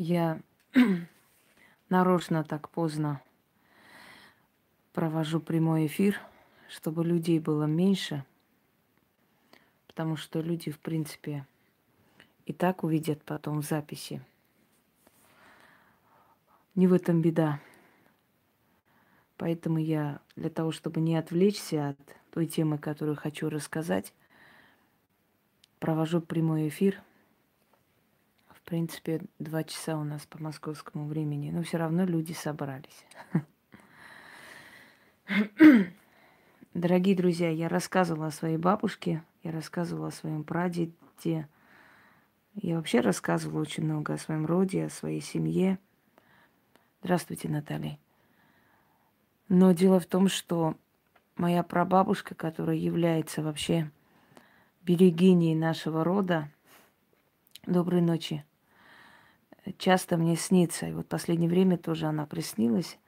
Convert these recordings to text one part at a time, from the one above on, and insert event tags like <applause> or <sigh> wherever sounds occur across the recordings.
Я <clears throat> нарочно так поздно провожу прямой эфир, чтобы людей было меньше, потому что люди, в принципе, и так увидят потом в записи. Не в этом беда. Поэтому я для того, чтобы не отвлечься от той темы, которую хочу рассказать, провожу прямой эфир. В принципе, два часа у нас по московскому времени, но все равно люди собрались. <clears throat> Дорогие друзья, я рассказывала о своей бабушке, я рассказывала о своем прадеде, я вообще рассказывала очень много о своем роде, о своей семье. Здравствуйте, Наталья. Но дело в том, что моя прабабушка, которая является вообще берегиней нашего рода, доброй ночи, часто мне снится. И вот последнее время тоже она приснилась.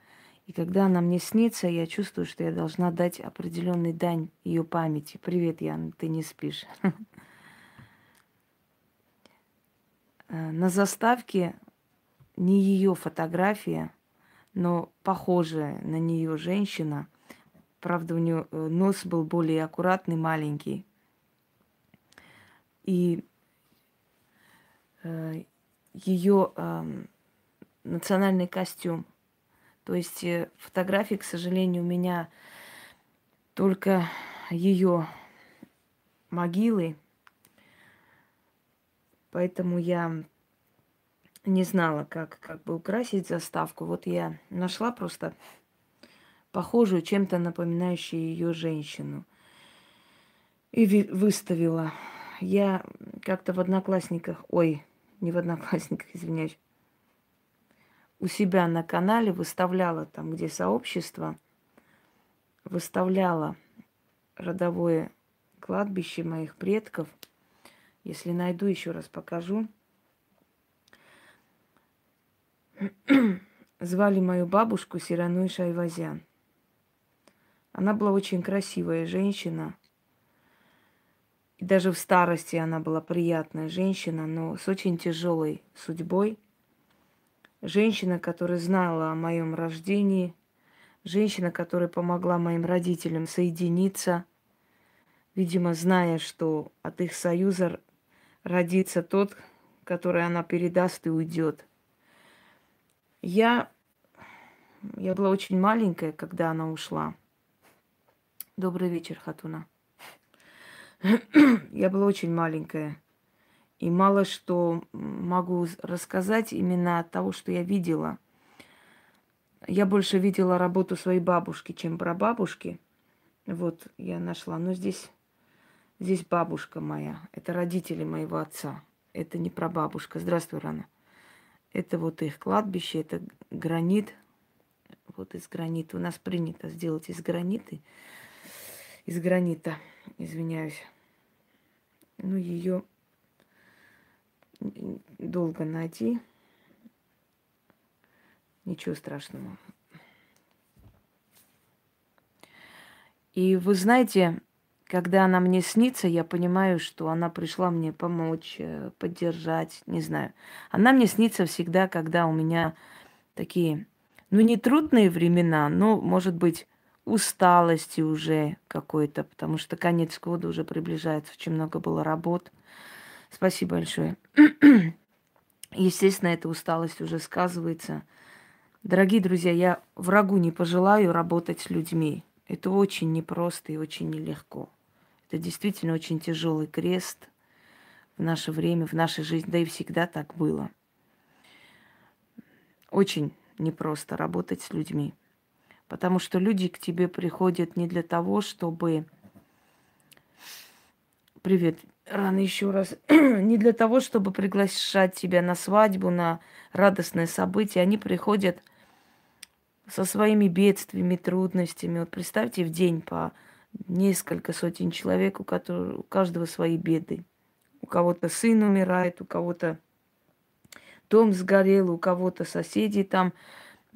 И когда она мне снится, я чувствую, что я должна дать определенный дань ее памяти. Привет, Ян, ты не спишь. <laughs> На заставке не ее фотография, но похожая на нее женщина. Правда, у нее э, нос был более аккуратный, маленький. И э, ее э, национальный костюм. То есть э, фотографии, к сожалению, у меня только ее могилы. Поэтому я не знала, как, как бы украсить заставку. Вот я нашла просто похожую, чем-то напоминающую ее женщину. И выставила. Я как-то в одноклассниках, ой, не в одноклассниках, извиняюсь, у себя на канале выставляла там, где сообщество, выставляла родовое кладбище моих предков. Если найду, еще раз покажу. <clears throat> Звали мою бабушку Сираной Шайвазян. Она была очень красивая женщина. И даже в старости она была приятная женщина, но с очень тяжелой судьбой. Женщина, которая знала о моем рождении, женщина, которая помогла моим родителям соединиться, видимо, зная, что от их союза родится тот, который она передаст и уйдет – я, я была очень маленькая, когда она ушла. Добрый вечер, Хатуна. <clears throat> я была очень маленькая. И мало что могу рассказать именно от того, что я видела. Я больше видела работу своей бабушки, чем прабабушки. Вот я нашла. Но здесь, здесь бабушка моя. Это родители моего отца. Это не прабабушка. Здравствуй, Рана. Это вот их кладбище, это гранит. Вот из гранита. У нас принято сделать из граниты. Из гранита, извиняюсь. Ну, ее долго найти. Ничего страшного. И вы знаете, когда она мне снится, я понимаю, что она пришла мне помочь, э, поддержать, не знаю. Она мне снится всегда, когда у меня такие, ну не трудные времена, но, может быть, усталости уже какой-то, потому что конец года уже приближается, очень много было работ. Спасибо большое. <clears throat> Естественно, эта усталость уже сказывается. Дорогие друзья, я врагу не пожелаю работать с людьми. Это очень непросто и очень нелегко. Это действительно очень тяжелый крест в наше время, в нашей жизни, да и всегда так было. Очень непросто работать с людьми, потому что люди к тебе приходят не для того, чтобы... Привет, рано еще раз. <clears throat> не для того, чтобы приглашать тебя на свадьбу, на радостное событие. Они приходят со своими бедствиями, трудностями. Вот представьте, в день по несколько сотен человек, у, которых, у каждого свои беды. У кого-то сын умирает, у кого-то дом сгорел, у кого-то соседи там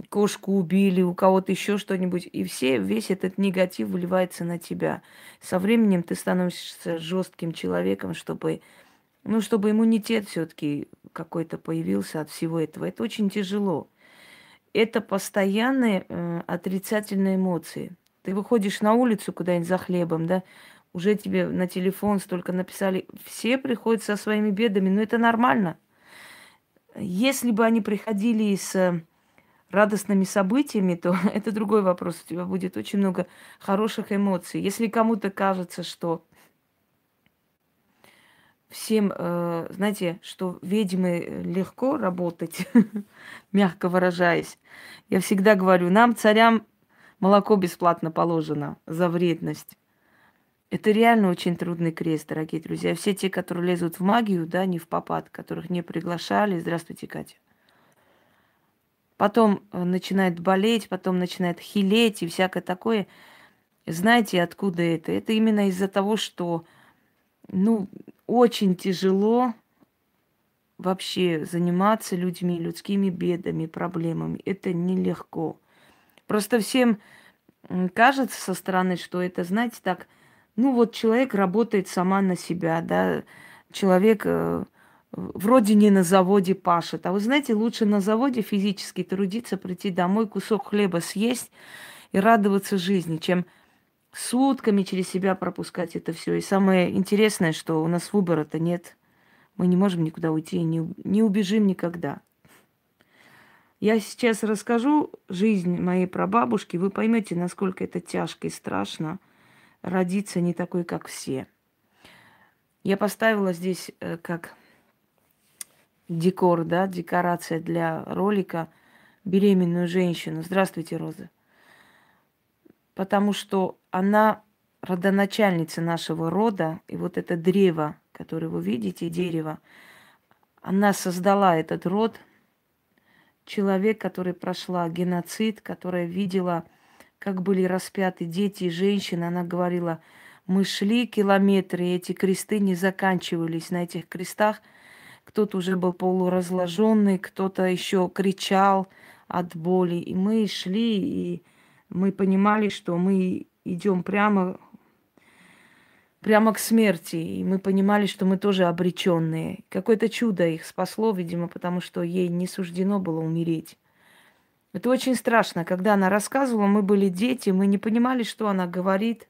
кошку убили, у кого-то еще что-нибудь. И все, весь этот негатив выливается на тебя. Со временем ты становишься жестким человеком, чтобы, ну, чтобы иммунитет все-таки какой-то появился от всего этого. Это очень тяжело. Это постоянные э, отрицательные эмоции. Ты выходишь на улицу куда-нибудь за хлебом, да, уже тебе на телефон столько написали. Все приходят со своими бедами, но это нормально. Если бы они приходили с радостными событиями, то <laughs> это другой вопрос. У тебя будет очень много хороших эмоций. Если кому-то кажется, что всем, э, знаете, что ведьмы легко работать, <laughs> мягко выражаясь, я всегда говорю, нам, царям, молоко бесплатно положено за вредность. Это реально очень трудный крест, дорогие друзья. Все те, которые лезут в магию, да, не в попад, которых не приглашали. Здравствуйте, Катя. Потом э, начинает болеть, потом начинает хилеть и всякое такое. Знаете, откуда это? Это именно из-за того, что, ну, очень тяжело вообще заниматься людьми, людскими бедами, проблемами. Это нелегко. Просто всем кажется со стороны, что это, знаете, так, ну вот человек работает сама на себя, да, человек э, вроде не на заводе пашет. А вы знаете, лучше на заводе физически трудиться, прийти домой, кусок хлеба съесть и радоваться жизни, чем сутками через себя пропускать это все. И самое интересное, что у нас выбора-то нет. Мы не можем никуда уйти, не, не убежим никогда. Я сейчас расскажу жизнь моей прабабушки, вы поймете, насколько это тяжко и страшно родиться не такой, как все. Я поставила здесь э, как декор, да, декорация для ролика беременную женщину. Здравствуйте, Роза. Потому что она родоначальница нашего рода, и вот это древо, которое вы видите, дерево, она создала этот род, человек, который прошла геноцид, которая видела, как были распяты дети и женщины. Она говорила, мы шли километры, и эти кресты не заканчивались на этих крестах. Кто-то уже был полуразложенный, кто-то еще кричал от боли. И мы шли, и мы понимали, что мы идем прямо прямо к смерти. И мы понимали, что мы тоже обреченные. Какое-то чудо их спасло, видимо, потому что ей не суждено было умереть. Это очень страшно. Когда она рассказывала, мы были дети, мы не понимали, что она говорит.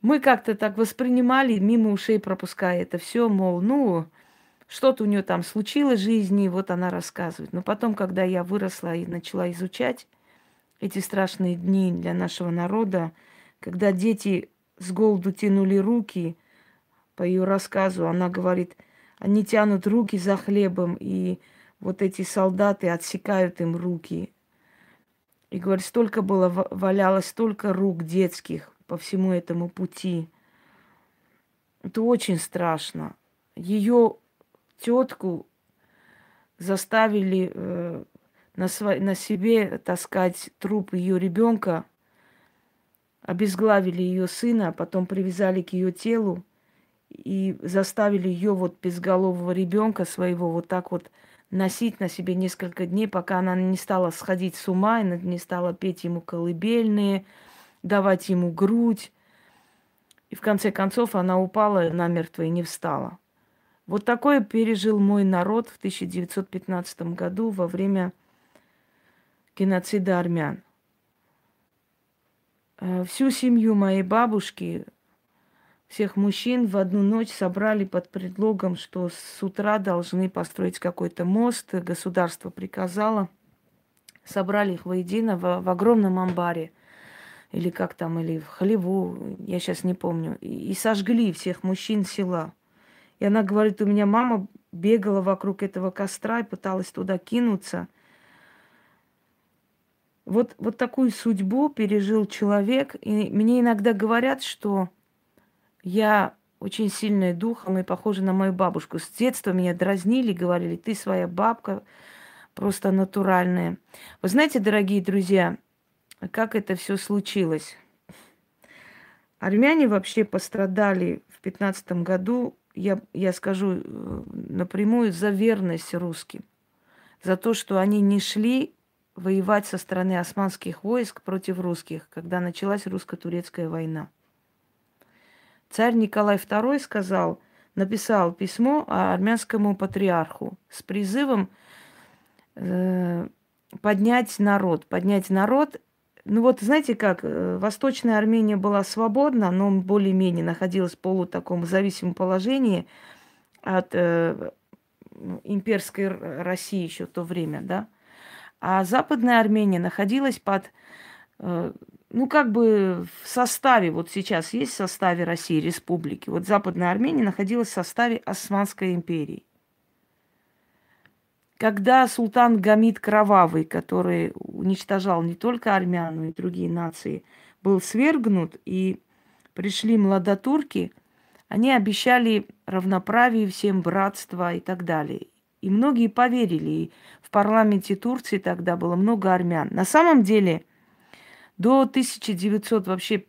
Мы как-то так воспринимали, мимо ушей пропуская это все, мол, ну, что-то у нее там случилось в жизни, вот она рассказывает. Но потом, когда я выросла и начала изучать эти страшные дни для нашего народа, когда дети с голоду тянули руки. По ее рассказу она говорит, они тянут руки за хлебом, и вот эти солдаты отсекают им руки. И говорит, столько было, валялось столько рук детских по всему этому пути. Это очень страшно. Ее тетку заставили э, на, сво- на себе таскать труп ее ребенка обезглавили ее сына, а потом привязали к ее телу и заставили ее вот безголового ребенка своего вот так вот носить на себе несколько дней, пока она не стала сходить с ума, и не стала петь ему колыбельные, давать ему грудь. И в конце концов она упала намертво и не встала. Вот такое пережил мой народ в 1915 году во время геноцида армян. Э, всю семью моей бабушки, всех мужчин в одну ночь собрали под предлогом, что с утра должны построить какой-то мост. Государство приказало. Собрали их воедино в, в огромном амбаре. Или как там, или в хлеву, я сейчас не помню. И, и сожгли всех мужчин села. И она говорит, у меня мама бегала вокруг этого костра и пыталась туда кинуться – вот, вот такую судьбу пережил человек. И мне иногда говорят, что я очень сильная духом и похожа на мою бабушку. С детства меня дразнили, говорили, ты своя бабка, просто натуральная. Вы знаете, дорогие друзья, как это все случилось? Армяне вообще пострадали в 15 году, я, я скажу э, напрямую, за верность русским. За то, что они не шли воевать со стороны османских войск против русских, когда началась русско-турецкая война. Царь Николай II сказал, написал письмо армянскому патриарху с призывом э, поднять народ. Поднять народ. Ну вот, знаете как, э, Восточная Армения была свободна, но более-менее находилась в полу таком зависимом положении от э, имперской России еще в то время, да. А Западная Армения находилась под, э, ну как бы в составе, вот сейчас есть в составе России, республики. Вот Западная Армения находилась в составе Османской империи. Когда султан Гамид Кровавый, который уничтожал не только армян, но и другие нации, был свергнут, и пришли младотурки, они обещали равноправие всем, братство и так далее. И многие поверили. И в парламенте Турции тогда было много армян. На самом деле, до 1900 вообще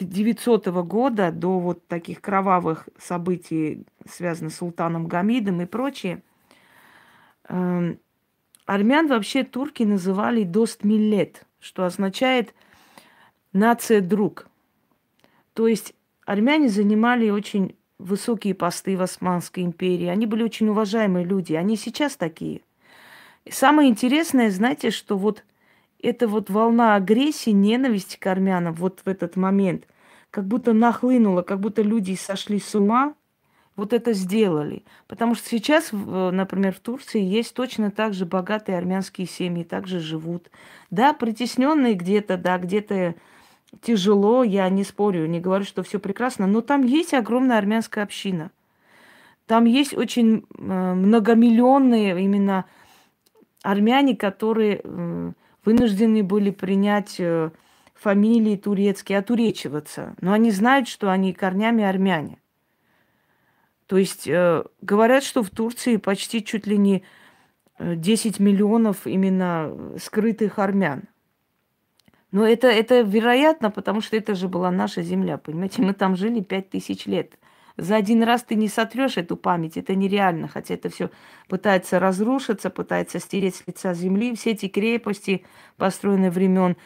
900 э, года, до вот таких кровавых событий, связанных с султаном Гамидом и прочее, армян вообще турки называли дост миллет, что означает нация друг. То есть армяне занимали очень высокие посты в Османской империи. Они были очень уважаемые люди. Они сейчас такие. Самое интересное, знаете, что вот эта вот волна агрессии, ненависти к армянам вот в этот момент, как будто нахлынула, как будто люди сошли с ума, вот это сделали. Потому что сейчас, например, в Турции есть точно так же богатые армянские семьи, также живут. Да, притесненные где-то, да, где-то тяжело, я не спорю, не говорю, что все прекрасно, но там есть огромная армянская община. Там есть очень э, многомиллионные именно армяне, которые э, вынуждены были принять э, фамилии турецкие, отуречиваться. Но они знают, что они корнями армяне. То есть говорят, что в Турции почти чуть ли не 10 миллионов именно скрытых армян. Но это, это вероятно, потому что это же была наша земля, понимаете? Мы там жили пять тысяч лет. За один раз ты не сотрешь эту память, это нереально, хотя это все пытается разрушиться, пытается стереть с лица земли. Все эти крепости, построенные времен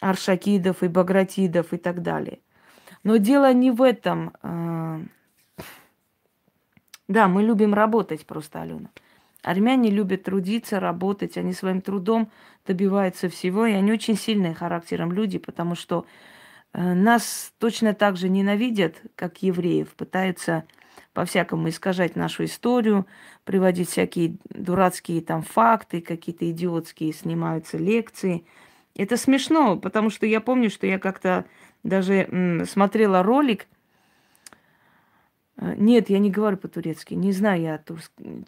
Аршакидов и Багратидов и так далее. Но дело не в этом. Да, мы любим работать просто, Алена. Армяне любят трудиться, работать, они своим трудом добиваются всего, и они очень сильные характером люди, потому что э, нас точно так же ненавидят, как евреев, пытаются по-всякому искажать нашу историю, приводить всякие дурацкие там факты, какие-то идиотские снимаются лекции. Это смешно, потому что я помню, что я как-то даже смотрела ролик – нет, я не говорю по-турецки. Не знаю я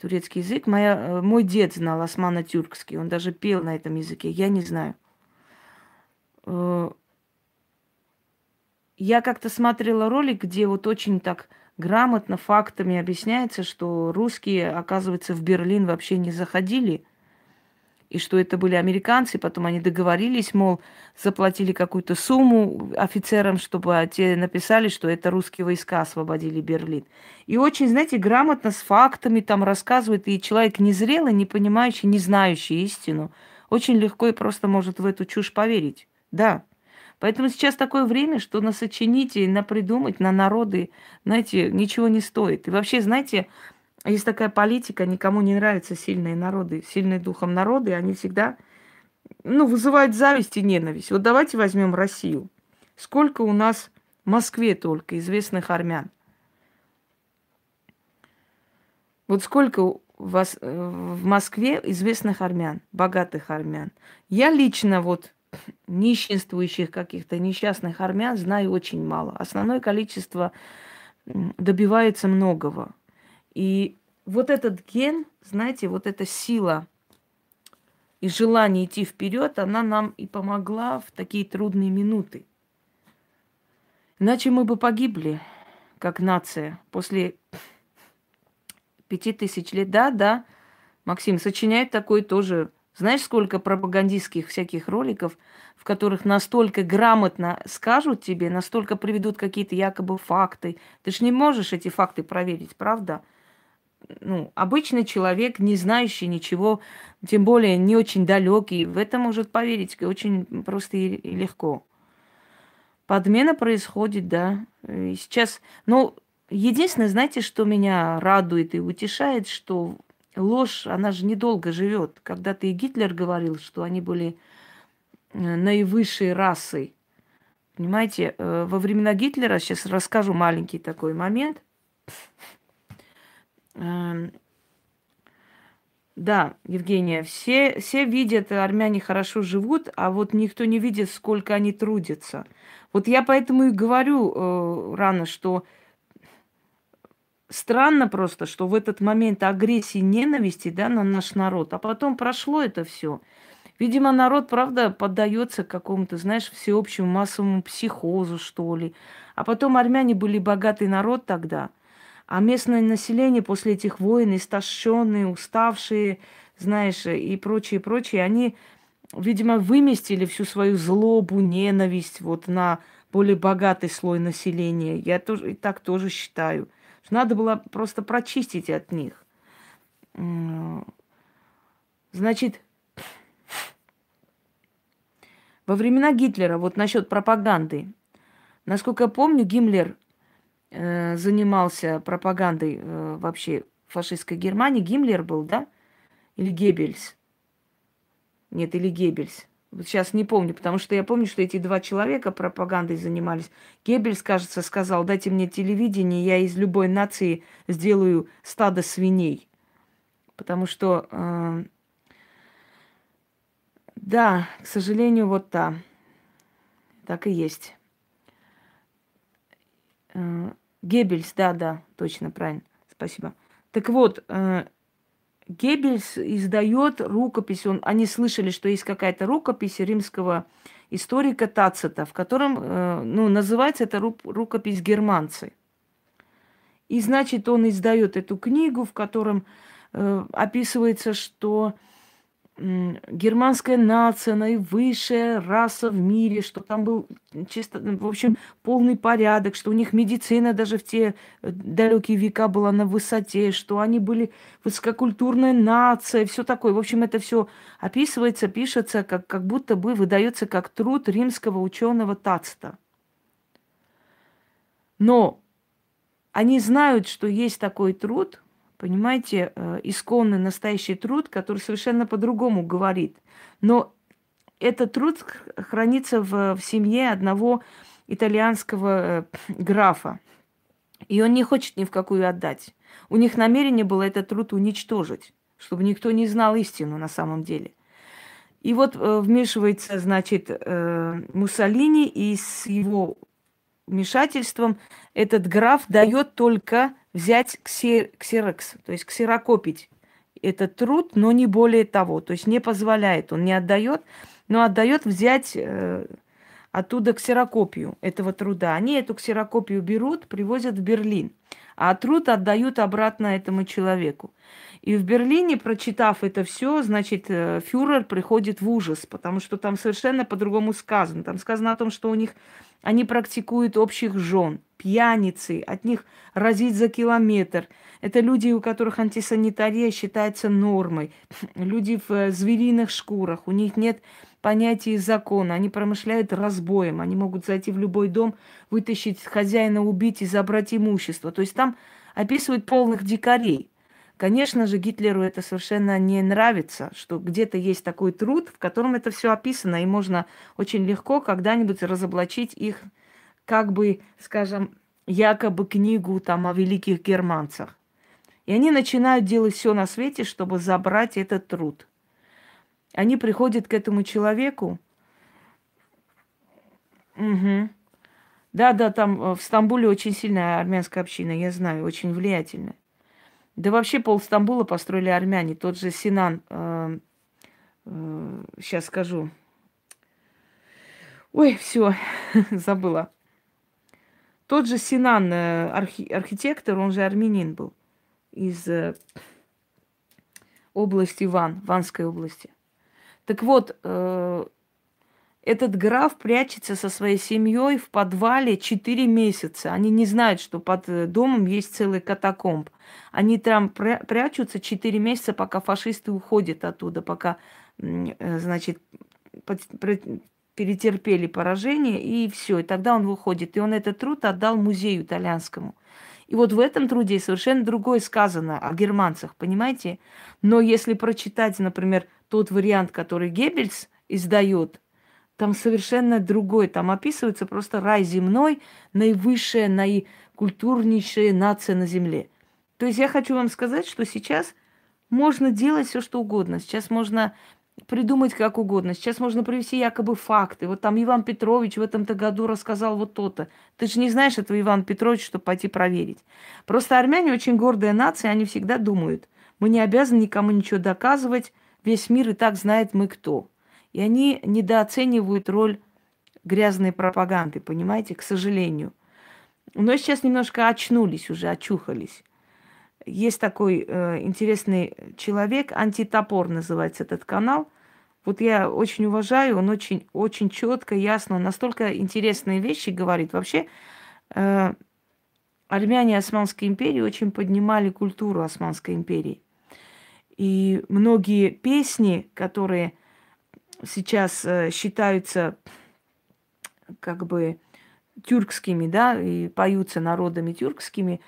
турецкий язык. Моя, э, мой дед знал османо-тюркский. Он даже пел на этом языке. Я не знаю. Э, я как-то смотрела ролик, где вот очень так грамотно, фактами объясняется, что русские, оказывается, в Берлин вообще не заходили – и что это были американцы, потом они договорились, мол, заплатили какую-то сумму офицерам, чтобы те написали, что это русские войска освободили Берлин. И очень, знаете, грамотно с фактами там рассказывает, и человек незрелый, не понимающий, не знающий истину, очень легко и просто может в эту чушь поверить. Да. Поэтому сейчас такое время, что на сочинить и на придумать, на народы, знаете, ничего не стоит. И вообще, знаете, есть такая политика, никому не нравятся сильные народы, сильные духом народы, они всегда ну, вызывают зависть и ненависть. Вот давайте возьмем Россию. Сколько у нас в Москве только известных армян? Вот сколько у вас э, в Москве известных армян, богатых армян? Я лично вот нищенствующих каких-то несчастных армян знаю очень мало. Основное количество добивается многого. И вот этот ген, знаете, вот эта сила и желание идти вперед, она нам и помогла в такие трудные минуты. Иначе мы бы погибли, как нация, после пяти тысяч лет. Да, да, Максим, сочиняет такой тоже. Знаешь, сколько пропагандистских всяких роликов, в которых настолько грамотно скажут тебе, настолько приведут какие-то якобы факты. Ты ж не можешь эти факты проверить, правда? Ну, обычный человек, не знающий ничего, тем более не очень далекий, в это может поверить очень просто и легко. Подмена происходит, да. И сейчас, ну, единственное, знаете, что меня радует и утешает, что ложь, она же недолго живет. Когда-то и Гитлер говорил, что они были э, наивысшей расой. Понимаете, э, во времена Гитлера, сейчас расскажу маленький такой момент. Эм, да, Евгения, все, все видят, армяне хорошо живут, а вот никто не видит, сколько они трудятся. Вот я поэтому и говорю э, рано, что странно просто, что в этот момент агрессии, ненависти да, на наш народ, а потом прошло это все. Видимо, народ, правда, поддается какому-то, знаешь, всеобщему массовому психозу, что ли. А потом армяне были богатый народ тогда, а местное население после этих войн, истощенные, уставшие, знаешь, и прочее, прочее, они, видимо, выместили всю свою злобу, ненависть вот на более богатый слой населения. Я тоже и так тоже считаю. Надо было просто прочистить от них. Значит, во времена Гитлера, вот насчет пропаганды, насколько я помню, Гиммлер занимался пропагандой э, вообще фашистской Германии. Гиммлер был, да? Или Геббельс? Нет, или Геббельс. Вот сейчас не помню, потому что я помню, что эти два человека пропагандой занимались. Геббельс, кажется, сказал, дайте мне телевидение, я из любой нации сделаю стадо свиней. Потому что, э, да, к сожалению, вот та. Так и есть. Э, Геббельс, да, да, точно, правильно. Спасибо. Так вот, э, Геббельс издает рукопись, он, они слышали, что есть какая-то рукопись римского историка Тацита, в котором, э, ну, называется это рукопись «Германцы». И, значит, он издает эту книгу, в котором э, описывается, что германская нация, наивысшая раса в мире, что там был чисто, в общем, полный порядок, что у них медицина даже в те э, далекие века была на высоте, что они были высококультурная нация, все такое. В общем, это все описывается, пишется, как, как будто бы выдается как труд римского ученого Тацта. Но они знают, что есть такой труд, понимаете, э, исконный настоящий труд, который совершенно по-другому говорит. Но этот труд хранится в, в семье одного итальянского э, графа. И он не хочет ни в какую отдать. У них намерение было этот труд уничтожить, чтобы никто не знал истину на самом деле. И вот э, вмешивается, значит, Муссолини, и с его вмешательством этот граф дает только взять ксерокс, то есть ксерокопить этот труд, но не более того. То есть не позволяет, он не отдает, но отдает взять э, оттуда ксерокопию этого труда. Они эту ксерокопию берут, привозят в Берлин, а труд отдают обратно этому человеку. И в Берлине, прочитав это все, значит, э, фюрер приходит в ужас, потому что там совершенно по-другому сказано. Там сказано о том, что у них они практикуют общих жен, пьяницы, от них разить за километр. Это люди, у которых антисанитария считается нормой. <sniffs> Люди в э, звериных шкурах, у них нет понятия закона, они промышляют разбоем, они могут зайти в любой дом, вытащить хозяина, убить и забрать имущество. То есть там описывают полных дикарей. Конечно же, Гитлеру это совершенно не нравится, что где-то есть такой труд, в котором это все описано, и можно очень легко когда-нибудь разоблачить их, как бы, скажем, якобы книгу там о великих германцах. И они начинают делать все на свете, чтобы забрать этот труд. Они приходят к этому человеку. Угу. Да, да, там э, в Стамбуле очень сильная армянская община, я знаю, очень влиятельная. Да вообще пол Стамбула построили армяне. Тот же Синан, э, э, сейчас скажу. Ой, все, <laughs> забыла. Тот же Синан, э, архи, архитектор, он же армянин был из э, области Ван, Ванской области. Так вот, э, этот граф прячется со своей семьей в подвале 4 месяца. Они не знают, что под э, домом есть целый катакомб. Они там прячутся 4 месяца, пока фашисты уходят оттуда, пока, э, значит, перетерпели поражение, и все. И тогда он выходит. И он этот труд отдал музею итальянскому. И вот в этом труде совершенно другое сказано о германцах, понимаете? Но если прочитать, например, тот вариант, который Геббельс издает, там совершенно другой. Там описывается просто рай земной, наивысшая, наикультурнейшая нация на земле. То есть я хочу вам сказать, что сейчас можно делать все, что угодно. Сейчас можно придумать как угодно. Сейчас можно привести якобы факты. Вот там Иван Петрович в этом-то году рассказал вот то-то. Ты же не знаешь этого Ивана Петровича, чтобы пойти проверить. Просто армяне очень гордая нация, они всегда думают, мы не обязаны никому ничего доказывать, весь мир и так знает мы кто. И они недооценивают роль грязной пропаганды, понимаете, к сожалению. Но сейчас немножко очнулись уже, очухались. Есть такой э, интересный человек, антитопор называется этот канал. Вот я очень уважаю, он очень, очень четко, ясно, настолько интересные вещи говорит. Вообще, э, армяне Османской империи очень поднимали культуру Османской империи. И многие песни, которые сейчас э, считаются как бы тюркскими, да, и поются народами тюркскими,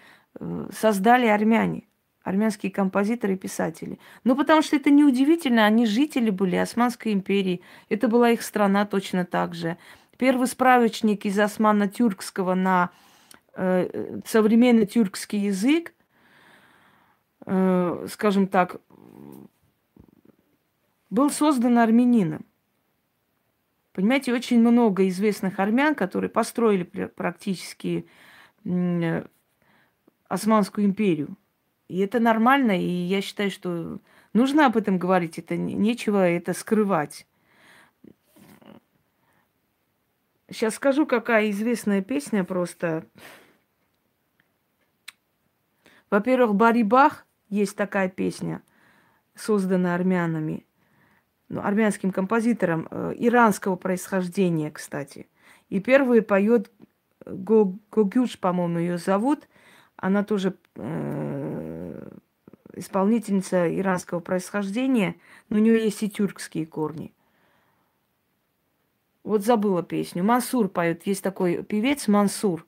создали армяне, армянские композиторы и писатели. Ну, потому что это неудивительно, они жители были Османской империи, это была их страна точно так же. Первый справочник из османо-тюркского на э, современный тюркский язык, э, скажем так, был создан армянином. Понимаете, очень много известных армян, которые построили практически э, Османскую империю. И это нормально, и я считаю, что нужно об этом говорить, это нечего это скрывать. Сейчас скажу, какая известная песня просто. Во-первых, Барибах есть такая песня, созданная армянами ну, армянским композитором э, иранского происхождения, кстати. И первый поет Го, Гогюш, по-моему, ее зовут. Она тоже э, исполнительница иранского происхождения, но у нее есть и тюркские корни. Вот забыла песню. Мансур поет. Есть такой певец Мансур.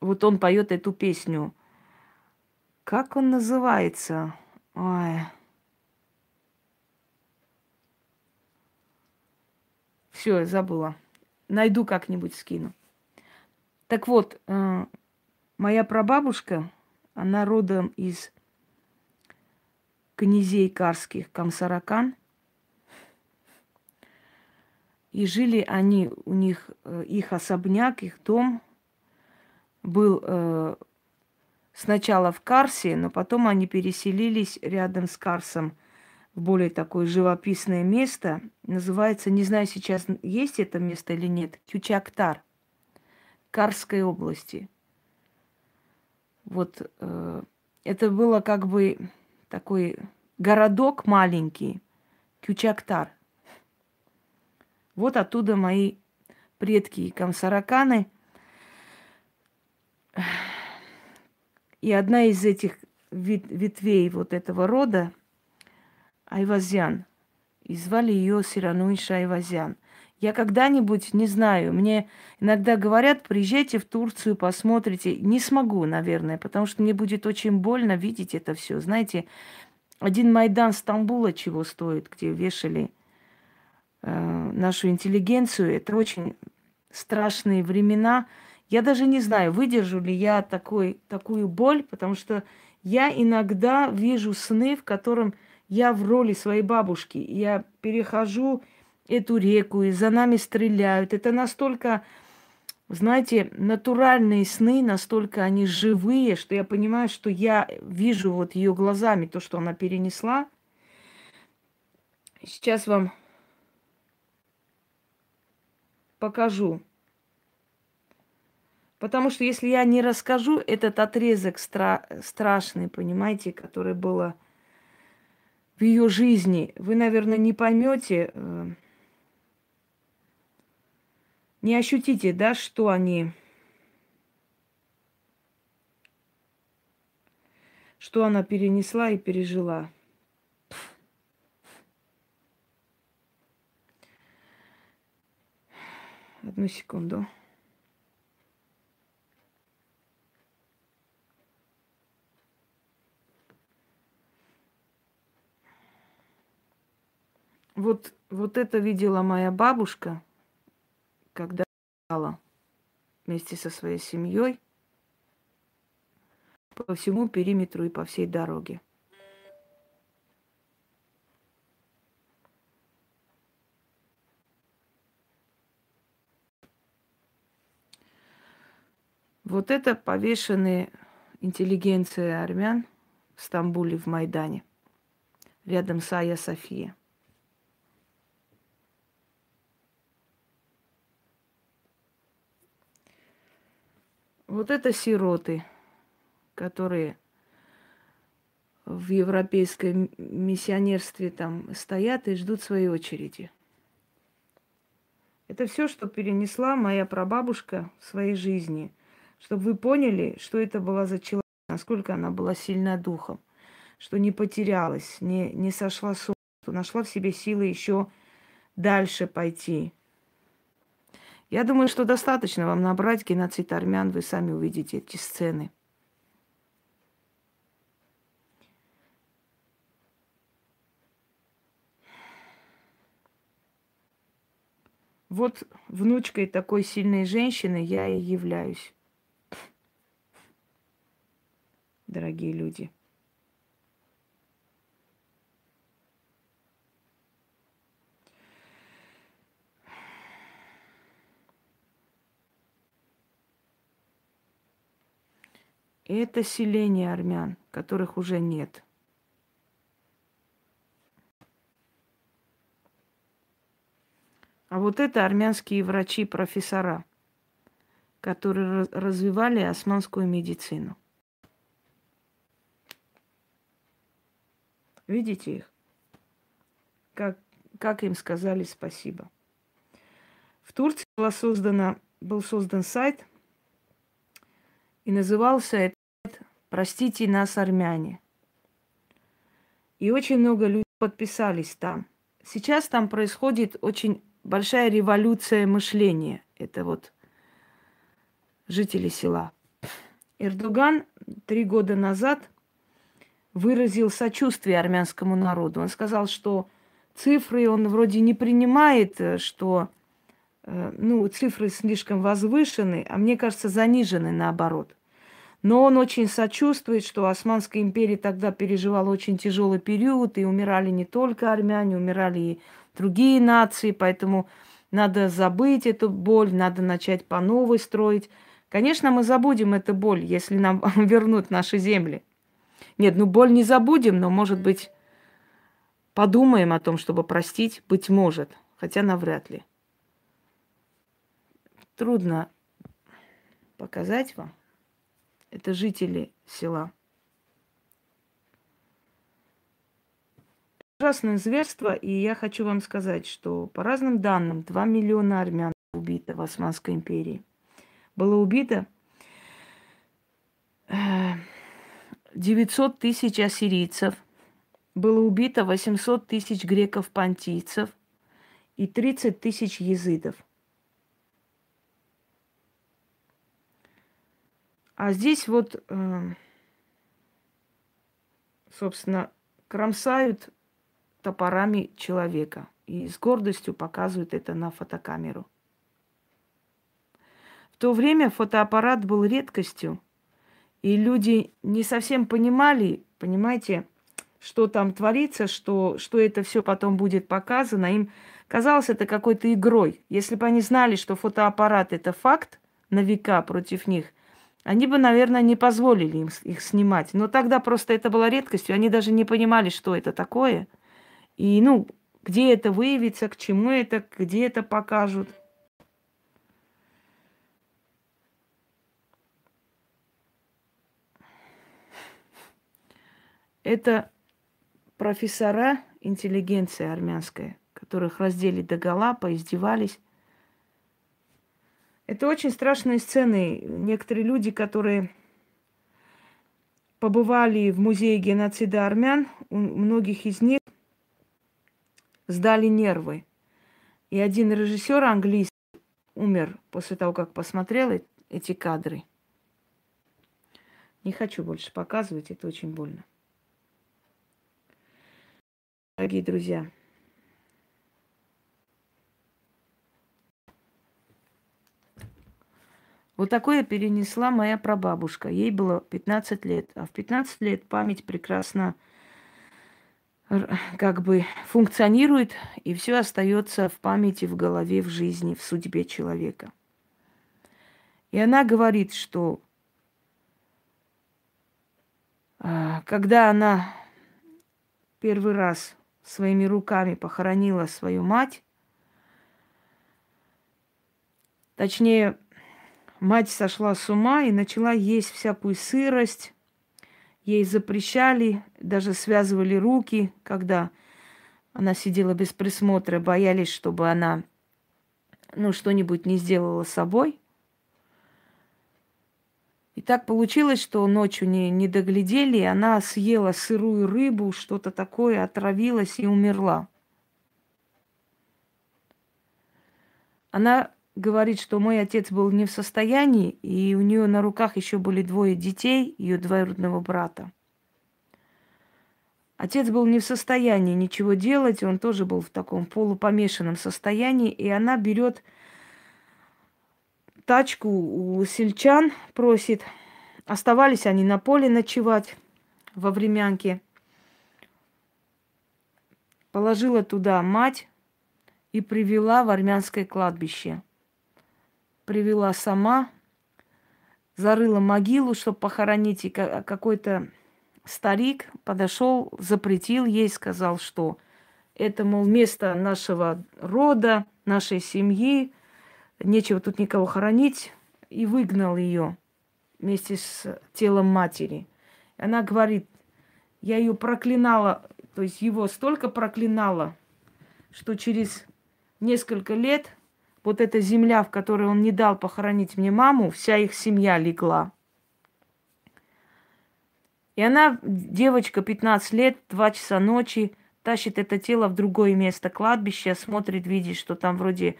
Вот он поет эту песню. Как он называется? Ой. Все, забыла. Найду как-нибудь, скину. Так вот, э, моя прабабушка, она родом из князей карских Камсаракан. И жили они, у них, э, их особняк, их дом был э, сначала в Карсе, но потом они переселились рядом с Карсом в более такое живописное место. Называется, не знаю сейчас, есть это место или нет, Кючактар, Карской области. Вот э, это было как бы такой городок маленький, Кючактар. Вот оттуда мои предки комсараканы. И одна из этих ветвей вот этого рода – Айвазян. И звали ее Сирануиша Айвазян. Я когда-нибудь, не знаю, мне иногда говорят, приезжайте в Турцию, посмотрите. Не смогу, наверное, потому что мне будет очень больно видеть это все. Знаете, один Майдан Стамбула чего стоит, где вешали э, нашу интеллигенцию. Это очень страшные времена. Я даже не знаю, выдержу ли я такой, такую боль, потому что я иногда вижу сны, в котором я в роли своей бабушки. Я перехожу эту реку, и за нами стреляют. Это настолько, знаете, натуральные сны, настолько они живые, что я понимаю, что я вижу вот ее глазами то, что она перенесла. Сейчас вам покажу. Потому что если я не расскажу этот отрезок стра- страшный, понимаете, который было в ее жизни, вы, наверное, не поймете, э, не ощутите, да, что они... Что она перенесла и пережила. Одну секунду. Вот, вот это видела моя бабушка – когда вместе со своей семьей по всему периметру и по всей дороге. Вот это повешенные интеллигенция армян в Стамбуле, в Майдане, рядом с Ая София. Вот это сироты, которые в европейском миссионерстве там стоят и ждут своей очереди. Это все, что перенесла моя прабабушка в своей жизни, чтобы вы поняли, что это была за человек, насколько она была сильна духом, что не потерялась, не, не сошла с ума, что нашла в себе силы еще дальше пойти, я думаю, что достаточно вам набрать геноцид армян, вы сами увидите эти сцены. Вот внучкой такой сильной женщины я и являюсь. Дорогие люди. Это селение армян, которых уже нет. А вот это армянские врачи-профессора, которые развивали османскую медицину. Видите их? Как, как им сказали спасибо. В Турции была создана, был создан сайт, и назывался этот Простите нас, армяне. И очень много людей подписались там. Сейчас там происходит очень большая революция мышления. Это вот жители села. Эрдоган три года назад выразил сочувствие армянскому народу. Он сказал, что цифры он вроде не принимает, что э, ну, цифры слишком возвышены, а мне кажется, занижены наоборот – но он очень сочувствует, что Османская империя тогда переживала очень тяжелый период, и умирали не только армяне, умирали и другие нации, поэтому надо забыть эту боль, надо начать по новой строить. Конечно, мы забудем эту боль, если нам <laughs> вернут наши земли. Нет, ну боль не забудем, но, может быть, подумаем о том, чтобы простить, быть может, хотя навряд ли. Трудно показать вам. Это жители села. Ужасное зверство, и я хочу вам сказать, что по разным данным 2 миллиона армян убито в Османской империи. Было убито 900 э, тысяч ассирийцев, было убито 800 тысяч греков-понтийцев и 30 тысяч езидов – А здесь вот, эм, собственно, кромсают топорами человека и с гордостью показывают это на фотокамеру. В то время фотоаппарат был редкостью, и люди не совсем понимали, понимаете, что там творится, что, что это все потом будет показано. Им казалось это какой-то игрой. Если бы они знали, что фотоаппарат это факт на века против них – они бы, наверное, не позволили им их снимать. Но тогда просто это была редкостью. Они даже не понимали, что это такое. И, ну, где это выявится, к чему это, где это покажут. Это профессора интеллигенция армянская, которых раздели до гола, поиздевались. Это очень страшные сцены. Некоторые люди, которые побывали в музее геноцида армян, у многих из них сдали нервы. И один режиссер английский умер после того, как посмотрел эти кадры. Не хочу больше показывать, это очень больно. Дорогие друзья, Вот такое перенесла моя прабабушка. Ей было 15 лет. А в 15 лет память прекрасно как бы функционирует, и все остается в памяти, в голове, в жизни, в судьбе человека. И она говорит, что а, когда она первый раз своими руками похоронила свою мать, точнее, мать сошла с ума и начала есть всякую сырость. Ей запрещали, даже связывали руки, когда она сидела без присмотра, боялись, чтобы она ну, что-нибудь не сделала с собой. И так получилось, что ночью не, не доглядели, и она съела сырую рыбу, что-то такое, отравилась и умерла. Она говорит, что мой отец был не в состоянии, и у нее на руках еще были двое детей, ее двоюродного брата. Отец был не в состоянии ничего делать, он тоже был в таком полупомешанном состоянии, и она берет тачку у сельчан, просит. Оставались они на поле ночевать во времянке. Положила туда мать и привела в армянское кладбище. Привела сама, зарыла могилу, чтобы похоронить, и какой-то старик подошел, запретил ей, сказал, что это, мол, место нашего рода, нашей семьи, нечего тут никого хоронить, и выгнал ее вместе с телом матери. Она говорит, я ее проклинала, то есть его столько проклинала, что через несколько лет вот эта земля, в которой он не дал похоронить мне маму, вся их семья легла. И она, девочка, 15 лет, 2 часа ночи, тащит это тело в другое место кладбища, смотрит, видит, что там вроде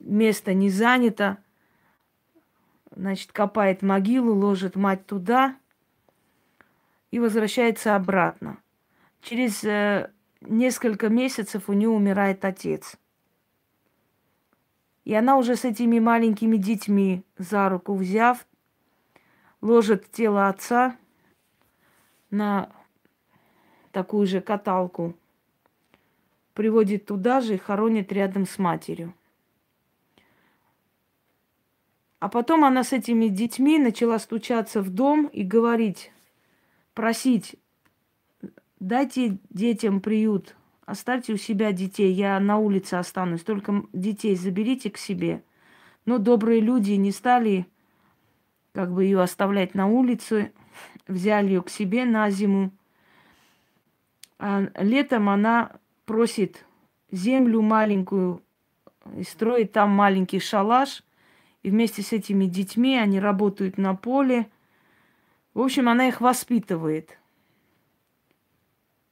место не занято, значит, копает могилу, ложит мать туда и возвращается обратно. Через э, несколько месяцев у нее умирает отец. И она уже с этими маленькими детьми за руку взяв, ложит тело отца на такую же каталку, приводит туда же и хоронит рядом с матерью. А потом она с этими детьми начала стучаться в дом и говорить, просить, дайте детям приют, оставьте у себя детей, я на улице останусь, только детей заберите к себе. Но добрые люди не стали как бы ее оставлять на улице, взяли ее к себе на зиму. А летом она просит землю маленькую и строит там маленький шалаш – и вместе с этими детьми они работают на поле. В общем, она их воспитывает.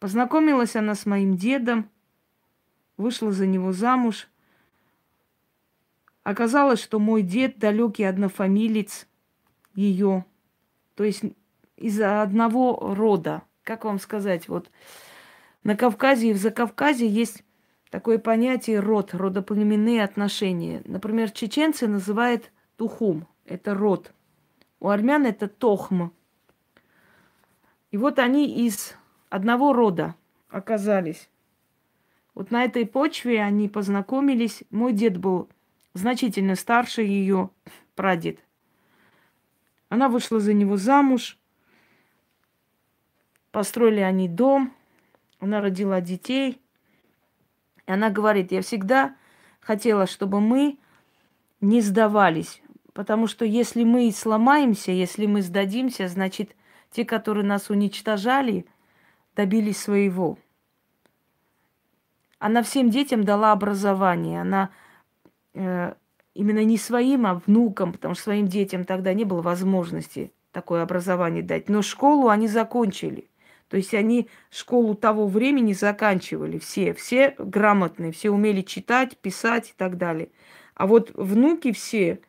Познакомилась она с моим дедом, вышла за него замуж. Оказалось, что мой дед далекий однофамилец ее, то есть из одного рода. Как вам сказать, вот на Кавказе и в Закавказье есть такое понятие род, родоплеменные отношения. Например, чеченцы называют тухум, это род. У армян это тохм. И вот они из одного рода оказались. Вот на этой почве они познакомились. Мой дед был значительно старше ее прадед. Она вышла за него замуж. Построили они дом. Она родила детей. И она говорит, я всегда хотела, чтобы мы не сдавались. Потому что если мы сломаемся, если мы сдадимся, значит, те, которые нас уничтожали, добились своего. Она всем детям дала образование. Она э, именно не своим, а внукам, потому что своим детям тогда не было возможности такое образование дать. Но школу они закончили. То есть они школу того времени заканчивали все, все грамотные, все умели читать, писать и так далее. А вот внуки все,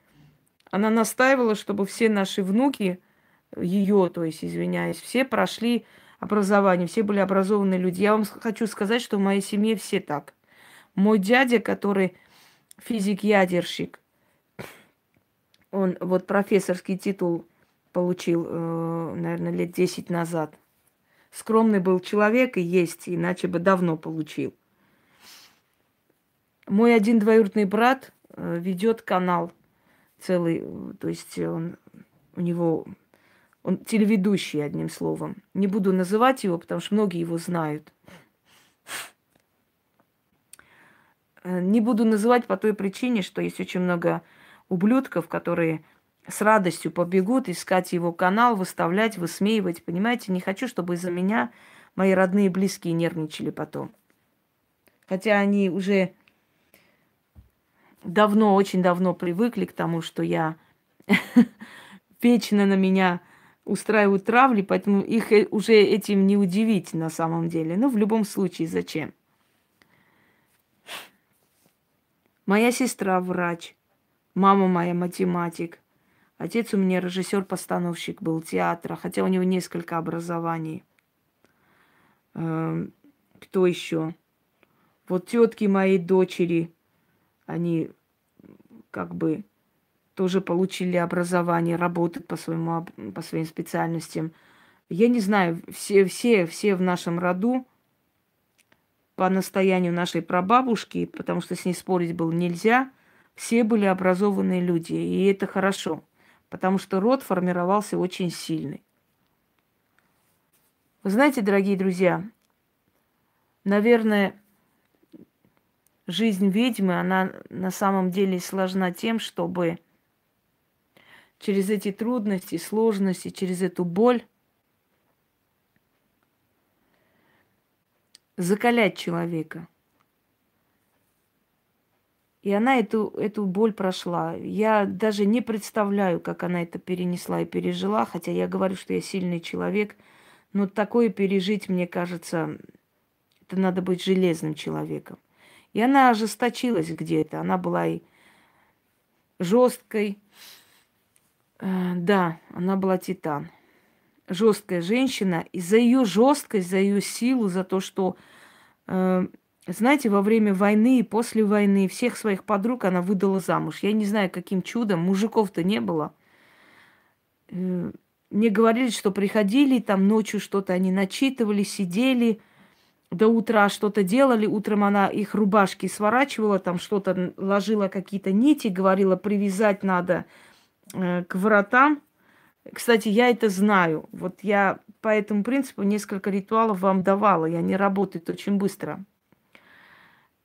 она настаивала, чтобы все наши внуки, ее, то есть, извиняюсь, все прошли образование, все были образованные люди. Я вам хочу сказать, что в моей семье все так. Мой дядя, который физик-ядерщик, Он вот профессорский титул получил, э, наверное, лет 10 назад. Скромный был человек и есть, иначе бы давно получил. Мой один двоюродный брат э, ведет канал целый, то есть он, у него, он телеведущий, одним словом. Не буду называть его, потому что многие его знают. Э, не буду называть по той причине, что есть очень много ублюдков, которые с радостью побегут искать его канал, выставлять, высмеивать. Понимаете, не хочу, чтобы из-за меня мои родные и близкие нервничали потом. Хотя они уже давно, очень давно привыкли к тому, что я <laughs> вечно на меня устраивают травли, поэтому их э, уже этим не удивить на самом деле. Но в любом случае, зачем? Моя сестра врач, мама моя математик, отец у меня режиссер-постановщик был театра, хотя у него несколько образований. Эм, кто еще? Вот тетки моей дочери, они как бы тоже получили образование, работают по, своему, по своим специальностям. Я не знаю, все, все, все в нашем роду по настоянию нашей прабабушки, потому что с ней спорить было нельзя, все были образованные люди, и это хорошо, потому что род формировался очень сильный. Вы знаете, дорогие друзья, наверное, жизнь ведьмы, она на самом деле сложна тем, чтобы через эти трудности, сложности, через эту боль закалять человека. И она эту, эту боль прошла. Я даже не представляю, как она это перенесла и пережила, хотя я говорю, что я сильный человек. Но такое пережить, мне кажется, это надо быть железным человеком. И она ожесточилась где-то. Она была и жесткой. Э, да, она была титан жесткая женщина, и за ее жесткость, за ее силу, за то, что, э, знаете, во время войны и после войны всех своих подруг она выдала замуж. Я не знаю, каким чудом, мужиков-то не было. Э, мне говорили, что приходили, там ночью что-то они начитывали, сидели, до утра что-то делали. Утром она их рубашки сворачивала, там что-то ложила какие-то нити, говорила, привязать надо к воротам кстати, я это знаю. Вот я по этому принципу несколько ритуалов вам давала. Я не работает очень быстро.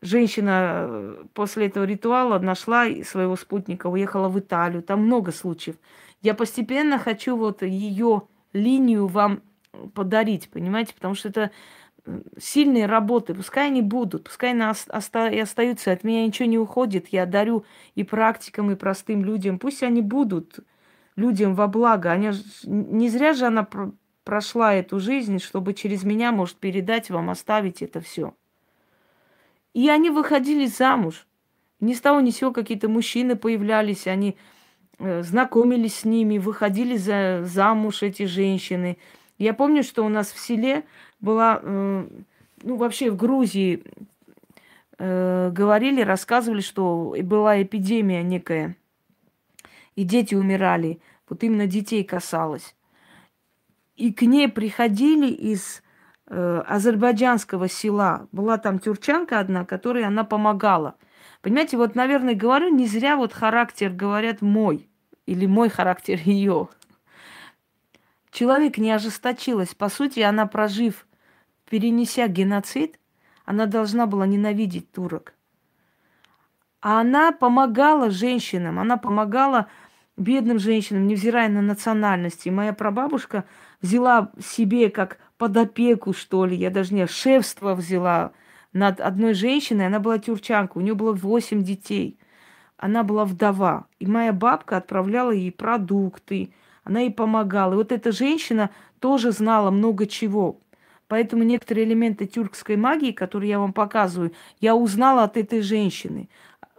Женщина э, после этого ритуала нашла своего спутника, уехала в Италию. Там много случаев. Я постепенно хочу вот ее линию вам подарить, понимаете? Потому что это э, сильные работы, пускай они будут, пускай они оста- и остаются, от меня ничего не уходит, я дарю и практикам, и простым людям, пусть они будут, людям во благо. Они, не зря же она прошла эту жизнь, чтобы через меня, может, передать вам, оставить это все. И они выходили замуж. Ни с того ни сего какие-то мужчины появлялись, они э, знакомились с ними, выходили за, замуж эти женщины. Я помню, что у нас в селе была, ну вообще в Грузии э, говорили, рассказывали, что была эпидемия некая – и дети умирали. Вот именно детей касалось. И к ней приходили из э, азербайджанского села. Была там тюрчанка одна, которой она помогала. Понимаете, вот, наверное, говорю, не зря вот характер, говорят, мой. Или мой характер <laughs> ее. Человек не ожесточилась. По сути, она, прожив, перенеся геноцид, она должна была ненавидеть турок. А она помогала женщинам, она помогала бедным женщинам, невзирая на национальности. Моя прабабушка взяла себе как под опеку, что ли, я даже не шефство взяла над одной женщиной, она была тюрчанка, у нее было восемь детей. Она была вдова. И моя бабка отправляла ей продукты, она ей помогала. И вот эта женщина тоже знала много чего. Поэтому некоторые элементы тюркской магии, которые я вам показываю, я узнала от этой женщины.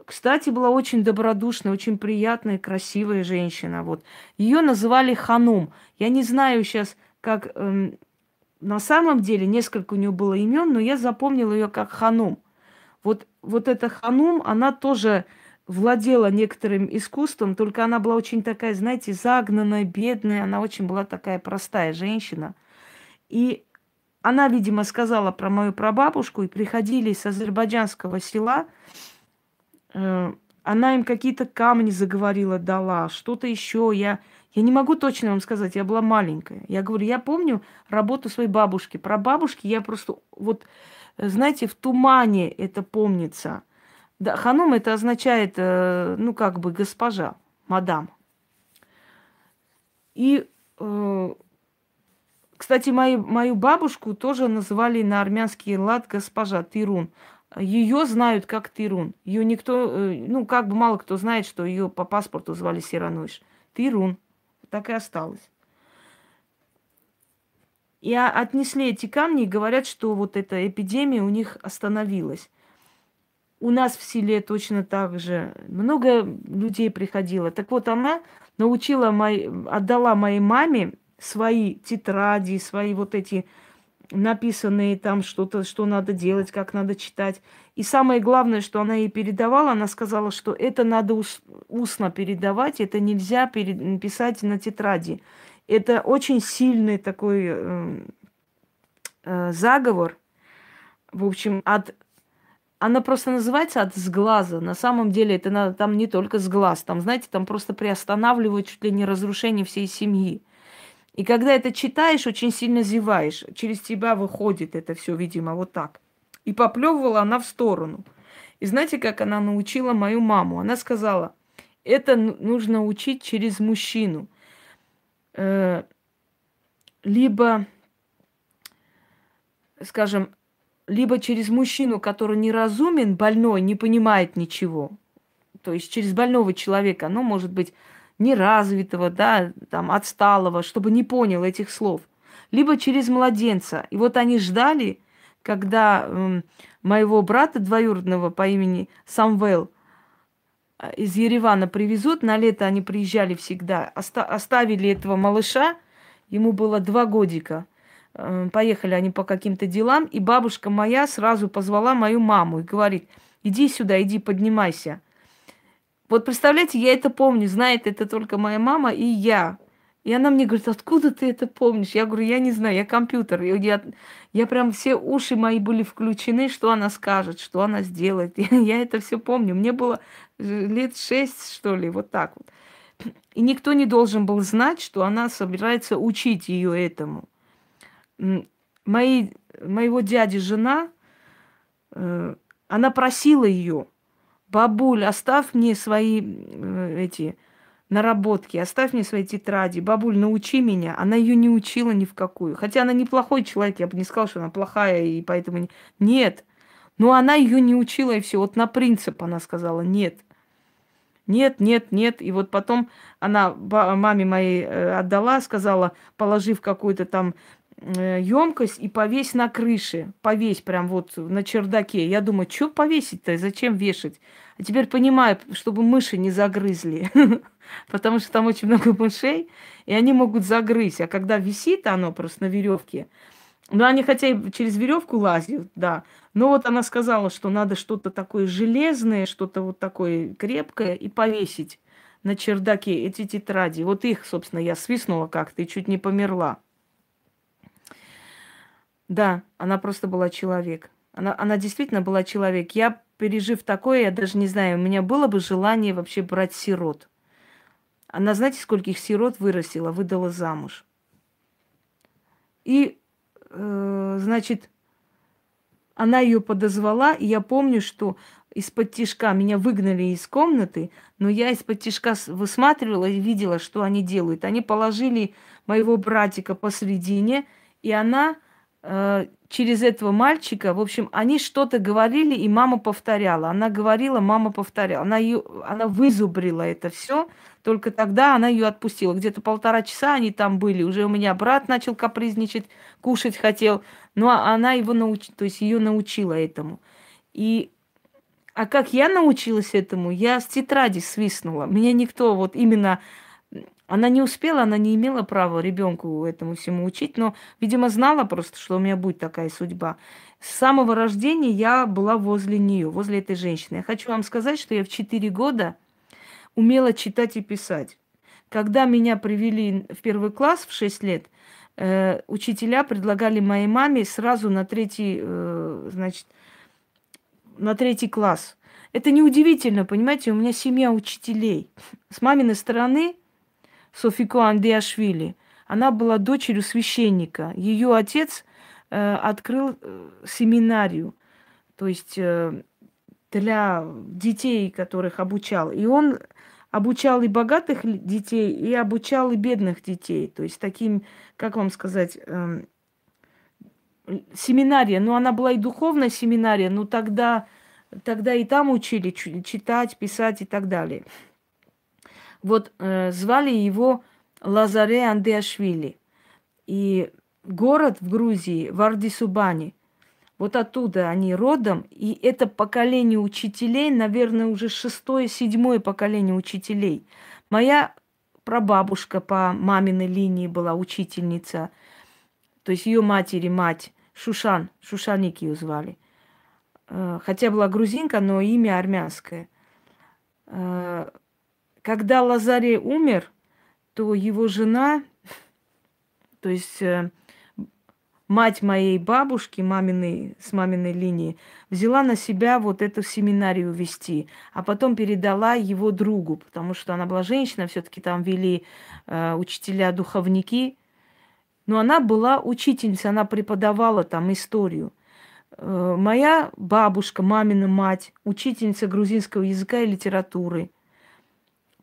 Кстати, была очень добродушная, очень приятная, красивая женщина. Вот. Ее называли Ханум. Я не знаю сейчас, как эм, на самом деле, несколько у нее было имен, но я запомнила ее как Ханум. Вот, вот эта Ханум, она тоже владела некоторым искусством, только она была очень такая, знаете, загнанная, бедная, она очень была такая простая женщина. И она, видимо, сказала про мою прабабушку, и приходили с азербайджанского села, э, она им какие-то камни заговорила, дала, что-то еще. Я, я не могу точно вам сказать, я была маленькая. Я говорю, я помню работу своей бабушки. Про бабушки я просто, вот, знаете, в тумане это помнится. Да, ханум это означает, э, ну, как бы госпожа, мадам. И, э, кстати, мою, мою бабушку тоже называли на армянский лад госпожа Тирун. Ее знают как Тирун. Ее никто, э, ну, как бы мало кто знает, что ее по паспорту звали Сирануш. Тирун. Так и осталось. И отнесли эти камни и говорят, что вот эта эпидемия у них остановилась. У нас в селе точно так же много людей приходило. Так вот, она научила, мой, отдала моей маме свои тетради, свои вот эти написанные там что-то, что надо делать, как надо читать. И самое главное, что она ей передавала, она сказала, что это надо устно передавать, это нельзя писать на тетради. Это очень сильный такой э, э, заговор. В общем, от она просто называется от сглаза. На самом деле это надо, там не только сглаз. Там, знаете, там просто приостанавливают чуть ли не разрушение всей семьи. И когда это читаешь, очень сильно зеваешь. Через тебя выходит это все, видимо, вот так. И поплевывала она в сторону. И знаете, как она научила мою маму? Она сказала, это нужно учить через мужчину. Э, либо, скажем, либо через мужчину, который неразумен, больной, не понимает ничего. То есть через больного человека, оно может быть неразвитого, да, там, отсталого, чтобы не понял этих слов. Либо через младенца. И вот они ждали, когда э, моего брата двоюродного по имени Самвел э, из Еревана привезут. На лето они приезжали всегда. Оста- оставили этого малыша, ему было два годика – Э, поехали они по каким-то делам, и бабушка моя сразу позвала мою маму и говорит, иди сюда, иди, поднимайся. Вот представляете, я это помню, знает это только моя мама и я. И она мне говорит, откуда ты это помнишь? Я говорю, я не знаю, я компьютер. Я, я прям все уши мои были включены, что она скажет, что она сделает. <laughs> Я, я это все помню. Мне было лет шесть, что ли, вот так вот. И никто не должен был знать, что она собирается учить ее этому мои, моего дяди жена, э, она просила ее, бабуль, оставь мне свои э, эти наработки, оставь мне свои тетради, бабуль, научи меня. Она ее не учила ни в какую. Хотя она неплохой человек, я бы не сказала, что она плохая, и поэтому... Не... Нет. Но она ее не учила, и все. Вот на принцип она сказала нет. Нет, нет, нет. И вот потом она маме моей э, отдала, сказала, положив какую-то там емкость и повесь на крыше. Повесь прям вот на чердаке. Я думаю, что повесить-то? Зачем вешать? А теперь понимаю, чтобы мыши не загрызли. <laughs> Потому что там очень много мышей, и они могут загрызть. А когда висит оно просто на веревке, ну, они хотя и через веревку лазят, да. Но вот она сказала, что надо что-то такое железное, что-то вот такое крепкое и повесить на чердаке эти тетради. Вот их, собственно, я свистнула как-то и чуть не померла. Да, она просто была человек. Она, она действительно была человек. Я, пережив такое, я даже не знаю, у меня было бы желание вообще брать сирот. Она, знаете, скольких сирот вырастила, выдала замуж. И, э, значит, она ее подозвала, и я помню, что из-под тишка меня выгнали из комнаты, но я из-под тишка высматривала и видела, что они делают. Они положили моего братика посредине, и она через этого мальчика, в общем, они что-то говорили, и мама повторяла. Она говорила, мама повторяла. Она, ее, она вызубрила это все, только тогда она ее отпустила. Где-то полтора часа они там были. Уже у меня брат начал капризничать, кушать хотел. Но она его научила, то есть ее научила этому. И а как я научилась этому? Я с тетради свистнула. Меня никто вот именно Она не успела, она не имела права ребенку этому всему учить, но, видимо, знала просто, что у меня будет такая судьба. С самого рождения я была возле нее, возле этой женщины. Я хочу вам сказать, что я в 4 года умела читать и писать. Когда меня привели в первый класс в 6 лет, э, учителя предлагали моей маме сразу на третий, э, значит, на третий класс. Это неудивительно, понимаете, у меня семья учителей. С маминой стороны Софико Андиашвили. Она была дочерью священника. Ее отец э, открыл э, семинарию, то есть э, для детей, которых обучал. И он обучал и богатых детей, и обучал и бедных детей. То есть таким, как вам сказать, э, семинария. Ну, она была и духовная семинария, но тогда, тогда и там учили читать, писать и так далее. Вот э, звали его Лазаре Андеашвили. И город в Грузии, Вардисубани, вот оттуда они родом, и это поколение учителей, наверное, уже шестое, седьмое поколение учителей. Моя прабабушка по маминой линии была учительница, то есть ее матери мать, Шушан, Шушаник ее звали. Э, хотя была грузинка, но имя армянское. Когда Лазарей умер, то его жена, то есть э, мать моей бабушки, маминой, с маминой линии, взяла на себя вот эту семинарию вести, а потом передала его другу, потому что она была женщина, все-таки там вели э, учителя-духовники. Но она была учительница, она преподавала там историю. Э, моя бабушка, мамина мать, учительница грузинского языка и литературы –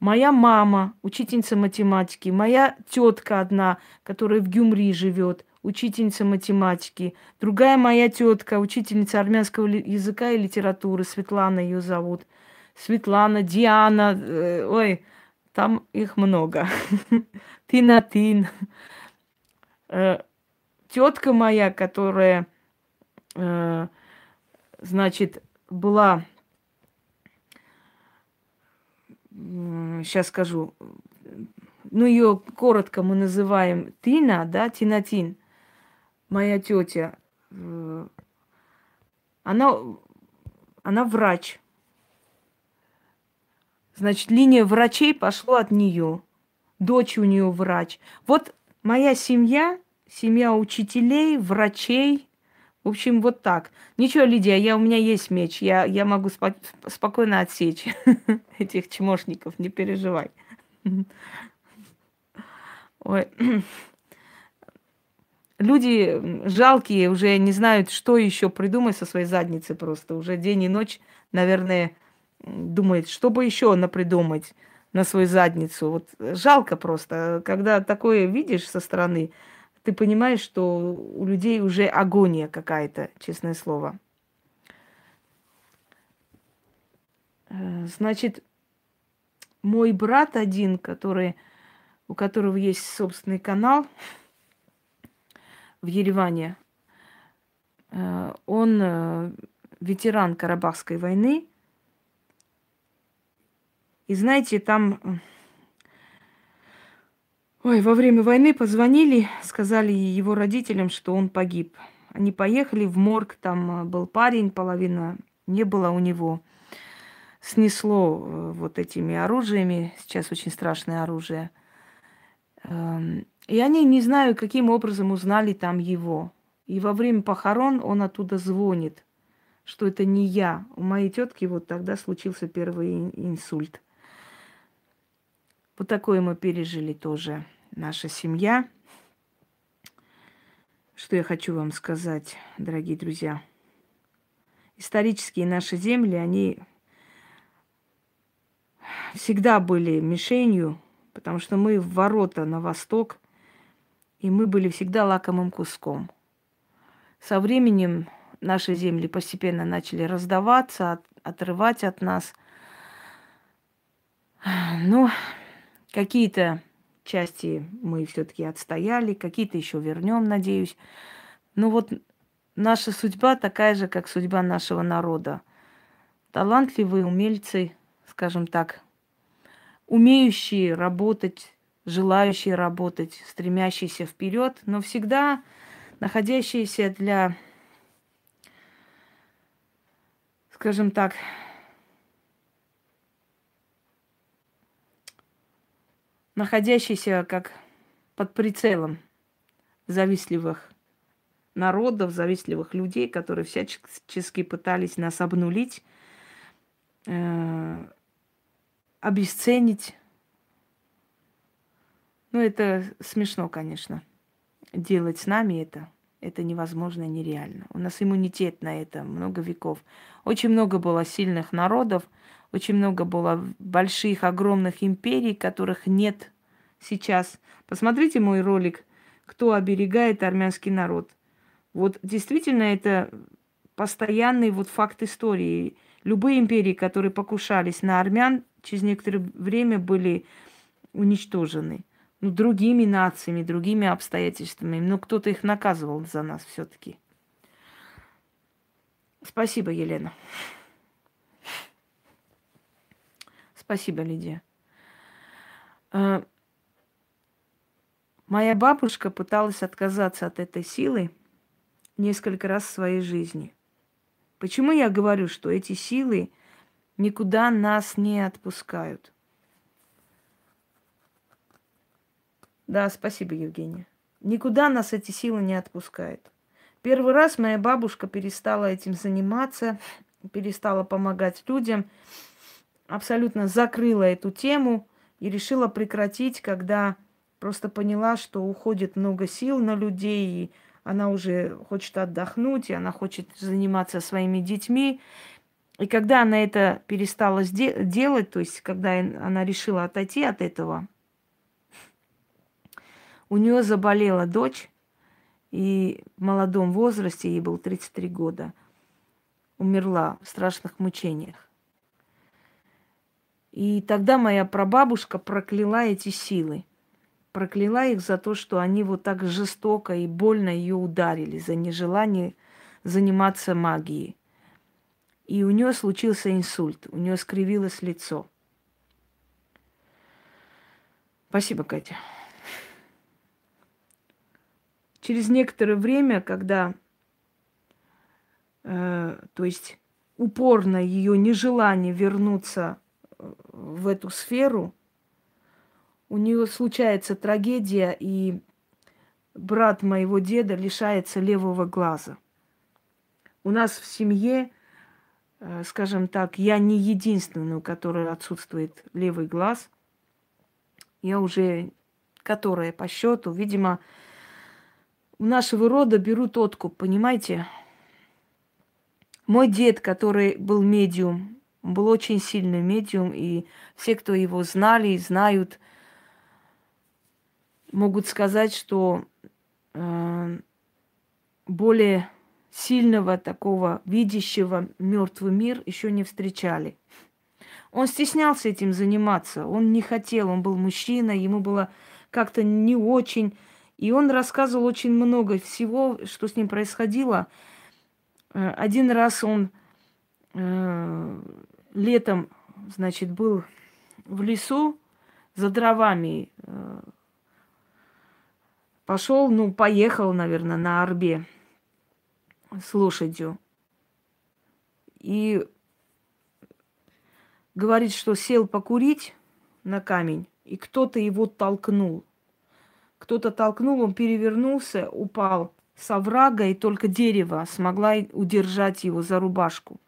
Моя мама, учительница математики, моя тетка одна, которая в Гюмри живет, учительница математики, другая моя тетка, учительница армянского языка и литературы, Светлана ее зовут. Светлана, Диана, э, ой, там их много. <laughs> Тинатин. Э, тетка моя, которая, э, значит, была сейчас скажу, ну, ее коротко мы называем Тина, да, Тинатин, моя тетя, э, она, она врач. Значит, линия врачей пошло от нее. Дочь у нее врач. Вот моя семья, семья учителей, врачей, в общем, вот так. Ничего, Лидия, я, у меня есть меч. Я, я могу спо- спокойно отсечь <laughs> этих чмошников, не переживай. Ой. Люди жалкие уже не знают, что еще придумать со своей задницы просто. Уже день и ночь, наверное, думает, что бы еще напридумать на свою задницу. Вот жалко просто, когда такое видишь со стороны, ты понимаешь, что у людей уже агония какая-то, честное слово. Значит, мой брат один, который, у которого есть собственный канал в Ереване, э, он э, ветеран Карабахской войны. И знаете, там Ой, во время войны позвонили, сказали его родителям, что он погиб. Они поехали в морг, там э, был парень, половина не было у него. Снесло э, вот этими оружиями, сейчас очень страшное оружие. Эм, и они, не знаю, каким образом узнали там его. И во время похорон он оттуда звонит, что это не я. У моей тетки вот тогда случился первый инсульт. Вот такое мы пережили тоже наша семья. Что я хочу вам сказать, дорогие друзья. Исторические наши земли, они всегда были мишенью, потому что мы в ворота на восток, и мы были всегда лакомым куском. Со временем наши земли постепенно начали раздаваться, от, отрывать от нас. Ну, какие-то части мы все-таки отстояли, какие-то еще вернем, надеюсь. Но вот наша судьба такая же, как судьба нашего народа. Талантливые умельцы, скажем так, умеющие работать желающие работать, стремящиеся вперед, но всегда находящиеся для, скажем так, находящиеся как под прицелом завистливых народов, завистливых людей, которые всячески пытались нас обнулить, э, обесценить. Ну, это смешно, конечно. Делать с нами это, это невозможно, нереально. У нас иммунитет на это много веков. Очень много было сильных народов, очень много было больших, огромных империй, которых нет сейчас. Посмотрите мой ролик «Кто оберегает армянский народ». Вот действительно это постоянный вот факт истории. Любые империи, которые покушались на армян, через некоторое время были уничтожены. Ну, другими нациями, другими обстоятельствами. Но кто-то их наказывал за нас все-таки. Спасибо, Елена. Спасибо, Лидия. А, моя бабушка пыталась отказаться от этой силы – несколько раз в своей жизни. Почему я говорю, что эти силы никуда нас не отпускают? Да, спасибо, Евгения. Никуда нас эти силы не отпускают. Первый раз моя бабушка перестала этим заниматься, перестала помогать людям, абсолютно закрыла эту тему и решила прекратить, когда просто поняла, что уходит много сил на людей, и она уже хочет отдохнуть, и она хочет заниматься своими детьми. И когда она это перестала делать, то есть когда она решила отойти от этого, у нее заболела дочь, и в молодом возрасте, ей было 33 года, умерла в страшных мучениях. И тогда моя прабабушка прокляла эти силы – прокляла их за то, что они вот так жестоко и больно ее ударили за нежелание заниматься магией. И у нее случился инсульт, у нее скривилось лицо. Спасибо, Катя. Через некоторое время, когда, э, то есть упорно ее нежелание вернуться в эту сферу – у нее случается трагедия, и брат моего деда лишается левого глаза. У нас в семье, э, скажем так, я не единственная, у которой отсутствует левый глаз. Я уже, которая по счету, видимо, у нашего рода берут откуп, понимаете? Мой дед, который был медиум, был очень сильный медиум, и все, кто его знали и знают – могут сказать, что э, более сильного такого видящего мертвый мир еще не встречали. Он стеснялся этим заниматься, он не хотел, он был мужчина, ему было как-то не очень. И он рассказывал очень много всего, что с ним происходило. Э, один раз он э, летом, значит, был в лесу за дровами, э, Пошел, ну, поехал, наверное, на арбе с лошадью. И говорит, что сел покурить на камень, и кто-то его толкнул. Кто-то толкнул, он перевернулся, упал с оврага, и только дерево смогла удержать его за рубашку.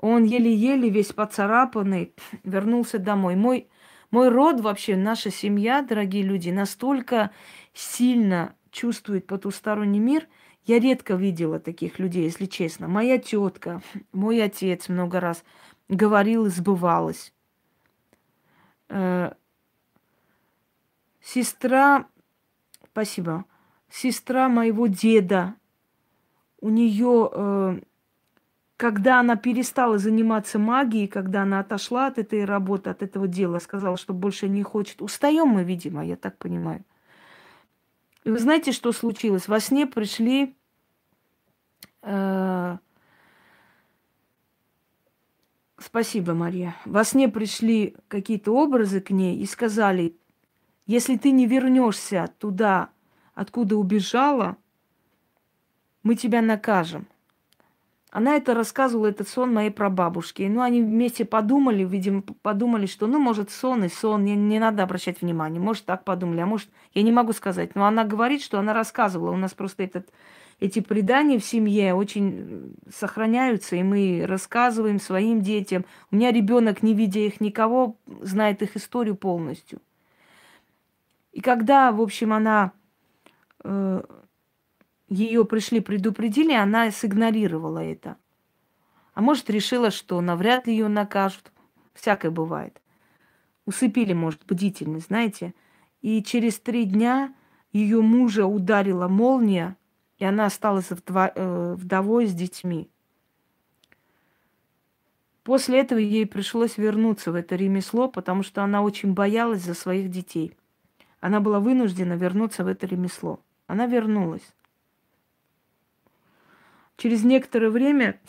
Он еле-еле, весь поцарапанный, <sniffs> вернулся домой. Мой, мой род вообще, наша семья, дорогие люди, настолько сильно чувствует потусторонний мир, я редко видела таких людей, если честно. Моя тетка, <sniffs> мой отец много раз говорил и сбывалось. Э, сестра, спасибо, сестра моего деда, у нее, э, когда она перестала заниматься магией, когда она отошла от этой работы, от этого дела, сказала, что больше не хочет. Устаем мы, видимо, я так понимаю. И вы знаете, что случилось? Во сне пришли э, Спасибо, Мария. Во сне пришли какие-то образы к ней и сказали, Если ты не вернешься туда, откуда убежала, мы тебя накажем. Она это рассказывала, этот сон моей прабабушке. Ну, они вместе подумали, видимо, подумали, что, ну, может, сон и сон, не, не надо обращать внимание. Может, так подумали, а может, я не могу сказать. Но она говорит, что она рассказывала. У нас просто этот, эти предания в семье очень сохраняются, и мы рассказываем своим детям. У меня ребенок, не видя их никого, знает их историю полностью. И когда, в общем, она э, ее пришли, предупредили, она сигнорировала это. А может, решила, что навряд ли ее накажут. Всякое бывает. Усыпили, может, бдительность, знаете. И через три дня ее мужа ударила молния, и она осталась вдво, э, вдовой с детьми. После этого ей пришлось вернуться в это ремесло, потому что она очень боялась за своих детей. Она была вынуждена вернуться в это ремесло. Она вернулась. Через некоторое время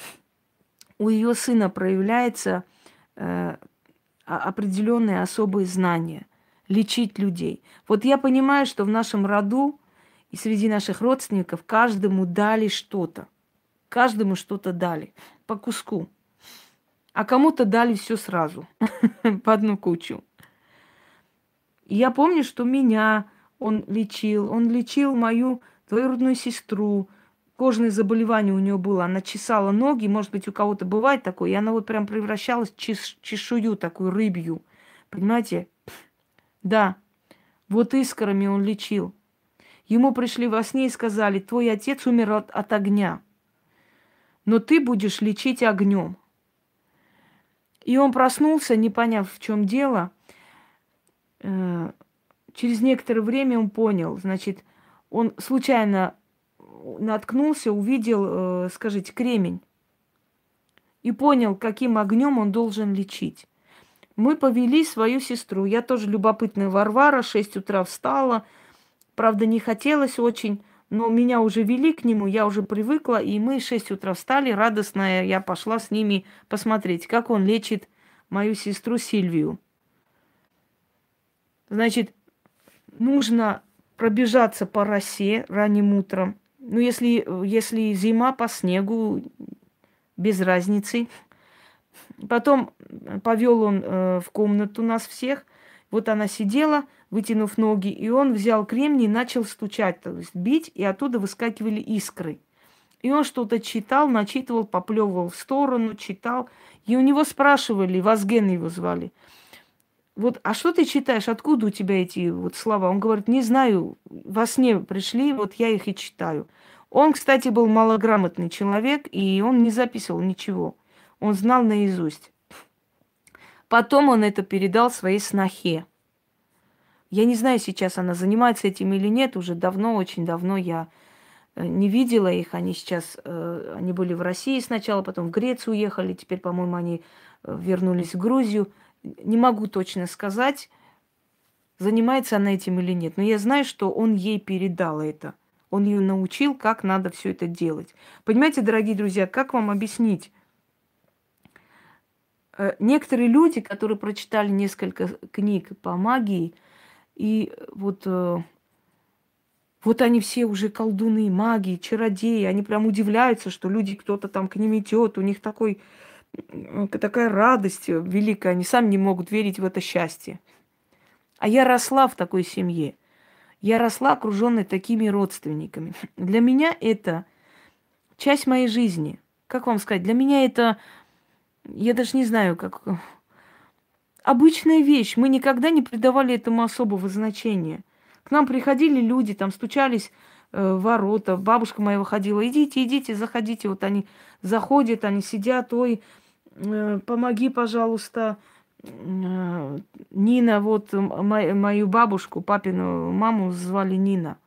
у ее сына проявляется э, определенные особые знания лечить людей. Вот я понимаю, что в нашем роду и среди наших родственников каждому дали что-то. Каждому что-то дали по куску. А кому-то дали все сразу, <laughs> по одну кучу. Я помню, что меня он лечил. Он лечил мою двоюродную сестру, кожное заболевание у нее было, она чесала ноги, может быть, у кого-то бывает такое, и она вот прям превращалась в чеш- чешую такую рыбью. Понимаете? Да, вот искрами он лечил. Ему пришли во сне и сказали, твой отец умер от, от огня, но ты будешь лечить огнем. И он проснулся, не поняв, в чем дело. Э, через некоторое время он понял, значит, он случайно наткнулся, увидел, э, скажите, кремень и понял, каким огнем он должен лечить. Мы повели свою сестру. Я тоже любопытная Варвара, 6 утра встала. Правда, не хотелось очень, но меня уже вели к нему, я уже привыкла, и мы 6 утра встали, радостная, я пошла с ними посмотреть, как он лечит мою сестру Сильвию. Значит, нужно пробежаться по росе ранним утром, ну, если, если зима по снегу, без разницы. Потом повел он э, в комнату нас всех. Вот она сидела, вытянув ноги, и он взял кремний и начал стучать, то есть бить, и оттуда выскакивали искры. И он что-то читал, начитывал, поплевывал в сторону, читал. И у него спрашивали, Вазген его звали – вот, а что ты читаешь? Откуда у тебя эти вот слова? Он говорит, не знаю, во сне пришли, вот я их и читаю. Он, кстати, был малограмотный человек, и он не записывал ничего. Он знал наизусть. Потом он это передал своей снохе. Я не знаю, сейчас она занимается этим или нет, уже давно, очень давно я э, не видела их. Они сейчас, э, они были в России сначала, потом в Грецию уехали, теперь, по-моему, они э, вернулись в Грузию не могу точно сказать, занимается она этим или нет. Но я знаю, что он ей передал это. Он ее научил, как надо все это делать. Понимаете, дорогие друзья, как вам объяснить? Э, некоторые люди, которые прочитали несколько книг по магии, и вот, э, вот они все уже колдуны, маги, чародеи, они прям удивляются, что люди, кто-то там к ним идет, у них такой такая радость великая, они сами не могут верить в это счастье. А я росла в такой семье. Я росла окруженной такими родственниками. Для меня это часть моей жизни. Как вам сказать? Для меня это, я даже не знаю, как обычная вещь. Мы никогда не придавали этому особого значения. К нам приходили люди, там стучались э, ворота, бабушка моя выходила, идите, идите, заходите. Вот они заходят, они сидят, ой, помоги, пожалуйста, э, Нина, вот мою бабушку, папину маму звали Нина.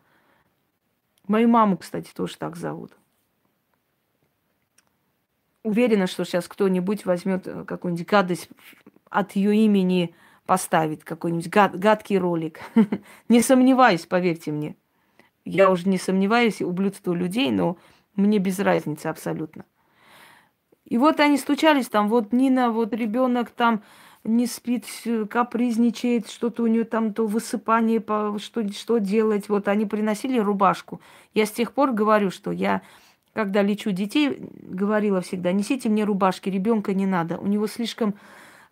Мою маму, кстати, тоже так зовут. Уверена, что сейчас кто-нибудь возьмет э, какую-нибудь гадость от ее имени поставит, какой-нибудь гад, гадкий ролик. <laughs> не сомневаюсь, поверьте мне. Я уже не сомневаюсь, ублюдство людей, но мне без разницы абсолютно. И вот они стучались там, вот Нина, вот ребенок там не спит, капризничает, что-то у нее там то высыпание, что, что делать. Вот они приносили рубашку. Я с тех пор говорю, что я, когда лечу детей, говорила всегда, несите мне рубашки, ребенка не надо. У него слишком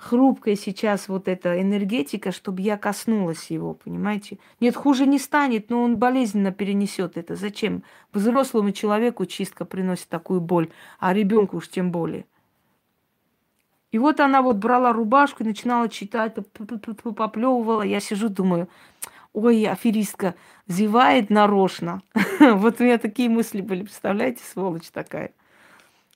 хрупкая сейчас вот эта энергетика, чтобы я коснулась его, понимаете? Нет, хуже не станет, но он болезненно перенесет это. Зачем? Взрослому человеку чистка приносит такую боль, а ребенку уж тем более. И вот она вот брала рубашку и начинала читать, поплевывала. Я сижу, думаю, ой, аферистка зевает нарочно. <laughs> вот у меня такие мысли были, представляете, сволочь такая.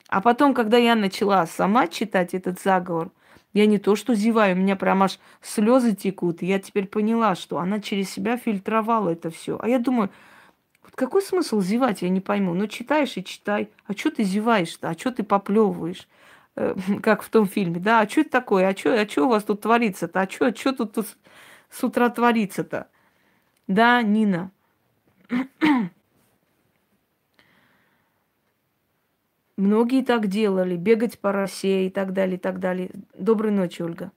А потом, когда я начала сама читать этот заговор, я не то что зеваю, у меня прям аж слезы текут. Я теперь поняла, что она через себя фильтровала это все. А я думаю, вот какой смысл зевать, я не пойму. Ну, читаешь и читай. А что ты зеваешь-то? А что ты поплевываешь? Э, <laughs> как в том фильме, да? А что это такое? А что а чё у вас тут творится-то? А что чё тут, тут с утра творится-то? Да, Нина. <clears throat> Многие так делали, бегать по росе и так далее, и так далее. Доброй ночи, Ольга.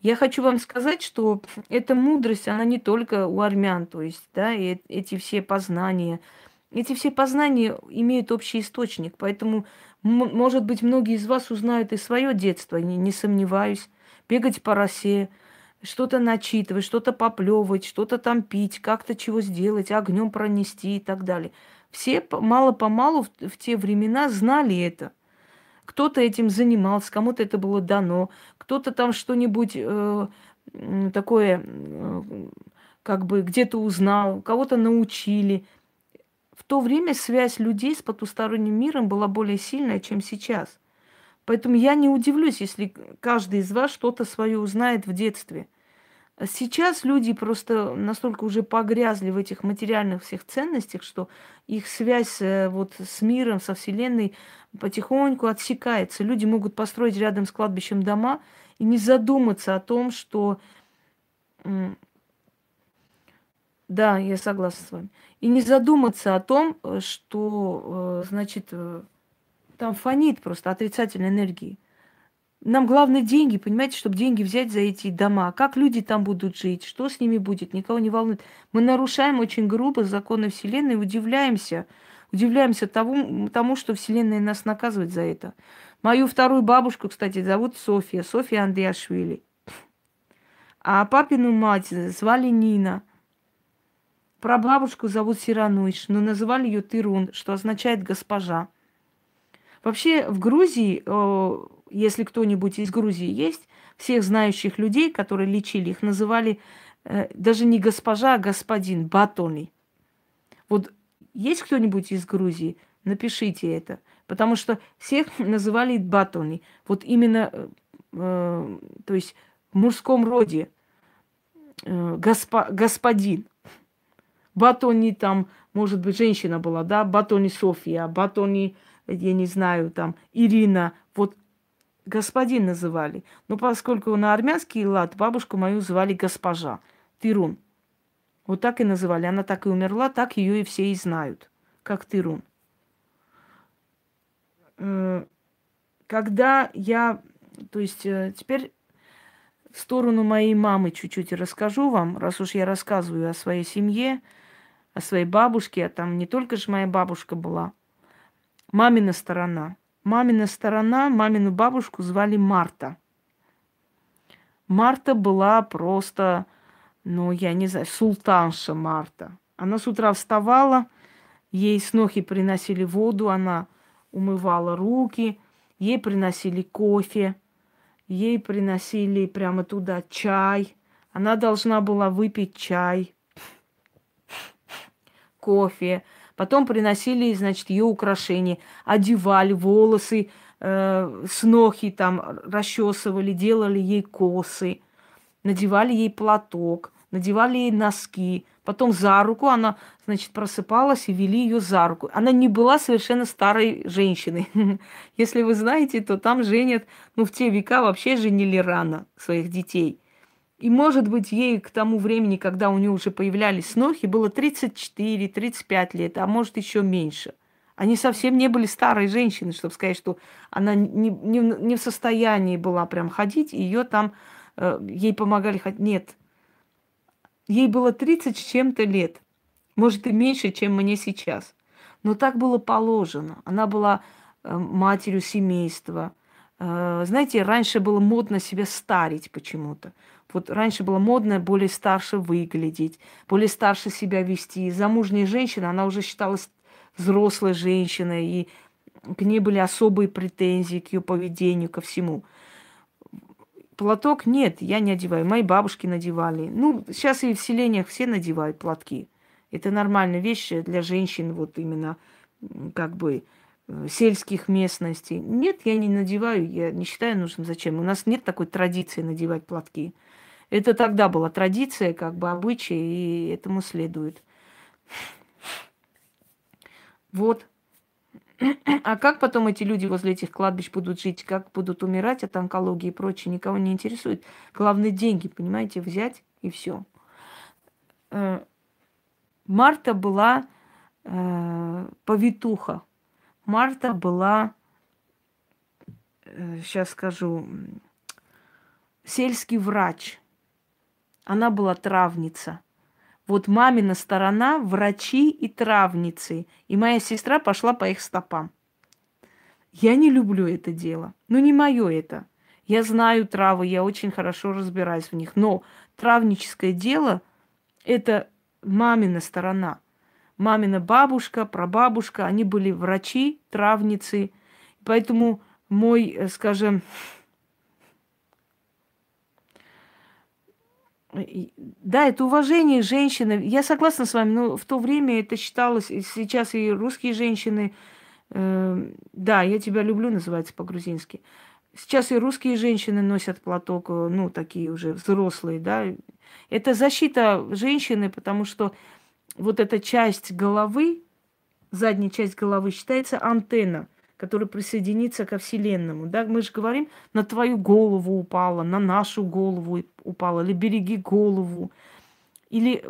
Я хочу вам сказать, что эта мудрость, она не только у армян, то есть, да, и эти все познания, эти все познания имеют общий источник, поэтому, может быть, многие из вас узнают и свое детство, не, не сомневаюсь. Бегать по росе, что-то начитывать, что-то поплевывать, что-то там пить, как-то чего сделать, огнем пронести и так далее – все мало-помалу в, те времена знали это. Кто-то этим занимался, кому-то это было дано, кто-то там что-нибудь э, такое э, как бы где-то узнал, кого-то научили. В то время связь людей с потусторонним миром была более сильная, чем сейчас. Поэтому я не удивлюсь, если каждый из вас что-то свое узнает в детстве – Сейчас люди просто настолько уже погрязли в этих материальных всех ценностях, что их связь э, вот с миром, со Вселенной потихоньку отсекается. Люди могут построить рядом с кладбищем дома и не задуматься о том, что... Да, я согласна с вами. И не задуматься о том, э, что, э, значит, там фонит просто отрицательной энергии. Нам главное деньги, понимаете, чтобы деньги взять за эти дома. Как люди там будут жить, что с ними будет, никого не волнует. Мы нарушаем очень грубо законы Вселенной и удивляемся. Удивляемся тому, тому, что Вселенная нас наказывает за это. Мою вторую бабушку, кстати, зовут София, София Андреашвили. А папину мать звали Нина. Про бабушку зовут Сирануиш, но называли ее Тырун, что означает госпожа. Вообще в Грузии если кто-нибудь из Грузии есть, всех знающих людей, которые лечили, их называли э, даже не госпожа, а господин, батони. Вот есть кто-нибудь из Грузии? Напишите это. Потому что всех <laughs> называли батони. Вот именно, э, э, то есть в мужском роде э, госпо, господин. Батони там, может быть, женщина была, да, Батони София, Батони, я не знаю, там, Ирина. Вот господин называли. Но поскольку на армянский лад бабушку мою звали госпожа Тирун. Вот так и называли. Она так и умерла, так ее и все и знают, как Тирун. Э, когда я, то есть э, теперь в сторону моей мамы чуть-чуть расскажу вам, раз уж я рассказываю о своей семье, о своей бабушке, а там не только же моя бабушка была, мамина сторона – Мамина сторона, мамину бабушку звали Марта. Марта была просто, ну, я не знаю, султанша Марта. Она с утра вставала, ей с ноги приносили воду, она умывала руки, ей приносили кофе, ей приносили прямо туда чай. Она должна была выпить чай, кофе, Потом приносили, значит, ее украшения, одевали волосы, э, с ноги там расчесывали, делали ей косы, надевали ей платок, надевали ей носки. Потом за руку она, значит, просыпалась и вели ее за руку. Она не была совершенно старой женщиной. <laughs> Если вы знаете, то там женят, ну, в те века вообще женили рано своих детей – и, может быть, ей к тому времени, когда у нее уже появлялись ноги, было 34-35 лет, а может, еще меньше. Они совсем не были старой женщиной, чтобы сказать, что она не, не, не в состоянии была прям ходить, и ее там э, ей помогали хоть... Нет. Ей было 30 с чем-то лет. Может, и меньше, чем мне сейчас. Но так было положено. Она была э, матерью семейства. Э, знаете, раньше было модно себя старить почему-то. Вот раньше было модно более старше выглядеть, более старше себя вести. Замужняя женщина, она уже считалась взрослой женщиной, и к ней были особые претензии к ее поведению, ко всему. Платок нет, я не одеваю. Мои бабушки надевали. Ну, сейчас и в селениях все надевают платки. Это нормальная вещь для женщин, вот именно как бы э, сельских местностей. Нет, я не надеваю, я не считаю нужным. Зачем? У нас нет такой традиции надевать платки. Это тогда была традиция, как бы обычай, и этому следует. Вот. А как потом эти люди возле этих кладбищ будут жить, как будут умирать от онкологии и прочее, никого не интересует. Главное деньги, понимаете, взять и все. Э, Марта была э, повитуха. Марта была, э, сейчас скажу, сельский врач. Она была травница. Вот мамина сторона врачи и травницы. И моя сестра пошла по их стопам. Я не люблю это дело. Ну, не мое это. Я знаю травы, я очень хорошо разбираюсь в них. Но травническое дело – это мамина сторона. Мамина бабушка, прабабушка, они были врачи, травницы. Поэтому мой, э, скажем, Да, это уважение женщины. Я согласна с вами, но в то время это считалось, сейчас и русские женщины, э, да, я тебя люблю, называется по-грузински. Сейчас и русские женщины носят платок, э, ну, такие уже взрослые, да. Это защита женщины, потому что вот эта часть головы, задняя часть головы считается антенна – который присоединится ко Вселенному. Да? Мы же говорим, на твою голову упала, на нашу голову упала, или береги голову. Или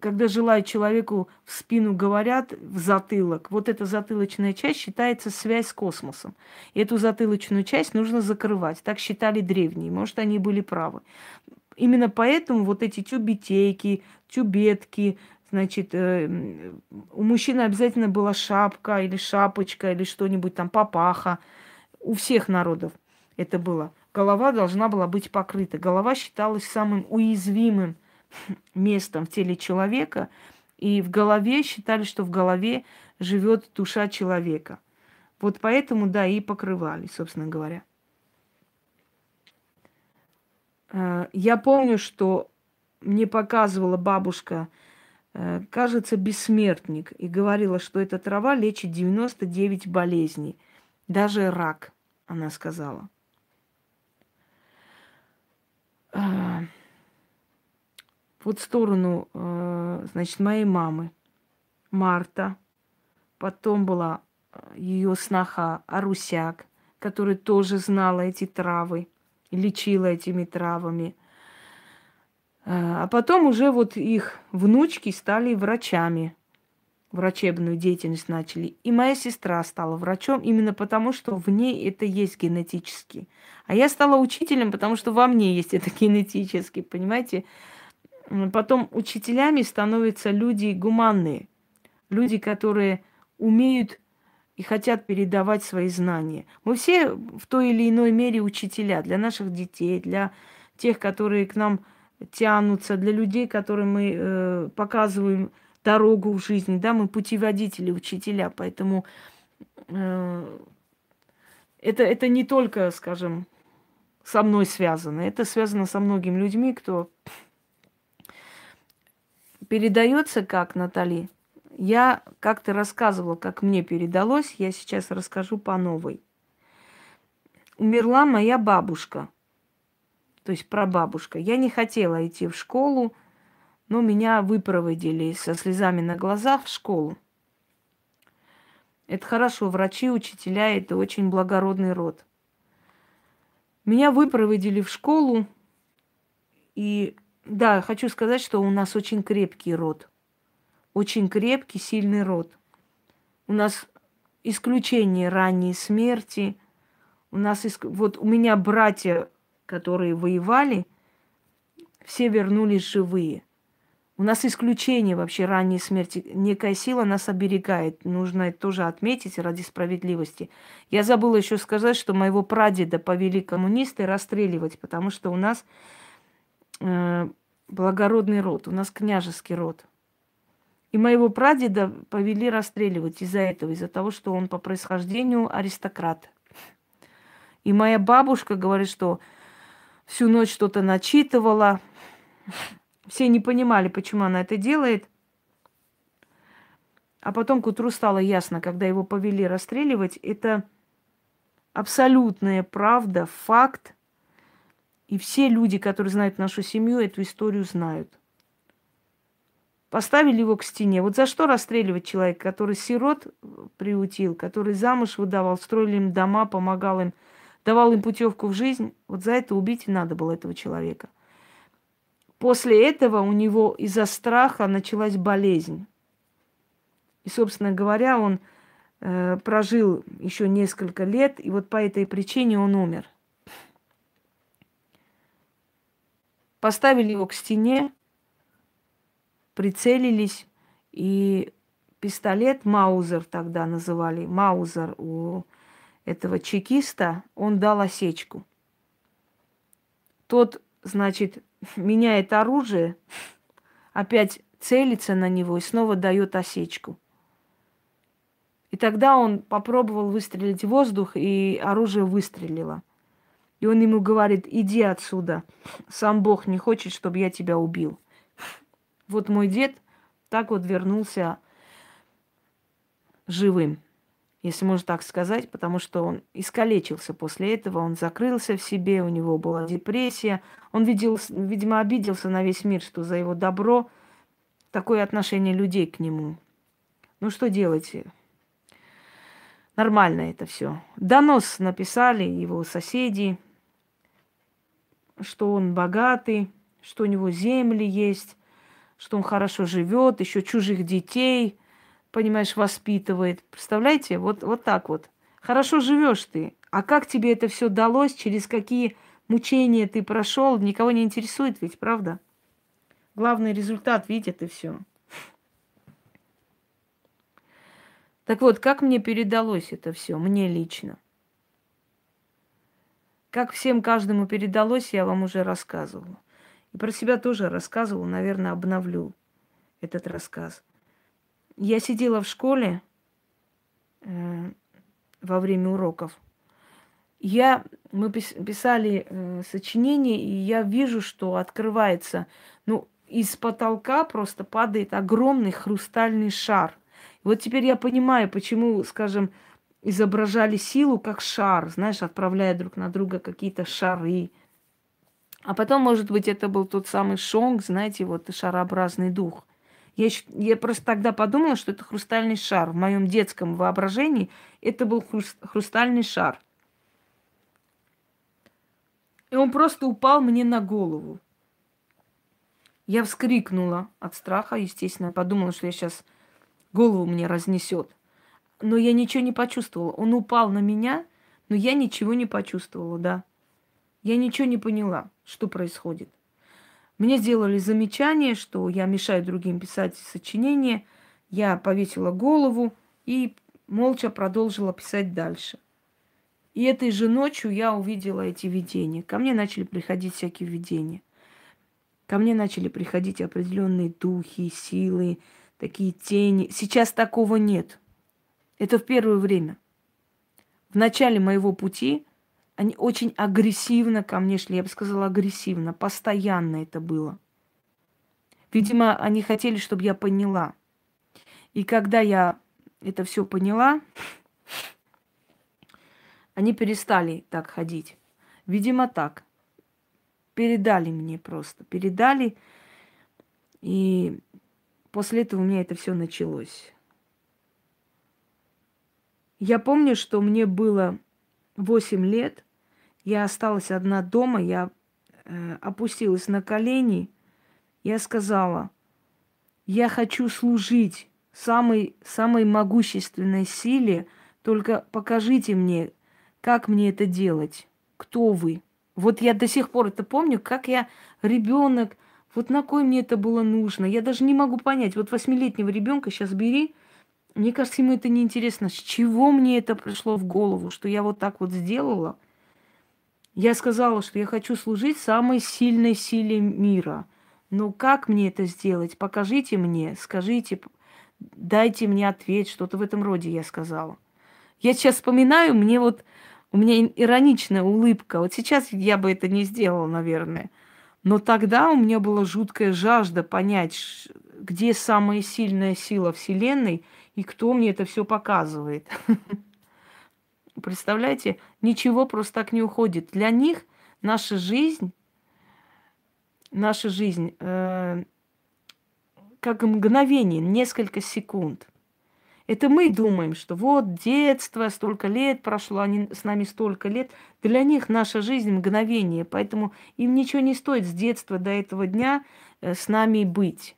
когда желают человеку в спину говорят, в затылок, вот эта затылочная часть считается связь с космосом. И эту затылочную часть нужно закрывать. Так считали древние. Может, они были правы. Именно поэтому вот эти тюбетейки, тюбетки, Значит, э, у мужчины обязательно была шапка или шапочка или что-нибудь там, папаха. У всех народов это было. Голова должна была быть покрыта. Голова считалась самым уязвимым <laughs> местом в теле человека. И в голове считали, что в голове живет душа человека. Вот поэтому, да, и покрывали, собственно говоря. Э, я помню, что мне показывала бабушка кажется, бессмертник, и говорила, что эта трава лечит 99 болезней, даже рак, она сказала. Э, вот в сторону, э, значит, моей мамы, Марта, потом была ее сноха Арусяк, которая тоже знала эти травы, лечила этими травами – а потом уже вот их внучки стали врачами. Врачебную деятельность начали. И моя сестра стала врачом именно потому, что в ней это есть генетически. А я стала учителем, потому что во мне есть это генетически, понимаете? Потом учителями становятся люди гуманные. Люди, которые умеют и хотят передавать свои знания. Мы все в той или иной мере учителя для наших детей, для тех, которые к нам тянутся, для людей, которым мы э, показываем дорогу в жизни, да, мы путеводители, учителя, поэтому э, это, это не только, скажем, со мной связано, это связано со многими людьми, кто передается как, Натали. Я как-то рассказывала, как мне передалось, я сейчас расскажу по новой. Умерла моя бабушка – то есть прабабушка. Я не хотела идти в школу, но меня выпроводили со слезами на глазах в школу. Это хорошо, врачи, учителя, это очень благородный род. Меня выпроводили в школу, и да, хочу сказать, что у нас очень крепкий род. Очень крепкий, сильный род. У нас исключение ранней смерти. У нас, иск... вот у меня братья которые воевали, все вернулись живые. У нас исключение вообще ранней смерти. Некая сила нас оберегает. Нужно это тоже отметить ради справедливости. Я забыла еще сказать, что моего прадеда повели коммунисты расстреливать, потому что у нас э, благородный род, у нас княжеский род. И моего прадеда повели расстреливать из-за этого, из-за того, что он по происхождению аристократ. И моя бабушка говорит, что всю ночь что-то начитывала, все не понимали, почему она это делает. А потом к утру стало ясно, когда его повели расстреливать, это абсолютная правда, факт. И все люди, которые знают нашу семью, эту историю знают. Поставили его к стене. Вот за что расстреливать человека, который сирот приутил, который замуж выдавал, строили им дома, помогал им, давал им путевку в жизнь. Вот за это убить надо было этого человека – После этого у него из-за страха началась болезнь. И, собственно говоря, он э, прожил еще несколько лет, и вот по этой причине он умер. Поставили его к стене, прицелились, и пистолет Маузер тогда называли, Маузер у этого чекиста, он дал осечку. Тот, значит, меняет оружие, опять целится на него и снова дает осечку. И тогда он попробовал выстрелить в воздух, и оружие выстрелило. И он ему говорит, иди отсюда, сам Бог не хочет, чтобы я тебя убил. Вот мой дед так вот вернулся живым если можно так сказать, потому что он искалечился после этого, он закрылся в себе, у него была депрессия. Он, видел, видимо, обиделся на весь мир, что за его добро такое отношение людей к нему. Ну что делать? Нормально это все. Донос написали его соседи, что он богатый, что у него земли есть, что он хорошо живет, еще чужих детей – понимаешь, воспитывает. Представляете, вот, вот так вот. Хорошо живешь ты. А как тебе это все далось, через какие мучения ты прошел, никого не интересует ведь, правда? Главный результат видит и все. Так вот, как мне передалось это все, мне лично? Как всем каждому передалось, я вам уже рассказывала. И про себя тоже рассказывала, наверное, обновлю этот рассказ. Я сидела в школе э, во время уроков. Я, мы писали э, сочинение, и я вижу, что открывается, ну, из потолка просто падает огромный хрустальный шар. Вот теперь я понимаю, почему, скажем, изображали силу как шар, знаешь, отправляя друг на друга какие-то шары. А потом, может быть, это был тот самый шонг, знаете, вот шарообразный дух. Я, я просто тогда подумала, что это хрустальный шар. В моем детском воображении это был хрустальный шар. И он просто упал мне на голову. Я вскрикнула от страха, естественно. Подумала, что я сейчас голову мне разнесет. Но я ничего не почувствовала. Он упал на меня, но я ничего не почувствовала, да. Я ничего не поняла, что происходит. Мне сделали замечание, что я мешаю другим писать сочинения. Я повесила голову и молча продолжила писать дальше. И этой же ночью я увидела эти видения. Ко мне начали приходить всякие видения. Ко мне начали приходить определенные духи, силы, такие тени. Сейчас такого нет. Это в первое время. В начале моего пути они очень агрессивно ко мне шли, я бы сказала агрессивно, постоянно это было. Видимо, они хотели, чтобы я поняла. И когда я это все поняла, они перестали так ходить. Видимо, так. Передали мне просто. Передали. И после этого у меня это все началось. Я помню, что мне было 8 лет – я осталась одна дома, я э, опустилась на колени, я сказала, я хочу служить самой, самой могущественной силе, только покажите мне, как мне это делать, кто вы. Вот я до сих пор это помню, как я ребенок, вот на кой мне это было нужно. Я даже не могу понять. Вот восьмилетнего ребенка сейчас бери, мне кажется, ему это неинтересно. С чего мне это пришло в голову, что я вот так вот сделала? Я сказала, что я хочу служить самой сильной силе мира. Но как мне это сделать? Покажите мне, скажите, дайте мне ответ, что-то в этом роде я сказала. Я сейчас вспоминаю, мне вот, у меня ироничная улыбка. Вот сейчас я бы это не сделала, наверное. Но тогда у меня была жуткая жажда понять, где самая сильная сила Вселенной и кто мне это все показывает. <laughs> Представляете, ничего просто так не уходит. Для них наша жизнь, наша жизнь э, как мгновение, несколько секунд. Это мы думаем, что вот детство, столько лет прошло, они с нами столько лет. Для них наша жизнь мгновение, поэтому им ничего не стоит с детства до этого дня э, с нами быть.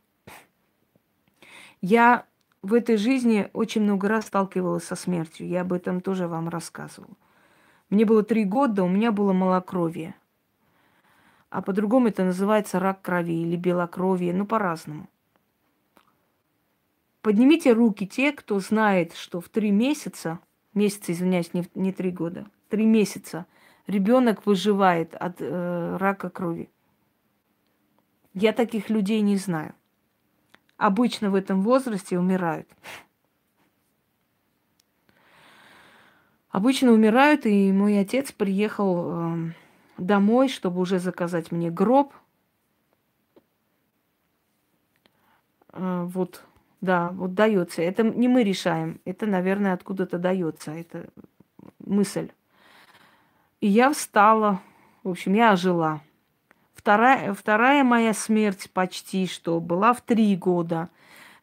Я в этой жизни очень много раз сталкивалась со смертью. Я об этом тоже вам рассказывала. Мне было три года, у меня было малокровие. А по-другому это называется рак крови или белокровие, ну по-разному. Поднимите руки те, кто знает, что в три месяца, месяца, извиняюсь, не, не три года, три месяца ребенок выживает от э, рака крови. Я таких людей не знаю. Обычно в этом возрасте умирают. Обычно умирают, и мой отец приехал э, домой, чтобы уже заказать мне гроб. Э, вот да, вот дается. Это не мы решаем. Это, наверное, откуда-то дается. Это мысль. И я встала. В общем, я ожила. Вторая, вторая моя смерть почти что была в три года.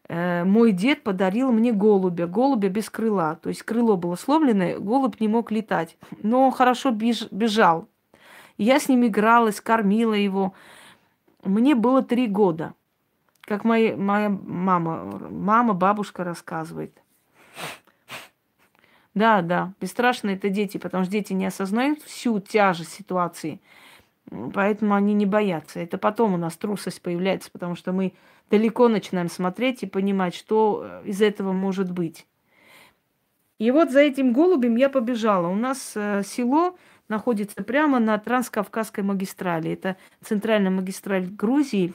Э, мой дед подарил мне голубя, голубя без крыла. То есть крыло было сломлено, голубь не мог летать. Но он хорошо беж, бежал. Я с ним игралась, кормила его. Мне было три года. Как моя, моя мама, мама, бабушка рассказывает. Да, да, бесстрашные это дети, потому что дети не осознают всю тяжесть ситуации, поэтому они не боятся. Это потом у нас трусость появляется, потому что мы далеко начинаем смотреть и понимать, что э, из этого может быть. И вот за этим голубем я побежала. У нас э, село находится прямо на Транскавказской магистрали. Это центральная магистраль Грузии.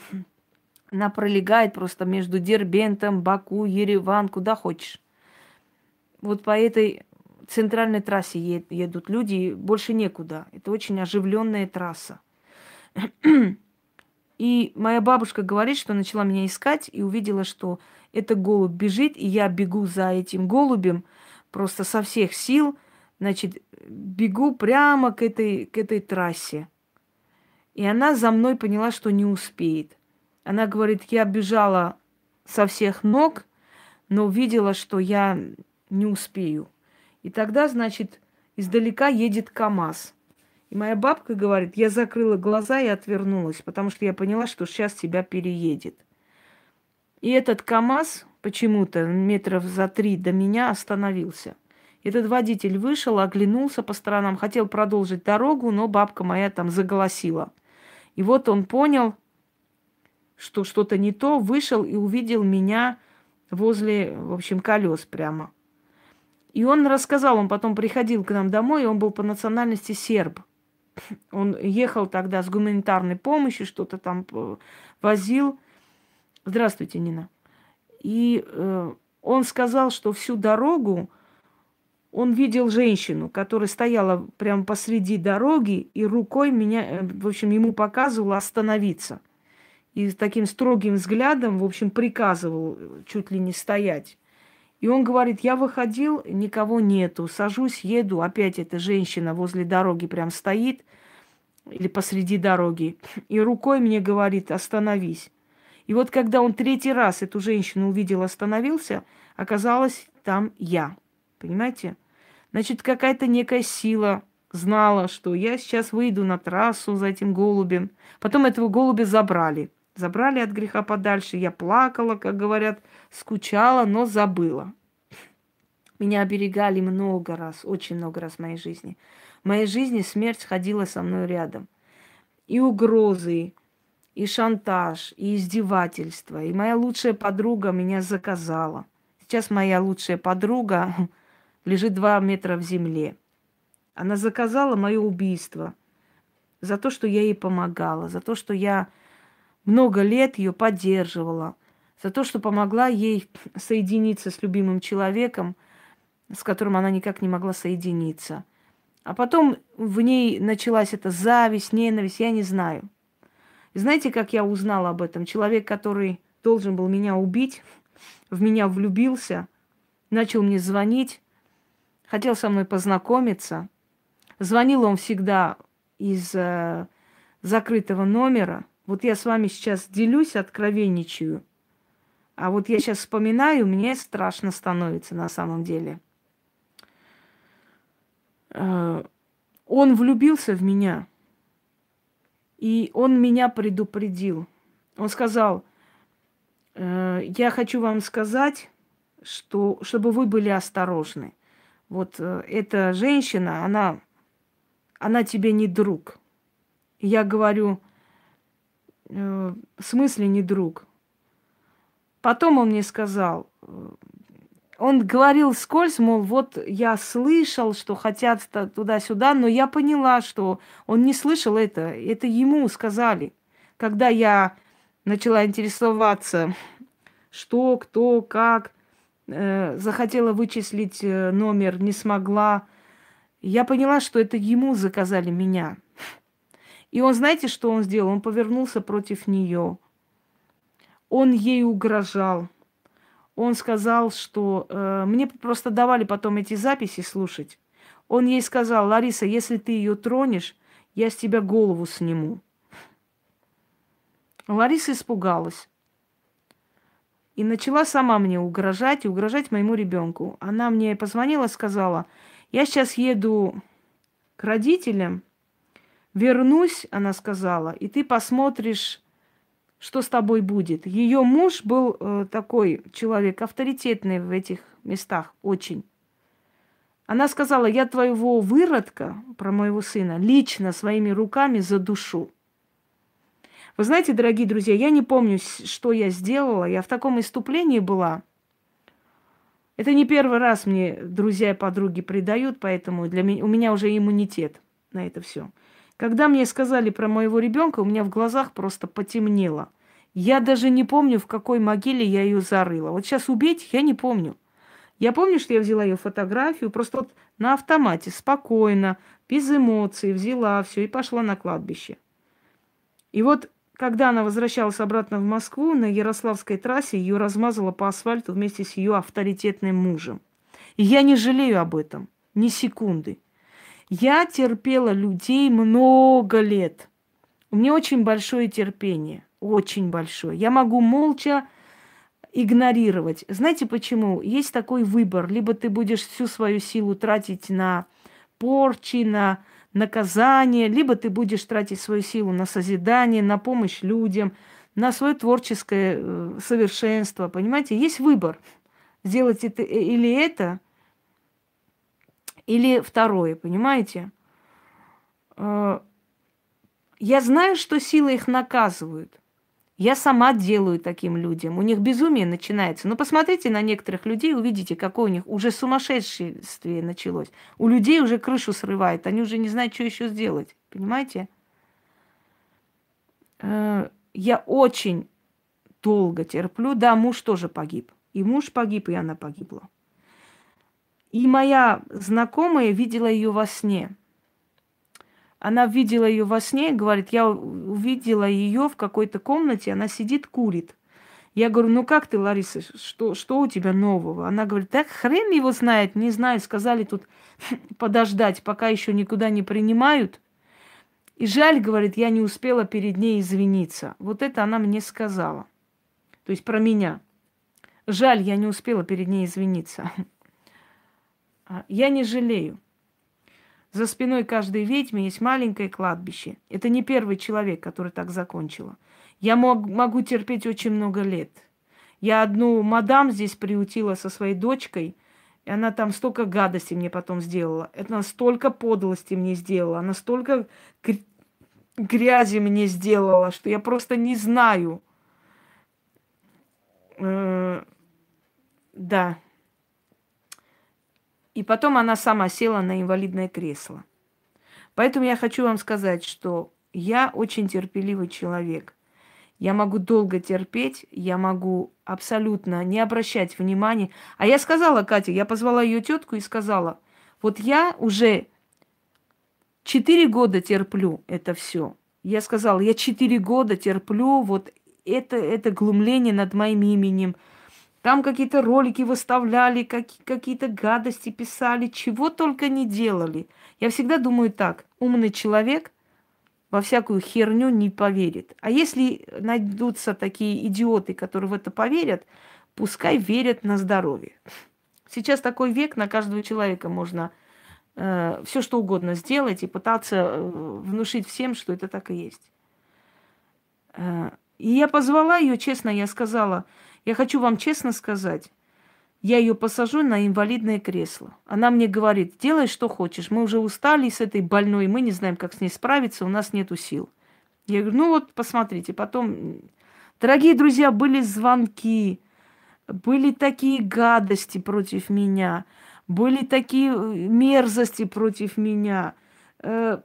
Она пролегает просто между Дербентом, Баку, Ереван, куда хочешь. Вот по этой центральной трассе едут люди, больше некуда. Это очень оживленная трасса. <clears throat> И моя бабушка говорит, что начала меня искать и увидела, что это голубь бежит, и я бегу за этим голубем просто со всех сил, значит, бегу прямо к этой, к этой трассе. И она за мной поняла, что не успеет. Она говорит, я бежала со всех ног, но увидела, что я не успею. И тогда, значит, издалека едет КАМАЗ. И моя бабка говорит, я закрыла глаза и отвернулась, потому что я поняла, что сейчас тебя переедет. И этот КАМАЗ почему-то метров за три до меня остановился. Этот водитель вышел, оглянулся по сторонам, хотел продолжить дорогу, но бабка моя там заголосила. И вот он понял, что что-то не то, вышел и увидел меня возле, в общем, колес прямо. И он рассказал, он потом приходил к нам домой, и он был по национальности серб. Он ехал тогда с гуманитарной помощью, что-то там э, возил. Здравствуйте, Нина. И э, он сказал, что всю дорогу он видел женщину, которая стояла прямо посреди дороги и рукой меня, э, в общем, ему показывала остановиться – и с таким строгим взглядом, в общем, приказывал чуть ли не стоять. И он говорит, я выходил, никого нету, сажусь, еду, опять эта женщина возле дороги прям стоит, или посреди дороги, и рукой мне говорит, остановись. И вот когда он третий раз эту женщину увидел, остановился, оказалось там я. Понимаете? Значит, какая-то некая сила знала, что я сейчас выйду на трассу за этим голубем. Потом этого голубя забрали. Забрали от греха подальше. Я плакала, как говорят, скучала, но забыла. Меня оберегали много раз, очень много раз в моей жизни. В моей жизни смерть ходила со мной рядом. и угрозы, и шантаж, и издевательство. И моя лучшая подруга меня заказала. Сейчас моя лучшая подруга <laughs> лежит два метра в земле. Она заказала мое убийство за то, что я ей помогала, за то, что я много лет ее поддерживала, за то, что помогла ей соединиться с любимым человеком, с которым она никак не могла соединиться. А потом в ней началась эта зависть, ненависть, я не знаю. И знаете, как я узнала об этом? Человек, который должен был меня убить, в меня влюбился, начал мне звонить, хотел со мной познакомиться. Звонил он всегда из э, закрытого номера. Вот я с вами сейчас делюсь, откровенничаю. А вот я сейчас вспоминаю, мне страшно становится на самом деле. Э, он влюбился в меня. И он меня предупредил. Он сказал, «Э, я хочу вам сказать, что, чтобы вы были осторожны. Вот э, эта женщина, она, она тебе не друг. я говорю, в смысле не друг? Потом он мне сказал, он говорил скользь, мол, вот я слышал, что хотят туда-сюда, но я поняла, что он не слышал это. Это ему сказали. Когда я начала интересоваться, что, кто, как, э, захотела вычислить э, номер, не смогла, я поняла, что это ему заказали меня. И он, знаете, что он сделал? Он повернулся против нее. Он ей угрожал он сказал, что э, мне просто давали потом эти записи слушать. Он ей сказал, Лариса, если ты ее тронешь, я с тебя голову сниму. Лариса испугалась. И начала сама мне угрожать и угрожать моему ребенку. Она мне позвонила, сказала, я сейчас еду к родителям, вернусь, она сказала, и ты посмотришь что с тобой будет. Ее муж был э, такой человек авторитетный в этих местах, очень. Она сказала, я твоего выродка, про моего сына, лично своими руками задушу. Вы знаете, дорогие друзья, я не помню, что я сделала. Я в таком иступлении была. Это не первый раз мне друзья и подруги предают, поэтому для меня, у меня уже иммунитет на это все. Когда мне сказали про моего ребенка, у меня в глазах просто потемнело. Я даже не помню, в какой могиле я ее зарыла. Вот сейчас убить я не помню. Я помню, что я взяла ее фотографию, просто вот на автомате, спокойно, без эмоций, взяла все и пошла на кладбище. И вот, когда она возвращалась обратно в Москву, на Ярославской трассе ее размазала по асфальту вместе с ее авторитетным мужем. И я не жалею об этом, ни секунды. Я терпела людей много лет. У меня очень большое терпение очень большой. Я могу молча игнорировать. Знаете почему? Есть такой выбор. Либо ты будешь всю свою силу тратить на порчи, на наказание, либо ты будешь тратить свою силу на созидание, на помощь людям, на свое творческое э, совершенство. Понимаете, есть выбор. Сделать это или это, или второе, понимаете? Э, я знаю, что силы их наказывают. Я сама делаю таким людям. У них безумие начинается. Но посмотрите на некоторых людей, увидите, какое у них уже сумасшествие началось. У людей уже крышу срывает, они уже не знают, что еще сделать. Понимаете? Э, я очень долго терплю. Да, муж тоже погиб. И муж погиб, и она погибла. И моя знакомая видела ее во сне. Она видела ее во сне, говорит, я увидела ее в какой-то комнате, она сидит, курит. Я говорю, ну как ты, Лариса, что, что у тебя нового? Она говорит, так хрен его знает, не знаю, сказали тут <laughs> подождать, пока еще никуда не принимают. И жаль, говорит, я не успела перед ней извиниться. Вот это она мне сказала. То есть про меня. Жаль, я не успела перед ней извиниться. <laughs> А, я не жалею. За спиной каждой ведьмы есть маленькое кладбище. Это не первый человек, который так закончила. Я мог, могу терпеть очень много лет. Я одну мадам здесь приутила со своей дочкой, и она там столько гадости мне потом сделала. Это настолько подлости мне сделала, она столько грязи мне сделала, что я просто не знаю. Э, да. И потом она сама села на инвалидное кресло. Поэтому я хочу вам сказать, что я очень терпеливый человек. Я могу долго терпеть, я могу абсолютно не обращать внимания. А я сказала Кате, я позвала ее тетку и сказала, вот я уже четыре года терплю это все. Я сказала, я четыре года терплю вот это, это глумление над моим именем. Там какие-то ролики выставляли, как, какие-то гадости писали, чего только не делали. Я всегда думаю так, умный человек во всякую херню не поверит. А если найдутся такие идиоты, которые в это поверят, пускай верят на здоровье. Сейчас такой век, на каждого человека можно э, все что угодно сделать и пытаться э, внушить всем, что это так и есть. Э, и я позвала ее, честно, я сказала, я хочу вам честно сказать, я ее посажу на инвалидное кресло. Она мне говорит, делай, что хочешь. Мы уже устали с этой больной, мы не знаем, как с ней справиться, у нас нету сил. Я говорю, ну вот, посмотрите, потом... Дорогие друзья, были звонки, были такие гадости против меня, были такие э, мерзости против меня. Э,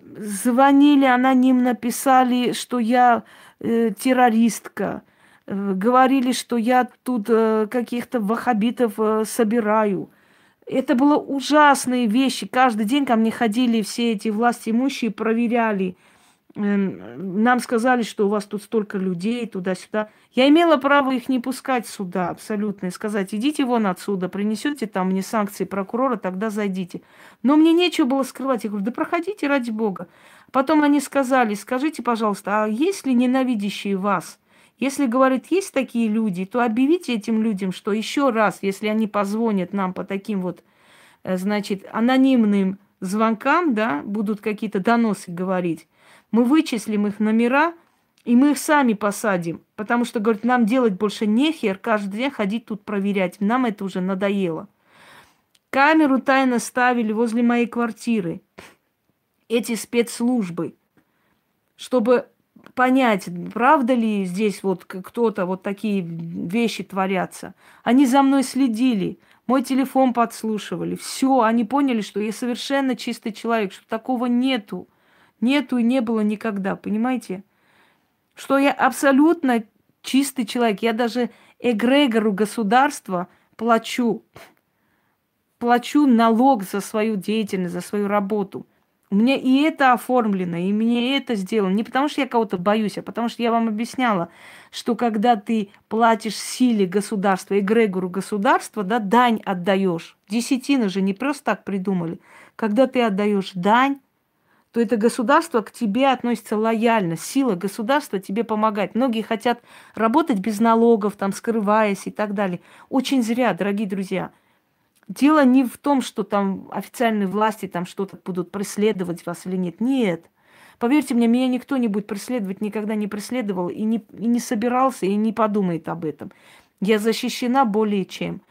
звонили анонимно, писали, что я э, террористка. Э, говорили, что я тут э, каких-то вахабитов э, собираю. Это было ужасные вещи. Каждый день ко мне ходили все эти власти имущие, проверяли. Эм, нам сказали, что у вас тут столько людей, туда-сюда. Я имела право их не пускать сюда абсолютно и сказать, идите вон отсюда, принесете там мне санкции прокурора, тогда зайдите. Но мне нечего было скрывать. Я говорю, да проходите ради бога. Потом они сказали, скажите, пожалуйста, а есть ли ненавидящие вас? Если, говорит, есть такие люди, то объявите этим людям, что еще раз, если они позвонят нам по таким вот, э, значит, анонимным звонкам, да, будут какие-то доносы говорить, мы вычислим их номера, и мы их сами посадим. Потому что, говорит, нам делать больше нехер, каждый день ходить тут проверять. Нам это уже надоело. Камеру тайно ставили возле моей квартиры. Эти спецслужбы. Чтобы понять, правда ли здесь вот кто-то вот такие вещи творятся. Они за мной следили, мой телефон подслушивали. Все, они поняли, что я совершенно чистый человек, что такого нету. Нету и не было никогда, понимаете? Что я абсолютно чистый человек. Я даже эгрегору государства плачу. Плачу налог за свою деятельность, за свою работу – у меня и это оформлено, и мне это сделано. Не потому что я кого-то боюсь, а потому что я вам объясняла, что когда ты платишь силе государства, эгрегору государства, да, дань отдаешь. Десятины же не просто так придумали. Когда ты отдаешь дань, то это государство к тебе относится лояльно. Сила государства тебе помогает. Многие хотят работать без налогов, там, скрываясь и так далее. Очень зря, дорогие друзья. Дело не в том, что там официальные власти там что-то будут преследовать вас или нет. Нет. Поверьте мне, меня никто не будет преследовать, никогда не преследовал и не, и не собирался, и не подумает об этом. Я защищена более чем.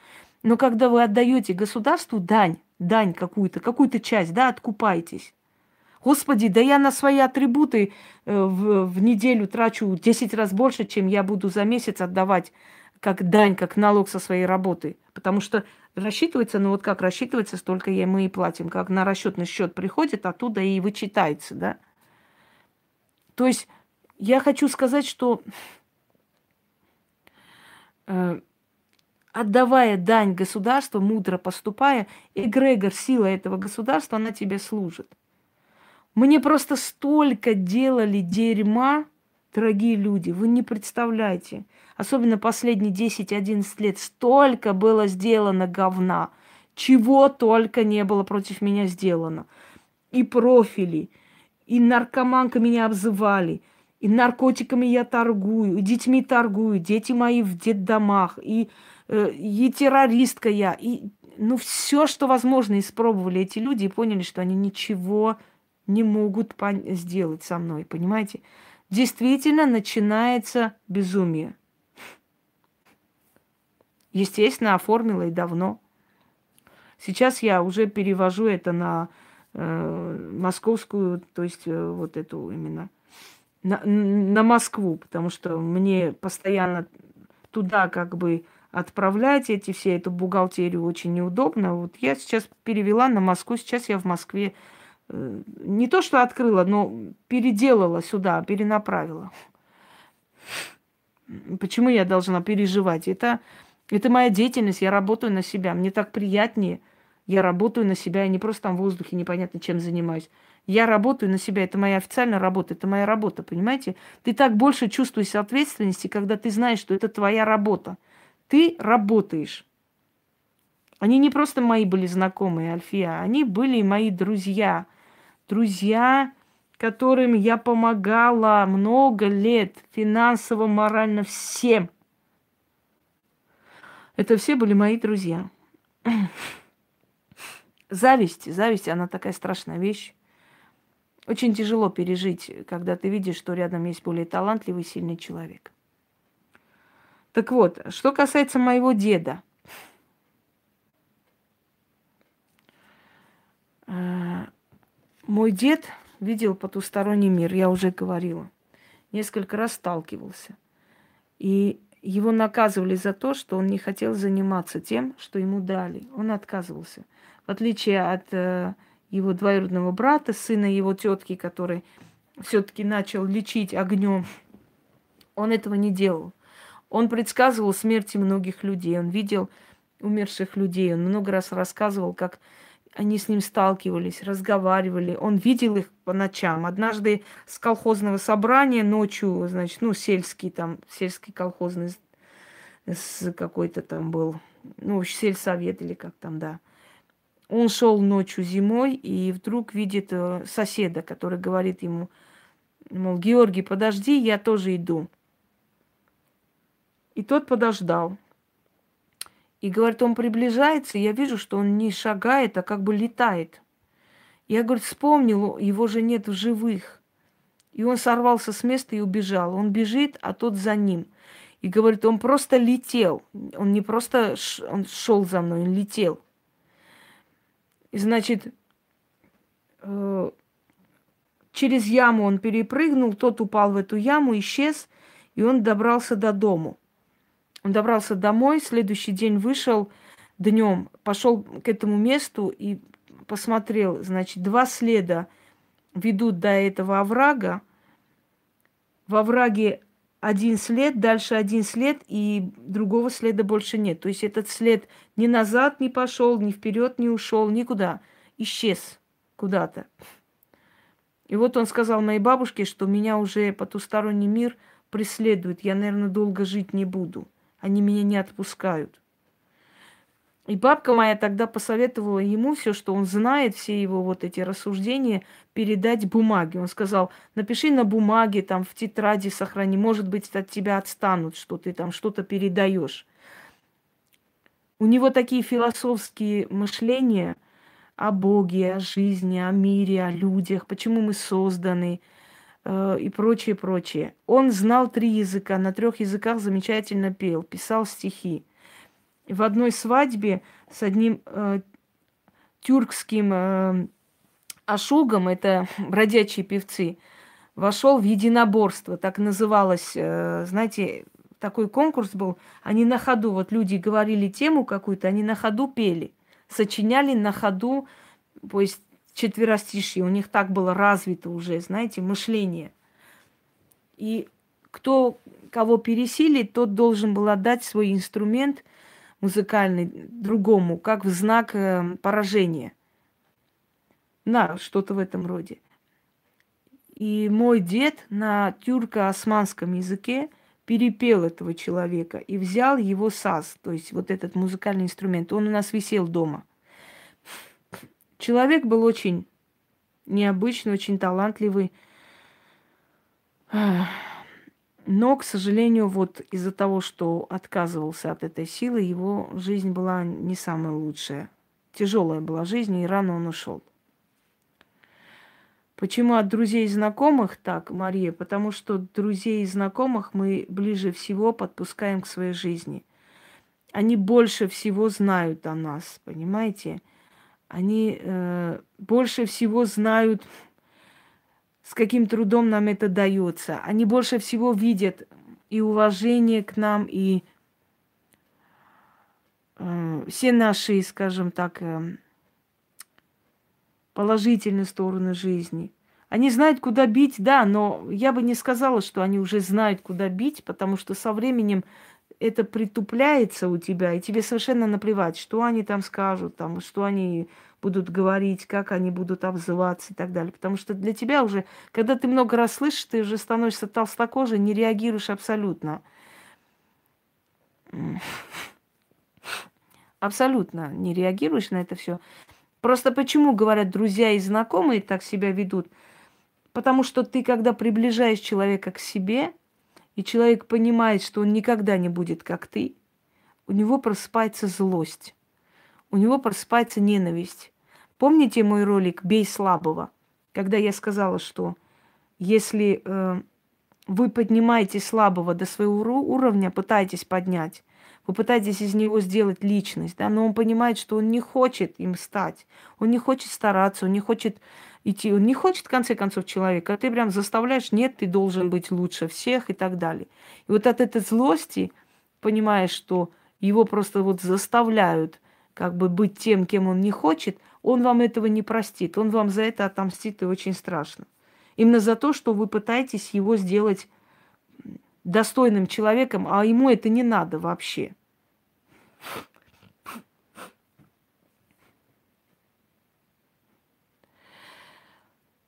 Но когда вы отдаете государству дань, дань какую-то, какую-то часть, да, откупайтесь. Господи, да я на свои атрибуты э, в, в неделю трачу 10 раз больше, чем я буду за месяц отдавать как дань, как налог со своей работы. Потому что рассчитывается, ну вот как рассчитывается, столько я мы и платим. Как на расчетный счет приходит, оттуда и вычитается, да. То есть я хочу сказать, что э, отдавая дань государству, мудро поступая, эгрегор, сила этого государства, она тебе служит. Мне просто столько делали дерьма, дорогие люди, вы не представляете особенно последние 10-11 лет, столько было сделано говна, чего только не было против меня сделано. И профили, и наркоманка меня обзывали, и наркотиками я торгую, и детьми торгую, дети мои в детдомах, и, э, и террористка я, и ну все, что возможно, испробовали эти люди и поняли, что они ничего не могут сделать со мной, понимаете? Действительно начинается безумие. Естественно, оформила и давно. Сейчас я уже перевожу это на э, московскую, то есть э, вот эту именно на, на Москву, потому что мне постоянно туда как бы отправлять эти все, эту бухгалтерию очень неудобно. Вот я сейчас перевела на Москву, сейчас я в Москве э, не то что открыла, но переделала сюда, перенаправила. Почему я должна переживать? Это, это моя деятельность, я работаю на себя. Мне так приятнее. Я работаю на себя, я не просто там в воздухе непонятно чем занимаюсь. Я работаю на себя, это моя официальная работа, это моя работа, понимаете? Ты так больше чувствуешь ответственности, когда ты знаешь, что это твоя работа. Ты работаешь. Они не просто мои были знакомые, Альфия, они были мои друзья. Друзья, которым я помогала много лет, финансово, морально, всем. Это все были мои друзья. Зависть, зависть, она такая страшная вещь. Очень тяжело пережить, когда ты видишь, что рядом есть более талантливый, сильный человек. Так вот, что касается моего деда. Мой дед видел потусторонний мир, я уже говорила. Несколько раз сталкивался. И его наказывали за то, что он не хотел заниматься тем, что ему дали. Он отказывался. В отличие от э, его двоюродного брата, сына его тетки, который все-таки начал лечить огнем, он этого не делал. Он предсказывал смерти многих людей, он видел умерших людей, он много раз рассказывал, как они с ним сталкивались, разговаривали. Он видел их по ночам. Однажды с колхозного собрания ночью, значит, ну, сельский там, сельский колхозный с какой-то там был, ну, сельсовет или как там, да. Он шел ночью зимой и вдруг видит э, соседа, который говорит ему, мол, Георгий, подожди, я тоже иду. И тот подождал. И говорит, он приближается, и я вижу, что он не шагает, а как бы летает. Я, говорит, вспомнил, его же нет в живых. И он сорвался с места и убежал. Он бежит, а тот за ним. И говорит, он просто летел. Он не просто он шел за мной, он летел. И значит, э, через яму он перепрыгнул, тот упал в эту яму, исчез, и он добрался до дому. Он добрался домой, следующий день вышел днем, пошел к этому месту и посмотрел, значит, два следа ведут до этого оврага. В овраге один след, дальше один след, и другого следа больше нет. То есть этот след ни назад не пошел, ни вперед не ушел, никуда. Исчез куда-то. И вот он сказал моей бабушке, что меня уже потусторонний мир преследует. Я, наверное, долго жить не буду. Они меня не отпускают. И бабка моя тогда посоветовала ему все, что он знает, все его вот эти рассуждения, передать бумаге. Он сказал, напиши на бумаге, там, в тетради сохрани, может быть, от тебя отстанут, что ты там что-то передаешь. У него такие философские мышления о Боге, о жизни, о мире, о людях, почему мы созданы – и прочее, прочее. Он знал три языка, на трех языках замечательно пел, писал стихи. В одной свадьбе с одним э, тюркским э, ашугом, это <laughs> бродячие певцы, вошел в единоборство, так называлось, э, знаете, такой конкурс был, они на ходу, вот люди говорили тему какую-то, они на ходу пели, сочиняли на ходу, то есть четверостишие. У них так было развито уже, знаете, мышление. И кто кого пересилит, тот должен был отдать свой инструмент музыкальный другому, как в знак э, поражения. На, что-то в этом роде. И мой дед на тюрко-османском языке перепел этого человека и взял его саз, то есть вот этот музыкальный инструмент. Он у нас висел дома – Человек был очень необычный, очень талантливый. Но, к сожалению, вот из-за того, что отказывался от этой силы, его жизнь была не самая лучшая. Тяжелая была жизнь, и рано он ушел. Почему от друзей и знакомых так, Мария? Потому что друзей и знакомых мы ближе всего подпускаем к своей жизни. Они больше всего знают о нас, понимаете? Они э, больше всего знают, с каким трудом нам это дается. Они больше всего видят и уважение к нам, и э, все наши, скажем так, э, положительные стороны жизни. Они знают, куда бить, да, но я бы не сказала, что они уже знают, куда бить, потому что со временем это притупляется у тебя, и тебе совершенно наплевать, что они там скажут, там, что они будут говорить, как они будут обзываться и так далее. Потому что для тебя уже, когда ты много раз слышишь, ты уже становишься толстокожей, не реагируешь абсолютно. <laughs> Абсолютно не реагируешь на это все. Просто почему, говорят, друзья и знакомые так себя ведут? Потому что ты, когда приближаешь человека к себе, и человек понимает, что он никогда не будет как ты, у него просыпается злость, у него просыпается ненависть. Помните мой ролик «Бей слабого», когда я сказала, что если э, вы поднимаете слабого до своего уровня, пытаетесь поднять, вы пытаетесь из него сделать личность, да, но он понимает, что он не хочет им стать, он не хочет стараться, он не хочет идти. Он не хочет, в конце концов, человека. А ты прям заставляешь, нет, ты должен быть лучше всех и так далее. И вот от этой злости, понимаешь, что его просто вот заставляют как бы быть тем, кем он не хочет, он вам этого не простит. Он вам за это отомстит и очень страшно. Именно за то, что вы пытаетесь его сделать достойным человеком, а ему это не надо вообще.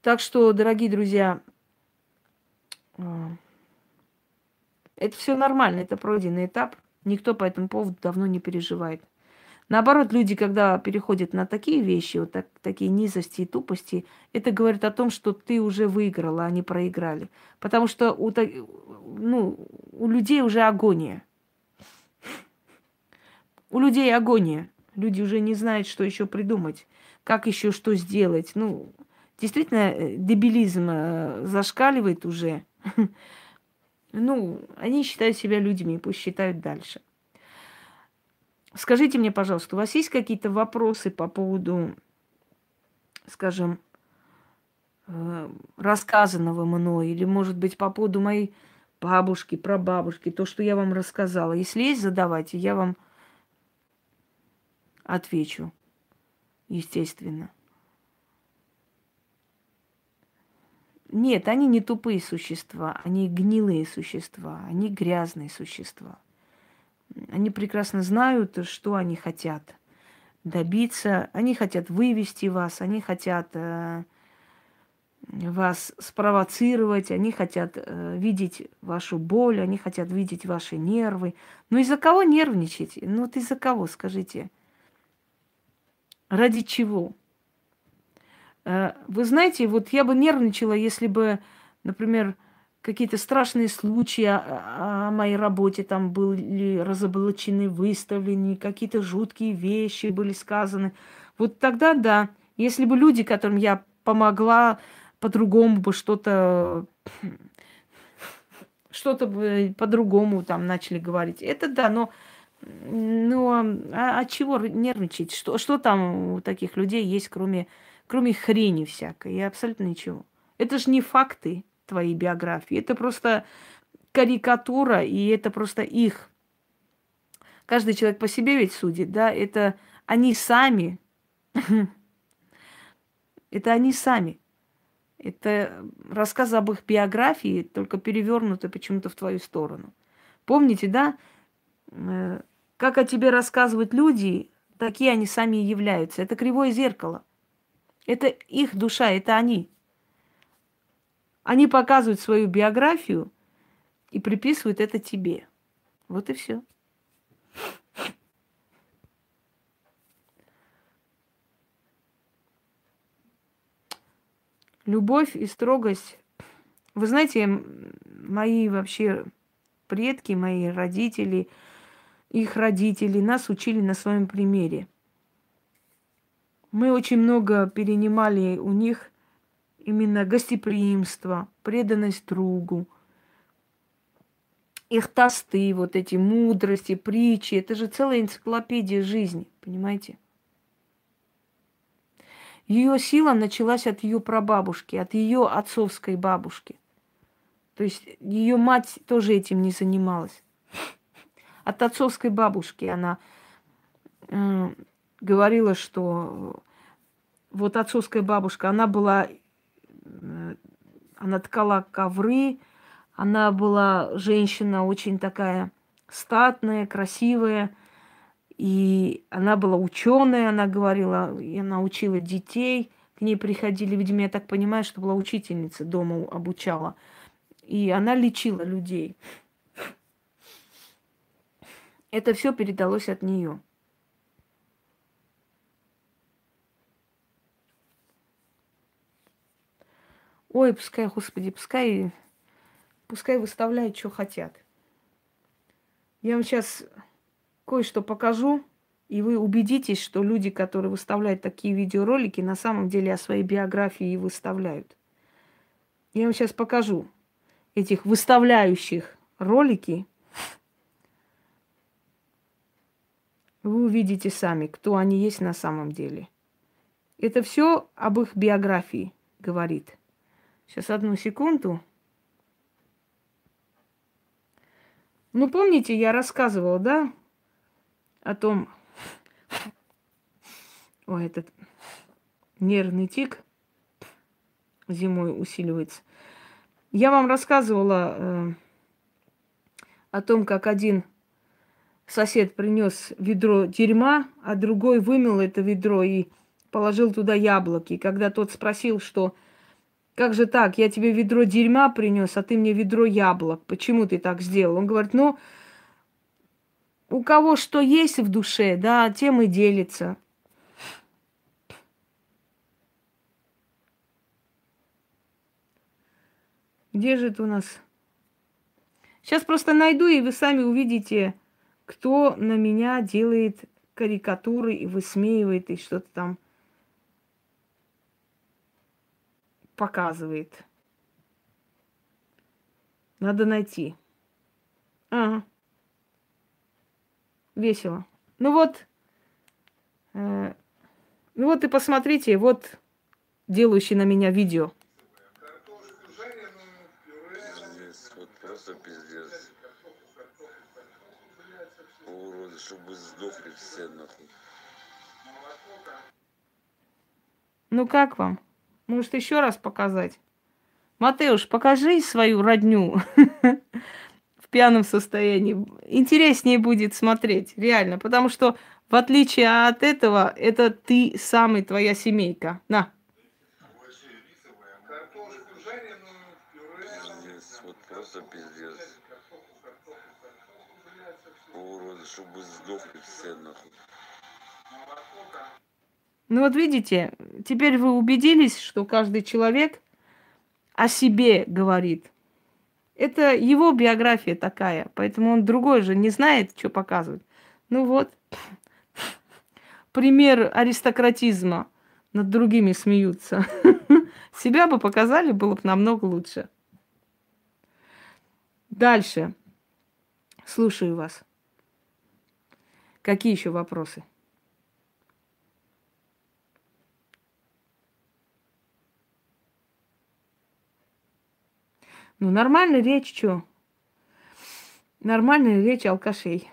Так что, дорогие друзья, а, это все нормально, это пройденный этап. Никто по этому поводу давно не переживает. Наоборот, люди, когда переходят на такие вещи, вот так, такие низости и тупости, это говорит о том, что ты уже выиграла, а они проиграли. Потому что у, ну, у людей уже агония. У людей агония. Люди уже не знают, что еще придумать, как еще что сделать. Ну, действительно э, дебилизм э, зашкаливает уже. <laughs> Ну, они считают себя людьми, пусть считают дальше. Скажите мне, пожалуйста, у вас есть какие-то вопросы по поводу, скажем, э, рассказанного мной, или, может быть, по поводу моей бабушки, прабабушки, то, что я вам рассказала. Если есть, задавайте, я вам отвечу, естественно. Нет, они не тупые существа, они гнилые существа, они грязные существа. Они прекрасно знают, что они хотят добиться. Они хотят вывести вас, они хотят э, вас спровоцировать, они хотят э, видеть вашу боль, они хотят видеть ваши нервы. Но из-за кого нервничать? Ну вот из-за кого, скажите? Ради чего? Э, вы знаете, вот я бы нервничала, если бы, например, какие-то страшные случаи о, о моей работе там были разоблачены, выставлены, какие-то жуткие вещи были сказаны. Вот тогда да, если бы люди, которым я помогла, по-другому бы что-то что-то бы по-другому там начали говорить. Это да, но ну, а, а чего нервничать? Что, что там у таких людей есть, кроме кроме хрени всякой, и абсолютно ничего. Это же не факты твоей биографии, это просто карикатура, и это просто их. Каждый человек по себе ведь судит, да, это они сами, <laughs> это они сами. Это рассказ об их биографии, только перевернуто почему-то в твою сторону. Помните, да, э, как о тебе рассказывают люди, такие они сами и являются. Это кривое зеркало. Это их душа, это они. Они показывают свою биографию и приписывают это тебе. Вот и все. Любовь и строгость. Вы знаете, мои вообще предки, мои родители, их родители нас учили на своем примере – мы очень много перенимали у них именно гостеприимство, преданность другу, их тосты, вот эти мудрости, притчи. Это же целая энциклопедия жизни, понимаете? Ее сила началась от ее прабабушки, от ее отцовской бабушки. То есть ее мать тоже этим не занималась. От отцовской бабушки она э, говорила, что вот отцовская бабушка, она была, э, она ткала ковры, она была женщина очень такая статная, красивая, и она была ученая, она говорила, и она учила детей. К ней приходили, видимо, я так понимаю, что была учительница, дома обучала. И она лечила людей. Это все передалось от нее. Ой, пускай, Господи, пускай, пускай выставляют, что хотят. Я вам сейчас кое-что покажу, и вы убедитесь, что люди, которые выставляют такие видеоролики, на самом деле о своей биографии и выставляют. Я вам сейчас покажу этих выставляющих ролики. Вы увидите сами, кто они есть на самом деле. Это все об их биографии говорит. Сейчас одну секунду. Ну, помните, я рассказывала, да, о том, <laughs> ой, этот нервный тик зимой усиливается. Я вам рассказывала э, о том, как один сосед принес ведро дерьма, а другой вымыл это ведро и положил туда яблоки. когда тот спросил, что как же так, я тебе ведро дерьма принес, а ты мне ведро яблок. Почему ты так сделал? Он говорит, ну, у кого что есть в душе, да, тем и делится. Где же это у нас? Сейчас просто найду, и вы сами увидите, кто на меня делает карикатуры и высмеивает, и что-то там показывает. Надо найти. Ага весело. Ну вот, э, ну вот и посмотрите, вот делающий на меня видео. Пиздец, вот просто пиздец. Уроды, чтобы сдохли все нахуй. Ну как вам? Может еще раз показать? Матеуш, покажи свою родню. <laughs> пьяном состоянии. Интереснее будет смотреть, реально. Потому что, в отличие от этого, это ты самый, твоя семейка. На. Пиздец. Уроды, чтобы сдохли все нахуй. Ну вот видите, теперь вы убедились, что каждый человек о себе говорит. Это его биография такая, поэтому он другой же не знает, что показывать. Ну вот, <laughs> пример аристократизма. Над другими смеются. <laughs> Себя бы показали, было бы намного лучше. Дальше. Слушаю вас. Какие еще вопросы? Ну, нормальная речь, что? Нормальная речь алкашей.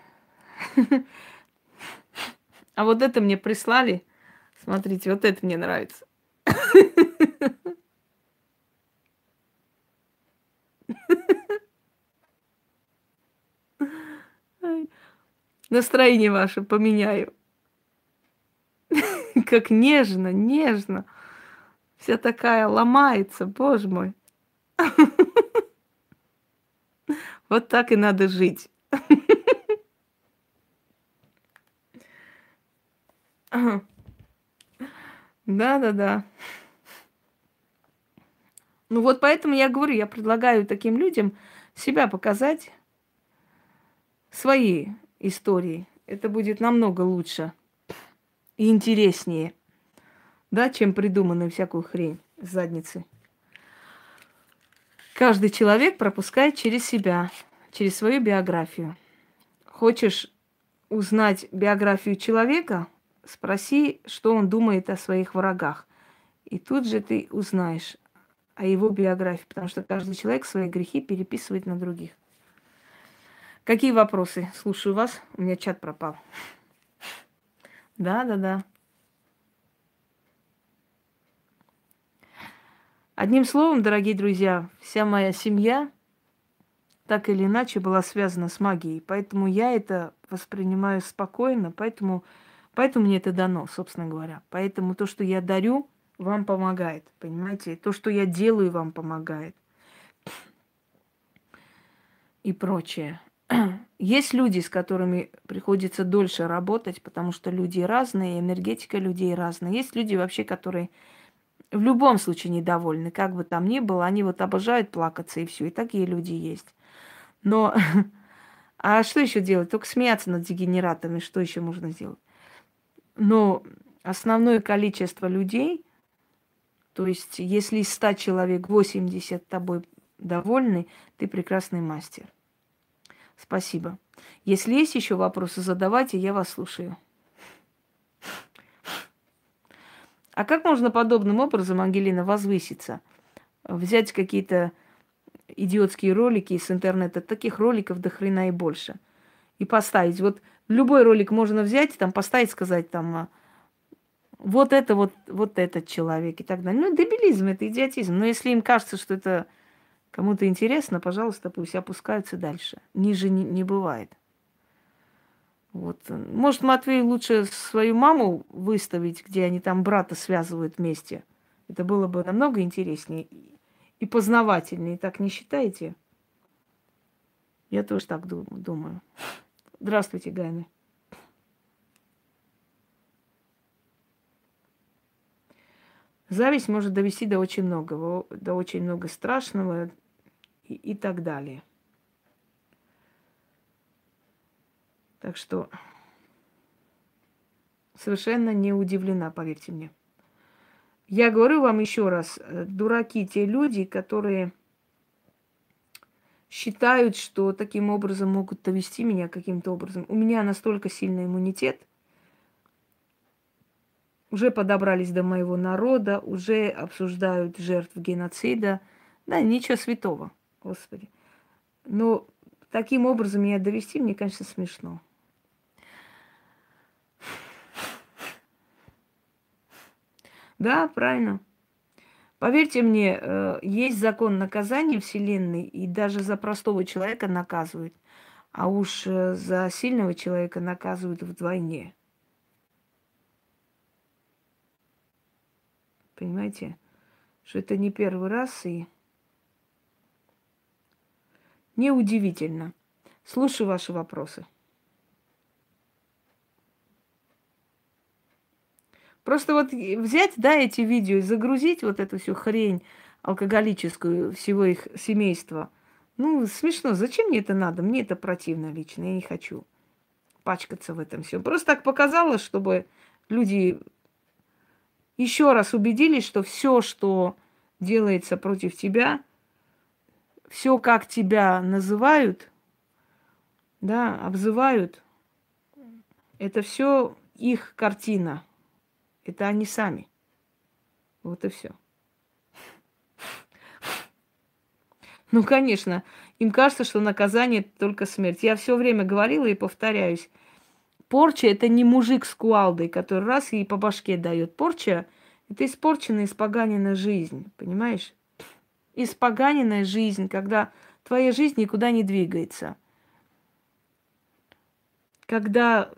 А вот это мне прислали. Смотрите, вот это мне нравится. Настроение ваше поменяю. Как нежно, нежно. Вся такая ломается, боже мой. Вот так и надо жить. Да-да-да. Ну вот поэтому я говорю, я предлагаю таким людям себя показать, свои истории. Это будет намного лучше и интереснее, да, чем придуманную всякую хрень с задницы. Каждый человек пропускает через себя, через свою биографию. Хочешь узнать биографию человека, спроси, что он думает о своих врагах. И тут же ты узнаешь о его биографии, потому что каждый человек свои грехи переписывает на других. Какие вопросы? Слушаю вас. У меня чат пропал. <laughs> Да, да, да. Одним словом, дорогие друзья, вся моя семья так или иначе была связана с магией. Поэтому я это воспринимаю спокойно, поэтому, поэтому мне это дано, собственно говоря. Поэтому то, что я дарю, вам помогает, понимаете? То, что я делаю, вам помогает. И прочее. <clears throat> Есть люди, с которыми приходится дольше работать, потому что люди разные, энергетика людей разная. Есть люди вообще, которые в любом случае недовольны, как бы там ни было, они вот обожают плакаться и все. И такие люди есть. Но <laughs> а что еще делать? Только смеяться над дегенератами, что еще можно сделать? Но основное количество людей, то есть если из 100 человек 80 тобой довольны, ты прекрасный мастер. Спасибо. Если есть еще вопросы, задавайте, я вас слушаю. А как можно подобным образом, Ангелина, возвыситься? Взять какие-то идиотские ролики с интернета, таких роликов до хрена и больше. И поставить. Вот любой ролик можно взять, там поставить, сказать там, а, вот это вот, вот этот человек и так далее. Ну, дебилизм, это идиотизм. Но если им кажется, что это кому-то интересно, пожалуйста, пусть опускаются дальше. Ниже не, не бывает. Вот. Может, Матвей лучше свою маму выставить, где они там брата связывают вместе. Это было бы намного интереснее и познавательнее. Так не считаете? Я тоже так думаю. Здравствуйте, Гайны. Зависть может довести до очень многого, до очень много страшного и, и так далее. Так что совершенно не удивлена, поверьте мне. Я говорю вам еще раз, э, дураки те люди, которые считают, что таким образом могут довести меня каким-то образом. У меня настолько сильный иммунитет, уже подобрались до моего народа, уже обсуждают жертв геноцида. Да, ничего святого, Господи. Но таким образом меня довести, мне, конечно, смешно. Да, правильно. Поверьте мне, э, есть закон наказания Вселенной, и даже за простого человека наказывают. А уж э, за сильного человека наказывают вдвойне. Понимаете, что это не первый раз и неудивительно. Слушаю ваши вопросы. Просто вот взять, да, эти видео и загрузить вот эту всю хрень алкоголическую всего их семейства. Ну, смешно. Зачем мне это надо? Мне это противно лично. Я не хочу пачкаться в этом всем. Просто так показалось, чтобы люди еще раз убедились, что все, что делается против тебя, все, как тебя называют, да, обзывают, это все их картина. Это они сами. Вот и все. Ну, конечно, им кажется, что наказание только смерть. Я все время говорила и повторяюсь. Порча – это не мужик с куалдой, который раз и по башке дает. Порча – это испорченная, испоганенная жизнь, понимаешь? Испоганенная жизнь, когда твоя жизнь никуда не двигается. Когда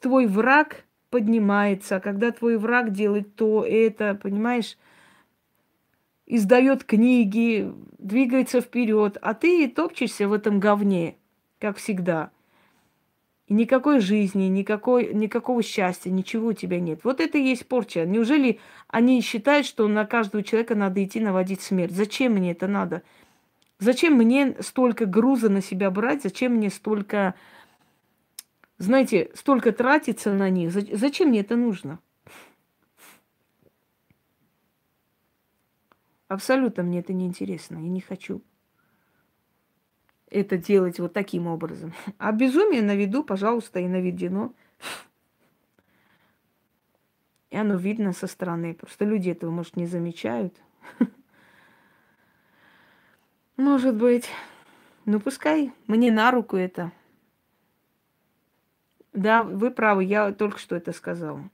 твой враг поднимается, когда твой враг делает то, это, понимаешь, издает книги, двигается вперед, а ты топчешься в этом говне, как всегда. И никакой жизни, никакой, никакого счастья, ничего у тебя нет. Вот это и есть порча. Неужели они считают, что на каждого человека надо идти наводить смерть? Зачем мне это надо? Зачем мне столько груза на себя брать? Зачем мне столько знаете, столько тратиться на них. Зачем мне это нужно? Абсолютно мне это не интересно. Я не хочу это делать вот таким образом. А безумие на виду, пожалуйста, и наведено. И оно видно со стороны. Просто люди этого, может, не замечают. Может быть. Ну, пускай. Мне на руку это. Да, вы правы, я только что это сказала.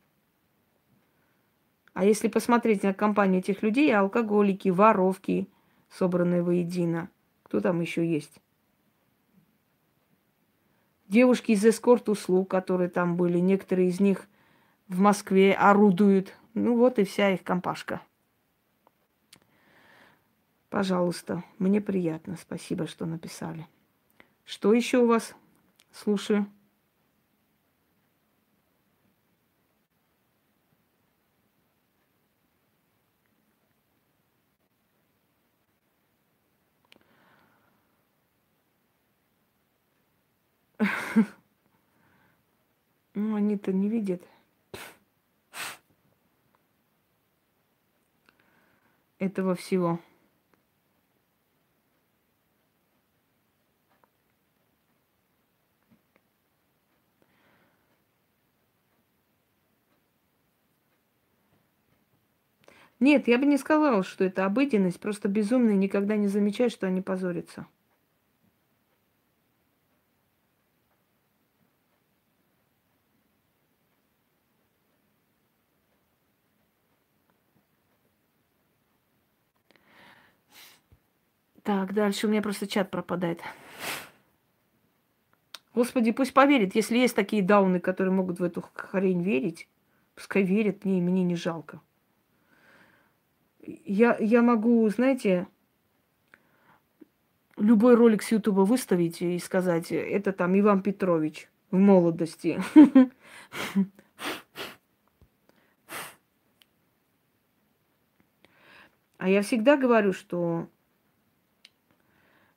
А если посмотреть на компанию этих людей, алкоголики, воровки, собранные воедино, кто там еще есть? Девушки из эскорт-услуг, которые там были, некоторые из них в Москве орудуют. Ну вот и вся их компашка. Пожалуйста, мне приятно. Спасибо, что написали. Что еще у вас? Слушаю. <laughs> Ну, они-то не видят. Этого всего. Нет, я бы не сказала, что это обыденность. Просто безумные никогда не замечают, что они позорятся. Так, дальше у меня просто чат пропадает. Господи, пусть поверит, если есть такие дауны, которые могут в эту хрень верить, пускай верят, мне, мне не жалко. Я, я могу, знаете, любой ролик с Ютуба выставить и сказать, это там Иван Петрович в молодости. А я всегда говорю, что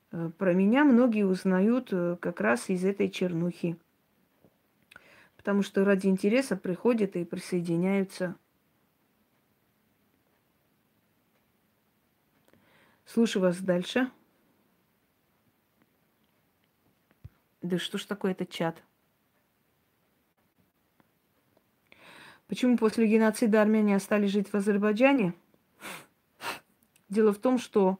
про меня многие узнают э, как раз из этой чернухи. Потому что ради интереса приходят и присоединяются. Слушаю вас дальше. Да что ж такое этот чат? Почему после геноцида армяне остались жить в Азербайджане? Дело в том, что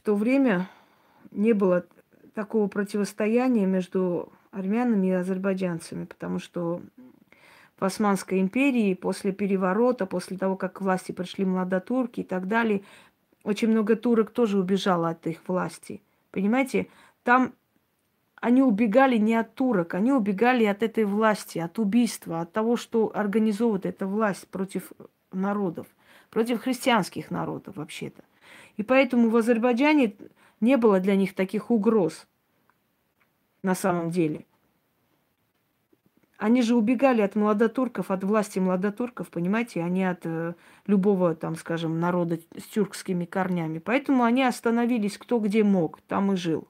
то время не было такого противостояния между армянами и азербайджанцами, потому что в Османской империи после переворота, после того, как к власти пришли младотурки и так далее, очень много турок тоже убежало от их власти. Понимаете, там они убегали не от турок, они убегали от этой власти, от убийства, от того, что организовывает эта власть против народов, против христианских народов вообще-то. И поэтому в Азербайджане не было для них таких угроз на самом деле. Они же убегали от младотурков, от власти младотурков, понимаете, а не от э, любого, там, скажем, народа с тюркскими корнями. Поэтому они остановились кто где мог, там и жил.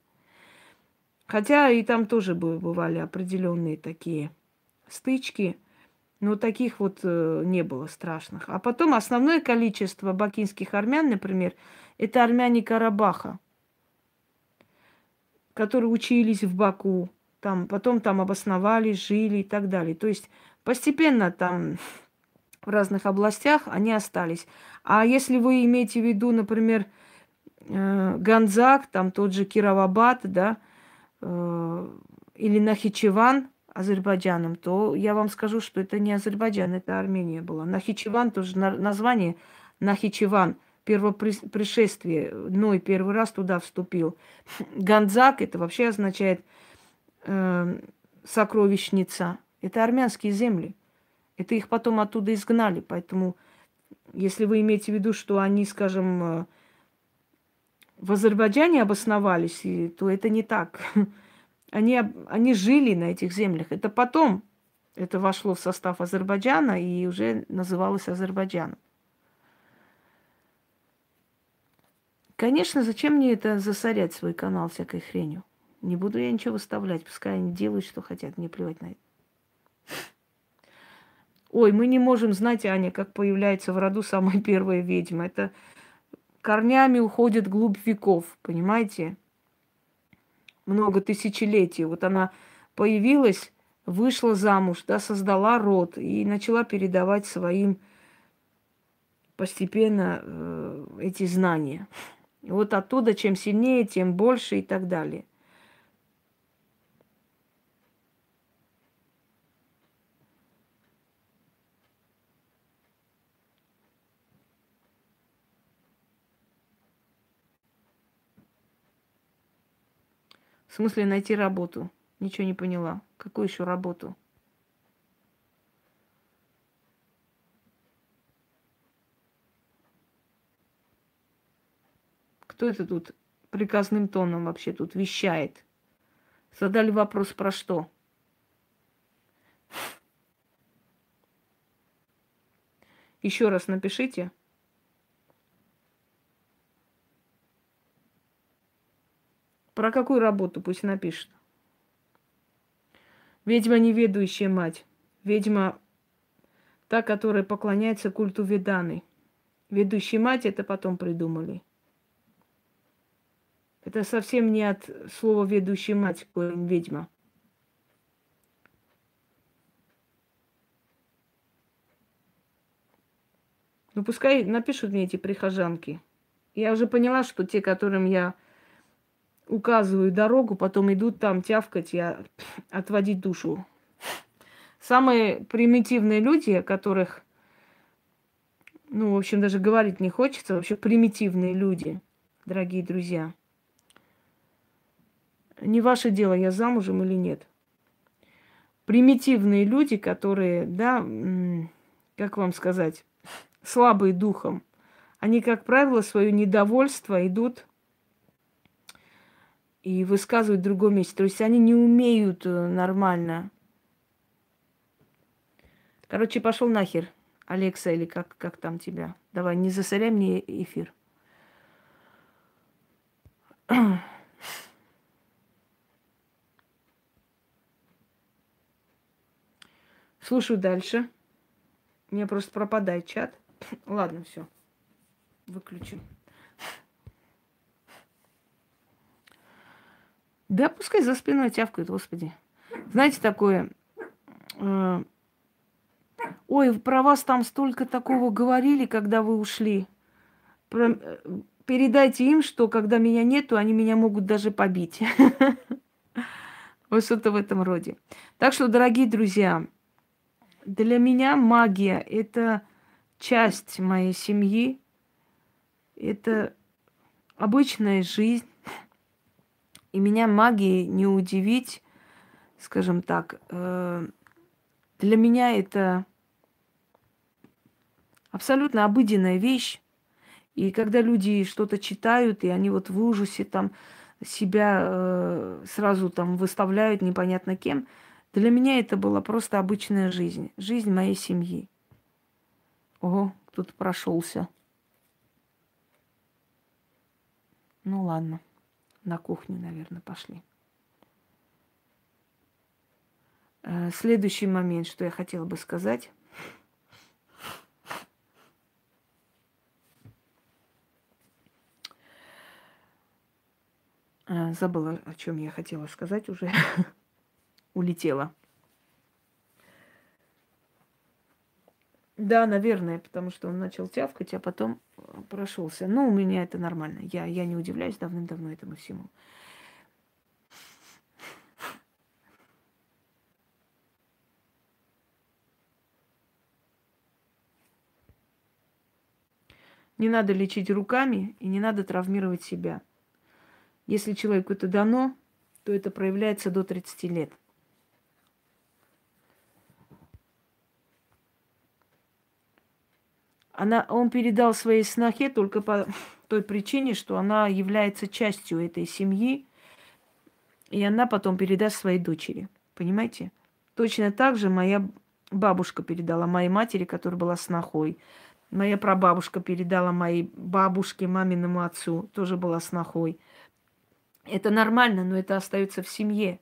Хотя и там тоже бывали определенные такие стычки – но таких вот э, не было страшных. А потом основное количество бакинских армян, например, это армяне Карабаха, которые учились в Баку, там, потом там обосновались, жили и так далее. То есть постепенно там в разных областях они остались. А если вы имеете в виду, например, э, Ганзак, там тот же Кировабад, да, э, или Нахичеван – Азербайджаном, то я вам скажу, что это не Азербайджан, это Армения была. Нахичеван тоже название Нахичеван, первопришествие, Ной первый раз туда вступил. Ганзак, это вообще означает э, сокровищница. Это армянские земли. Это их потом оттуда изгнали. Поэтому, если вы имеете в виду, что они, скажем, э, в Азербайджане обосновались, то это не так. <laughs> Они, они жили на этих землях. Это потом это вошло в состав Азербайджана и уже называлось Азербайджаном. Конечно, зачем мне это засорять свой канал всякой хренью? Не буду я ничего выставлять, пускай они делают, что хотят, мне плевать на это. Ой, мы не можем знать, Аня, как появляется в роду самая первая ведьма. Это корнями уходит глубь веков, понимаете? много тысячелетий. Вот она появилась вышла замуж, да, создала род и начала передавать своим постепенно э, эти знания. И вот оттуда чем сильнее, тем больше и так далее. В смысле найти работу? Ничего не поняла. Какую еще работу? Кто это тут приказным тоном вообще тут вещает? Задали вопрос про что? Еще раз напишите. Про какую работу пусть напишет. Ведьма неведущая мать. Ведьма та, которая поклоняется культу Веданы. Ведущая мать это потом придумали. Это совсем не от слова ведущая мать, ведьма. Ну, пускай напишут мне эти прихожанки. Я уже поняла, что те, которым я указываю дорогу, потом идут там тявкать и отводить душу. Самые примитивные люди, о которых, ну, в общем, даже говорить не хочется, вообще примитивные люди, дорогие друзья. Не ваше дело, я замужем или нет. Примитивные люди, которые, да, как вам сказать, слабые духом, они, как правило, свое недовольство идут и высказывают в другом месте. То есть они не умеют э, нормально. Короче, пошел нахер, Алекса, или как, как там тебя. Давай, не засоряй мне эфир. Слушаю дальше. У меня просто пропадает чат. <coughs> Ладно, все. Выключу. Да пускай за спиной тявкают, господи. Знаете, такое... Э, Ой, про вас там столько такого говорили, когда вы ушли. Про, э, передайте им, что когда меня нету, они меня могут даже побить. <laughs> Вот что-то в этом роде. Так что, дорогие друзья, для меня магия – это часть моей семьи, это обычная жизнь, и меня магией не удивить, скажем так. Э, для меня это абсолютно обыденная вещь. И когда люди что-то читают, и они вот в ужасе там себя э, сразу там выставляют непонятно кем, для меня это была просто обычная жизнь, жизнь моей семьи. Ого, тут прошелся. Ну ладно на кухню, наверное, пошли. Э, следующий момент, что я хотела бы сказать. Э, забыла, о чем я хотела сказать уже. <laughs> Улетела. Да, наверное, потому что он начал тявкать, а потом э, прошелся. Ну, у меня это нормально. Я, я не удивляюсь давным-давно этому всему. Не надо лечить руками и не надо травмировать себя. Если человеку это дано, то это проявляется до 30 лет – Она, он передал своей снохе только по той причине, что она является частью этой семьи, и она потом передаст своей дочери. Понимаете? Точно так же моя бабушка передала моей матери, которая была снохой. Моя прабабушка передала моей бабушке, маминому отцу, тоже была снохой. Это нормально, но это остается в семье.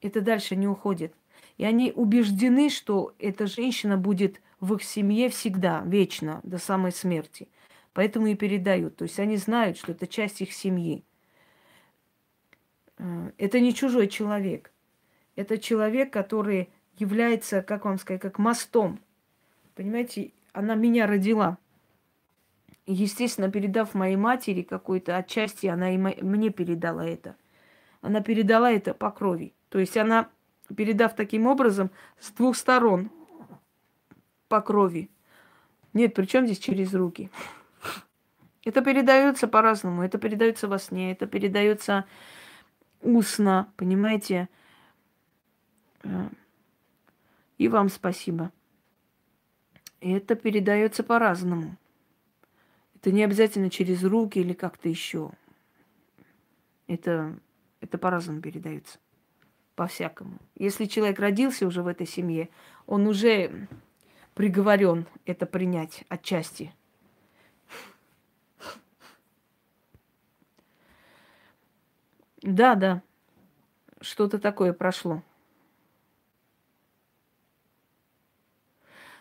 Это дальше не уходит. И они убеждены, что эта женщина будет в их семье всегда, вечно, до самой смерти. Поэтому и передают. То есть они знают, что это часть их семьи. Э, это не чужой человек. Это человек, который является, как вам сказать, как мостом. Понимаете, она меня родила. Естественно, передав моей матери какой-то отчасти, она и мне передала это. Она передала это по крови. То есть она, передав таким образом, с двух сторон по крови. Нет, причем здесь через руки. Это передается по-разному. Это передается во сне, это передается устно, понимаете? Э, и вам спасибо. Это передается по-разному. Это не обязательно через руки или как-то еще. Это, это по-разному передается. По-всякому. Если человек родился уже в этой семье, он уже приговорен это принять отчасти. Да, да. Что-то такое прошло.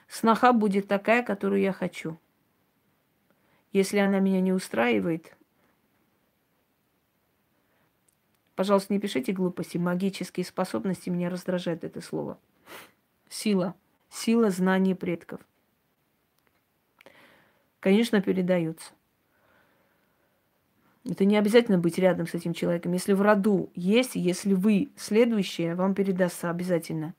Сноха будет такая, которую я хочу. Если она меня не устраивает, пожалуйста, не пишите глупости. Магические способности меня раздражает это слово. Сила. Сила знаний предков. Конечно, передаются. Это не обязательно быть рядом с этим человеком. Если в роду есть, если вы следующее, вам передастся обязательно.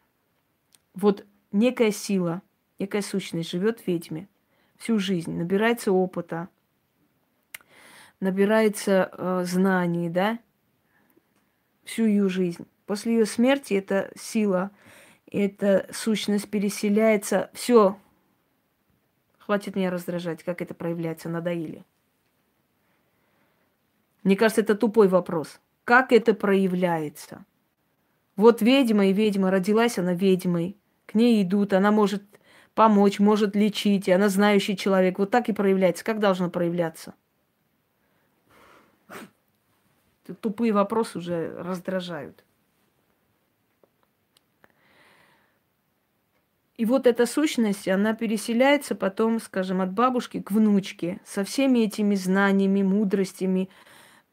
Вот некая сила, некая сущность живет в ведьме всю жизнь, набирается опыта, набирается э, знаний, да, всю ее жизнь. После ее смерти эта сила, эта сущность переселяется. Все, хватит меня раздражать, как это проявляется, надоели. Мне кажется, это тупой вопрос. Как это проявляется? Вот ведьма и ведьма, родилась она ведьмой. К ней идут, она может помочь, может лечить, и она знающий человек. Вот так и проявляется. Как должно проявляться? Тупые вопросы уже раздражают. И вот эта сущность, она переселяется потом, скажем, от бабушки к внучке со всеми этими знаниями, мудростями,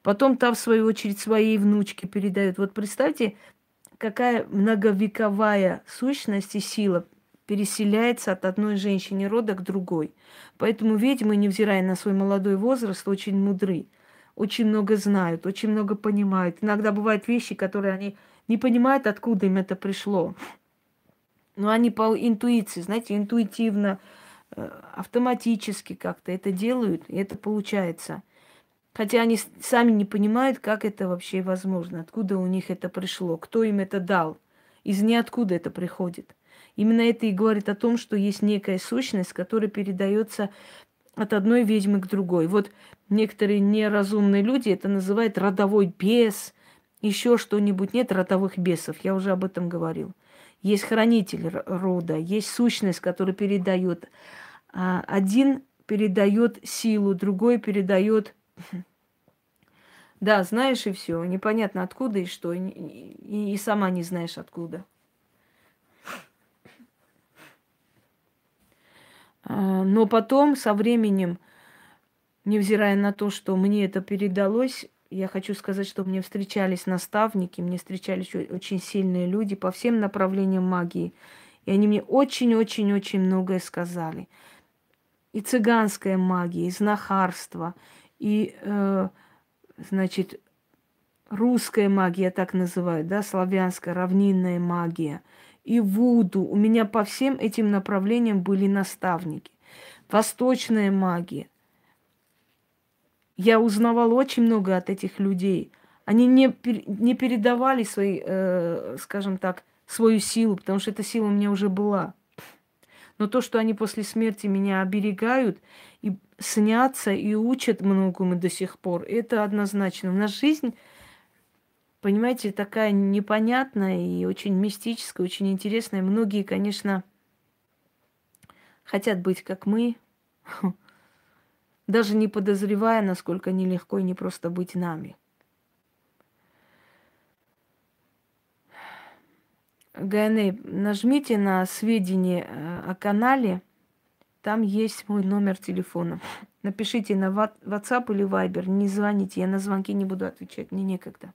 Потом та, в свою очередь, своей внучке передает. Вот представьте, какая многовековая сущность и сила переселяется от одной женщины рода к другой. Поэтому ведьмы, невзирая на свой молодой возраст, очень мудры, очень много знают, очень много понимают. Иногда бывают вещи, которые они не понимают, откуда им это пришло. Но они по интуиции, знаете, интуитивно, э, автоматически как-то это делают, и это получается – Хотя они сами не понимают, как это вообще возможно, откуда у них это пришло, кто им это дал, из ниоткуда это приходит. Именно это и говорит о том, что есть некая сущность, которая передается от одной ведьмы к другой. Вот некоторые неразумные люди это называют родовой бес, еще что-нибудь. Нет родовых бесов, я уже об этом говорил. Есть хранитель рода, есть сущность, которая передает. А, один передает силу, другой передает <laughs> да, знаешь и все. Непонятно откуда и что. И, и, сама не знаешь откуда. А, но потом, со временем, невзирая на то, что мне это передалось, я хочу сказать, что мне встречались наставники, мне встречались очень сильные люди по всем направлениям магии. И они мне очень-очень-очень многое сказали. И цыганская магия, и знахарство, и, э, значит, русская магия, так называют, да, славянская, равнинная магия, и вуду. У меня по всем этим направлениям были наставники. Восточная магия. Я узнавала очень много от этих людей. Они не, не передавали свои, э, скажем так, свою силу, потому что эта сила у меня уже была. Но то, что они после смерти меня оберегают и снятся и учат многому до сих пор, это однозначно. У нас жизнь, понимаете, такая непонятная и очень мистическая, очень интересная. Многие, конечно, хотят быть как мы, даже не подозревая, насколько нелегко и не просто быть нами. ГНЭ, нажмите на сведения э, о канале, там есть мой номер телефона. Напишите на WhatsApp или Viber, не звоните, я на звонки не буду отвечать, мне некогда.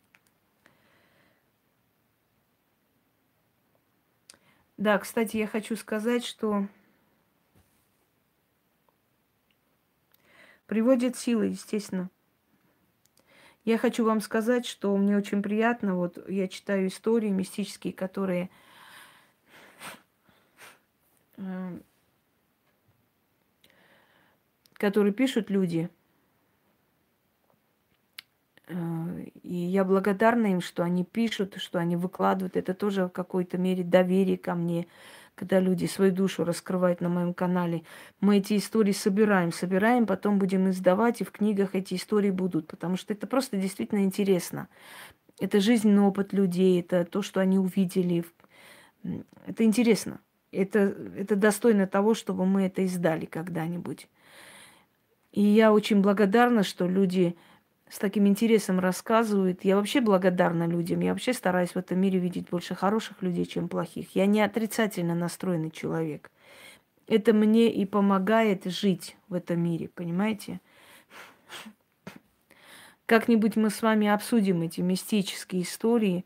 Да, кстати, я хочу сказать, что приводит силы, естественно. Я хочу вам сказать, что мне очень приятно, вот я читаю истории мистические, которые э, которые пишут люди. Э, и я благодарна им, что они пишут, что они выкладывают. Это тоже в какой-то мере доверие ко мне, когда люди свою душу раскрывают на моем канале. Мы эти истории собираем, собираем, потом будем издавать, и в книгах эти истории будут, потому что это просто действительно интересно. Это жизненный опыт людей, это то, что они увидели. Это интересно. Это, это достойно того, чтобы мы это издали когда-нибудь. И я очень благодарна, что люди с таким интересом рассказывают. Я вообще благодарна людям. Я вообще стараюсь в этом мире видеть больше хороших людей, чем плохих. Я не отрицательно настроенный человек. Это мне и помогает жить в этом мире, понимаете? Как-нибудь мы с вами обсудим эти мистические истории,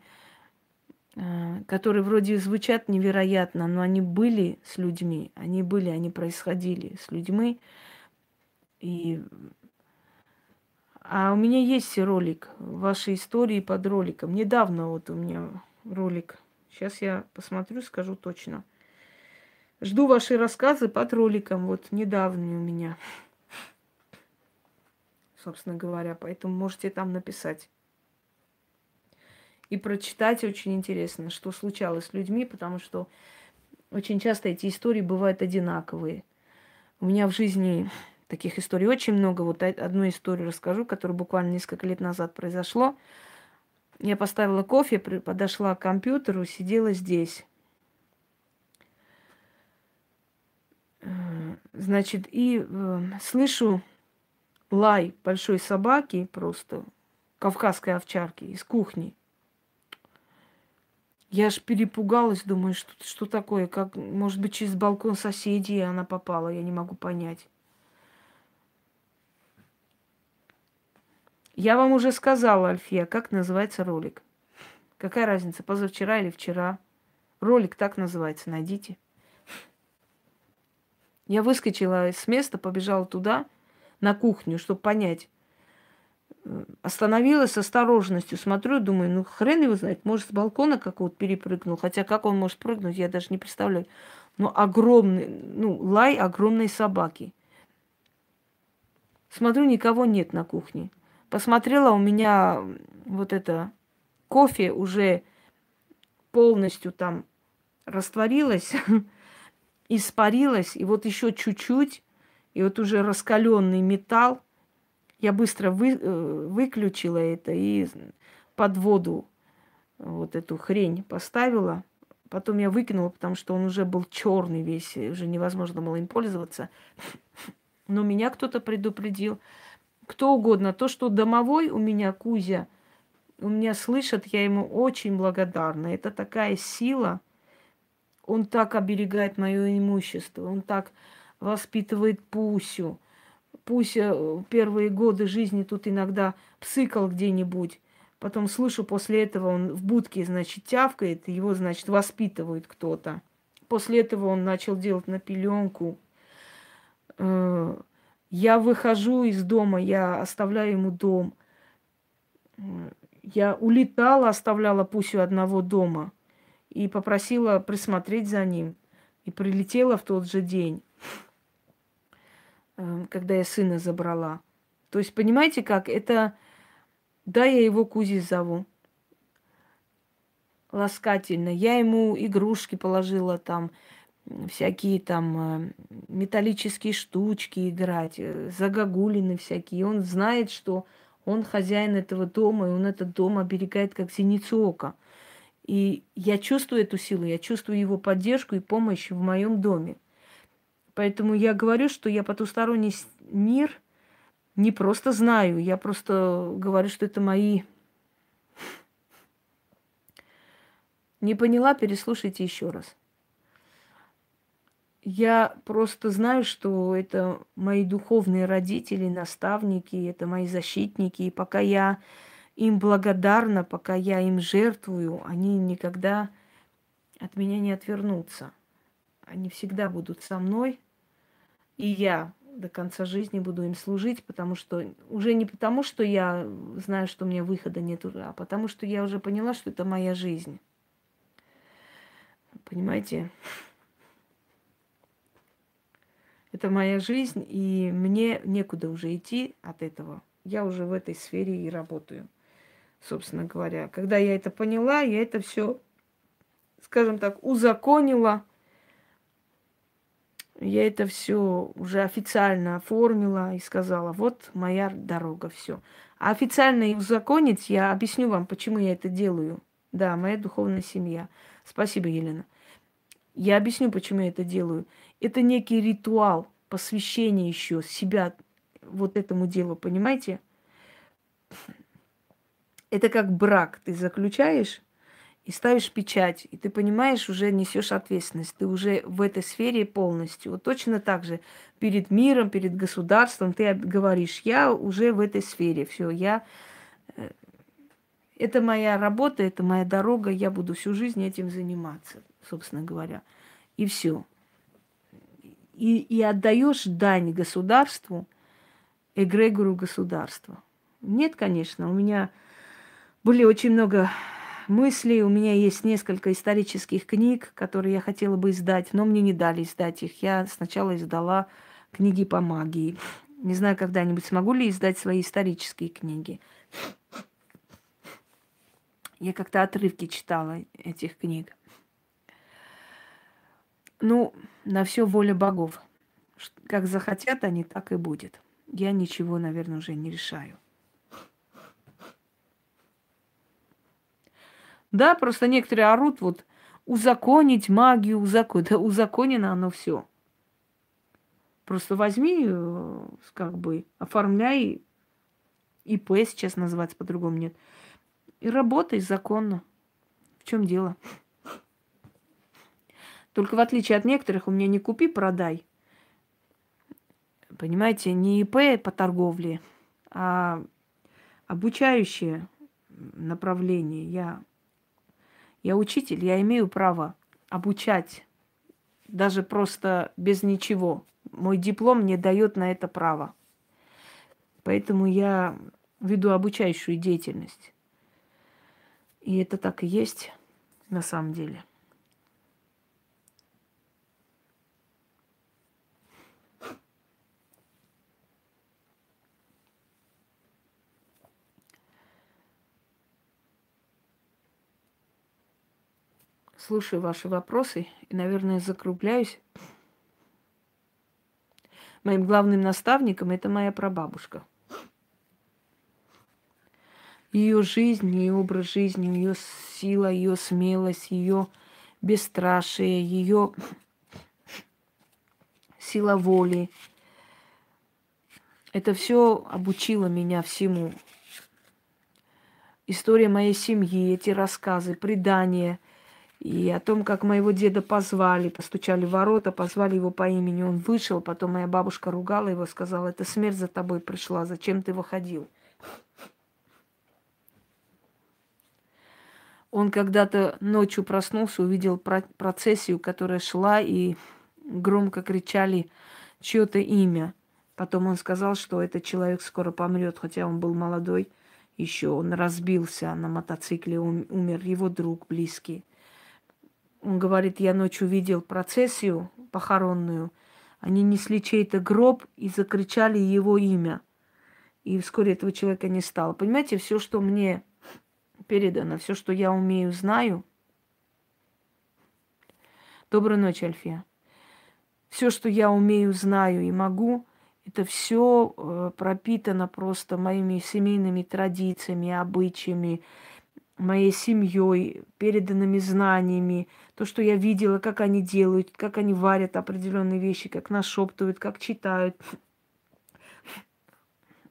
э, которые вроде звучат невероятно, но они были с людьми, они были, они происходили с людьми. И... А у меня есть ролик вашей истории под роликом. Недавно вот у меня ролик. Сейчас я посмотрю, скажу точно. Жду ваши рассказы под роликом. Вот недавний у меня. Собственно говоря, поэтому можете там написать. И прочитать очень интересно, что случалось с людьми, потому что очень часто эти истории бывают одинаковые. У меня в жизни Таких историй очень много. Вот одну историю расскажу, которая буквально несколько лет назад произошло. Я поставила кофе, подошла к компьютеру, сидела здесь. Э, значит, и э, слышу лай большой собаки, просто кавказской овчарки из кухни. Я аж перепугалась, думаю, что, что такое, как, может быть, через балкон соседей она попала, я не могу понять. Я вам уже сказала, Альфия, как называется ролик. Какая разница, позавчера или вчера? Ролик так называется, найдите. Я выскочила с места, побежала туда, на кухню, чтобы понять. Остановилась с осторожностью, смотрю, думаю, ну хрен его знает, может, с балкона какого-то перепрыгнул. Хотя как он может прыгнуть, я даже не представляю. Ну, огромный, ну, лай огромной собаки. Смотрю, никого нет на кухне. Посмотрела, у меня вот это кофе уже полностью там растворилось, <laughs> испарилось, и вот еще чуть-чуть, и вот уже раскаленный металл, я быстро вы, э, выключила это и под воду вот эту хрень поставила. Потом я выкинула, потому что он уже был черный весь, уже невозможно было им пользоваться. <laughs> Но меня кто-то предупредил кто угодно. То, что домовой у меня Кузя, у меня слышат, я ему очень благодарна. Это такая сила. Он так оберегает мое имущество, он так воспитывает Пусю. Пуся э, первые годы жизни тут иногда псыкал где-нибудь. Потом слышу, после этого он в будке, значит, тявкает, его, значит, воспитывает кто-то. После этого он начал делать на пеленку. Э, я выхожу из дома, я оставляю ему дом. Я улетала, оставляла Пусю одного дома и попросила присмотреть за ним. И прилетела в тот же день, э, когда я сына забрала. То есть, понимаете как? Это... Да, я его Кузи зову. Ласкательно. Я ему игрушки положила там, всякие там э, металлические штучки играть, э, загогулины всякие. Он знает, что он хозяин этого дома, и он этот дом оберегает как зеницу ока. И я чувствую эту силу, я чувствую его поддержку и помощь в моем доме. Поэтому я говорю, что я потусторонний мир не просто знаю, я просто говорю, что это мои... <laughs> Не поняла, переслушайте еще раз. Я просто знаю, что это мои духовные родители, наставники, это мои защитники. И пока я им благодарна, пока я им жертвую, они никогда от меня не отвернуться. Они всегда будут со мной, и я до конца жизни буду им служить, потому что уже не потому, что я знаю, что у меня выхода нет, а потому что я уже поняла, что это моя жизнь. Понимаете? Это моя жизнь, и мне некуда уже идти от этого. Я уже в этой сфере и работаю, собственно говоря. Когда я это поняла, я это все, скажем так, узаконила – я это все уже официально оформила и сказала, вот моя дорога, все. А официально и узаконить, я объясню вам, почему я это делаю. Да, моя духовная семья. Спасибо, Елена. Я объясню, почему я это делаю. Это некий ритуал посвящения еще себя вот этому делу, понимаете? Это как брак. Ты заключаешь и ставишь печать, и ты понимаешь, уже несешь ответственность, ты уже в этой сфере полностью. Вот точно так же перед миром, перед государством ты говоришь, я уже в этой сфере, все, я... Э, это моя работа, это моя дорога, я буду всю жизнь этим заниматься, собственно говоря. И все. И, и отдаешь дань государству, эгрегору государства. Нет, конечно, у меня были очень много мыслей. У меня есть несколько исторических книг, которые я хотела бы издать, но мне не дали издать их. Я сначала издала книги по магии. Не знаю, когда-нибудь смогу ли издать свои исторические книги. Я как-то отрывки читала этих книг. Ну, на все воля богов. Как захотят они, так и будет. Я ничего, наверное, уже не решаю. Да, просто некоторые орут вот узаконить магию, узаконить. Да узаконено оно все. Просто возьми, э, как бы, оформляй ИП сейчас называется, по-другому нет. И работай законно. В чем дело? Только в отличие от некоторых, у меня не купи, продай. Понимаете, не ИП по торговле, а обучающее направление. Я я учитель, я имею право обучать даже просто без ничего. Мой диплом не дает на это право. Поэтому я веду обучающую деятельность. И это так и есть на самом деле. Слушаю ваши вопросы и, наверное, закругляюсь. Моим главным наставником это моя прабабушка. Ее жизнь, ее образ жизни, ее сила, ее смелость, ее бесстрашие, ее сила воли. Это все обучило меня всему. История моей семьи, эти рассказы, предания – и о том, как моего деда позвали, постучали в ворота, позвали его по имени, он вышел, потом моя бабушка ругала его, сказала, это смерть за тобой пришла, зачем ты выходил? Он когда-то ночью проснулся, увидел процессию, которая шла, и громко кричали чье-то имя. Потом он сказал, что этот человек скоро помрет, хотя он был молодой еще. Он разбился на мотоцикле, умер его друг близкий. Он говорит, я ночью видел процессию похоронную. Они несли чей-то гроб и закричали его имя. И вскоре этого человека не стало. Понимаете, все, что мне передано, все, что я умею, знаю. Доброй ночи, Альфия. Все, что я умею, знаю и могу, это все э, пропитано просто моими семейными традициями, обычаями, моей семьей, переданными знаниями, то, что я видела, как они делают, как они варят определенные вещи, как нашептывают, как читают.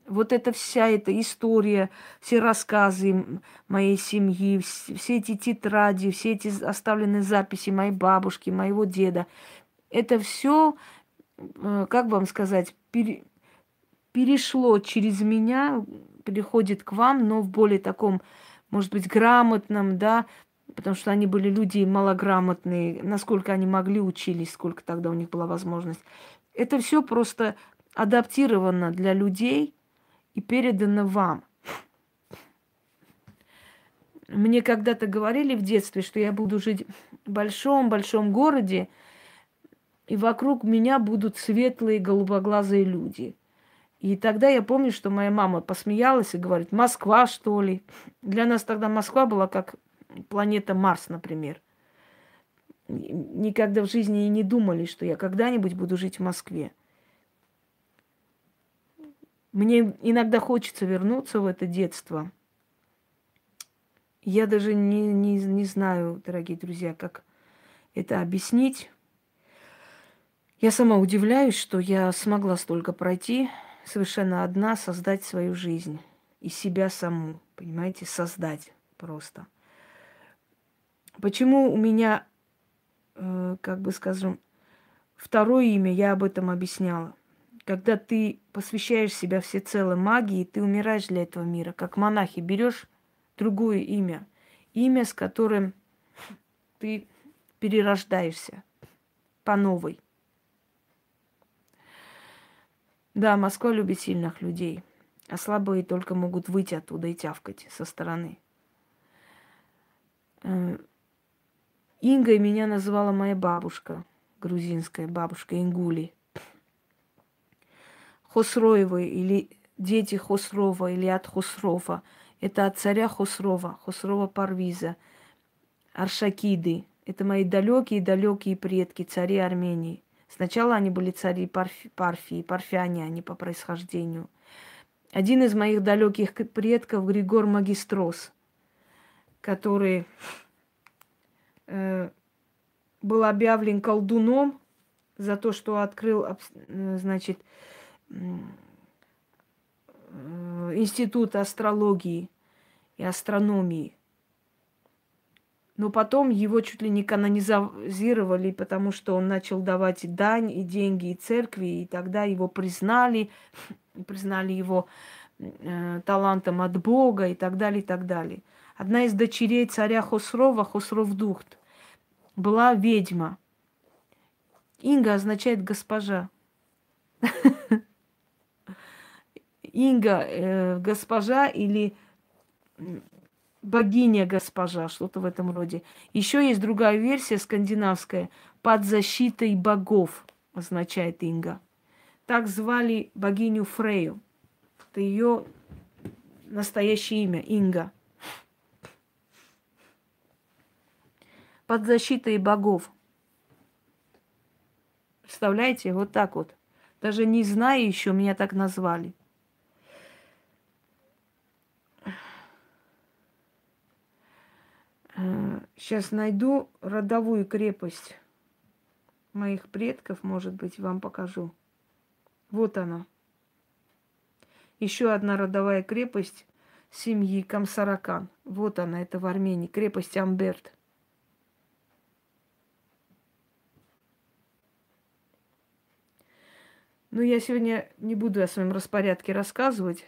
Вот эта вся эта история, все рассказы моей семьи, все эти тетради, все эти оставленные записи моей бабушки, моего деда, это все, э, как вам сказать, пере, перешло через меня, переходит к вам, но в более таком может быть, грамотном, да, потому что они были люди малограмотные, насколько они могли учились, сколько тогда у них была возможность. Это все просто адаптировано для людей и передано вам. Мне когда-то говорили в детстве, что я буду жить в большом-большом городе, и вокруг меня будут светлые голубоглазые люди. И тогда я помню, что моя мама посмеялась и говорит, Москва, что ли? Для нас тогда Москва была как планета Марс, например. Никогда в жизни и не думали, что я когда-нибудь буду жить в Москве. Мне иногда хочется вернуться в это детство. Я даже не, не, не знаю, дорогие друзья, как это объяснить. Я сама удивляюсь, что я смогла столько пройти, совершенно одна, создать свою жизнь и себя саму, понимаете, создать просто. Почему у меня, э, как бы скажем, второе имя, я об этом объясняла. Когда ты посвящаешь себя всецело магии, ты умираешь для этого мира. Как монахи берешь другое имя. Имя, с которым ты перерождаешься по новой. Да, Москва любит сильных людей, а слабые только могут выйти оттуда и тявкать со стороны. Э, Ингой меня называла моя бабушка, грузинская бабушка Ингули. Хосроевы или дети Хосрова или от Хосрова. Это от царя Хосрова, Хосрова Парвиза, Аршакиды. Это мои далекие-далекие предки, цари Армении. Сначала они были цари Парфи, Парфии, парфяне они по происхождению. Один из моих далеких предков Григор Магистрос, который э, был объявлен колдуном за то, что открыл, э, значит, э, институт астрологии и астрономии. Но потом его чуть ли не канонизировали, потому что он начал давать дань и деньги и церкви, и тогда его признали, <laughs> признали его э, талантом от Бога и так далее, и так далее. Одна из дочерей царя Хосрова, Хосровдухт, была ведьма. Инга означает госпожа. <laughs> Инга э, госпожа или богиня госпожа, что-то в этом роде. Еще есть другая версия скандинавская. Под защитой богов означает Инга. Так звали богиню Фрею. Это ее настоящее имя Инга. под защитой богов. Представляете, вот так вот. Даже не зная еще, меня так назвали. Сейчас найду родовую крепость моих предков, может быть, вам покажу. Вот она. Еще одна родовая крепость семьи Камсаракан. Вот она, это в Армении, крепость Амберт. Ну, я сегодня не буду о своем распорядке рассказывать.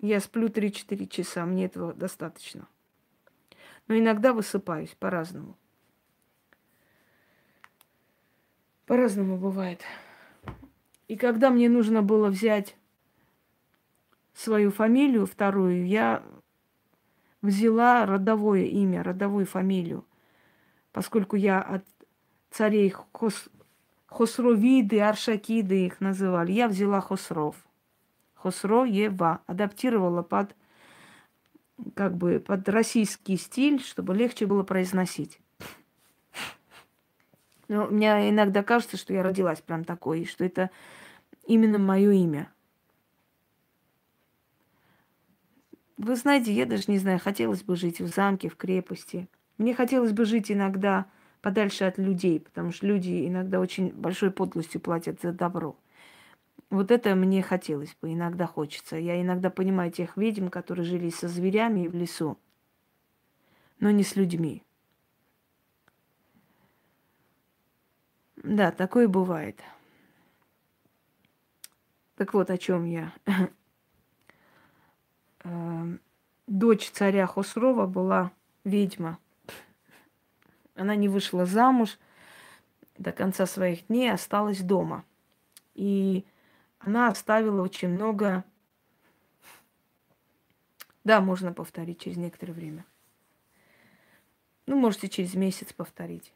Я сплю 3-4 часа, мне этого достаточно. Но иногда высыпаюсь по-разному. По-разному бывает. И когда мне нужно было взять свою фамилию, вторую, я взяла родовое имя, родовую фамилию, поскольку я от царей Хос, Хосровиды, Аршакиды их называли. Я взяла Хосров. Хосро Ева. Адаптировала под как бы под российский стиль, чтобы легче было произносить. Но мне иногда кажется, что я родилась прям такой, что это именно мое имя. Вы знаете, я даже не знаю, хотелось бы жить в замке, в крепости. Мне хотелось бы жить иногда подальше от людей, потому что люди иногда очень большой подлостью платят за добро. Вот это мне хотелось бы, иногда хочется. Я иногда понимаю тех ведьм, которые жили со зверями в лесу, но не с людьми. Да, такое бывает. Так вот, о чем я. Эм, дочь царя Хосрова была ведьма – Она не вышла замуж до конца своих дней, осталась дома. И она оставила очень много... Да, можно повторить через некоторое время. Ну, можете через месяц повторить.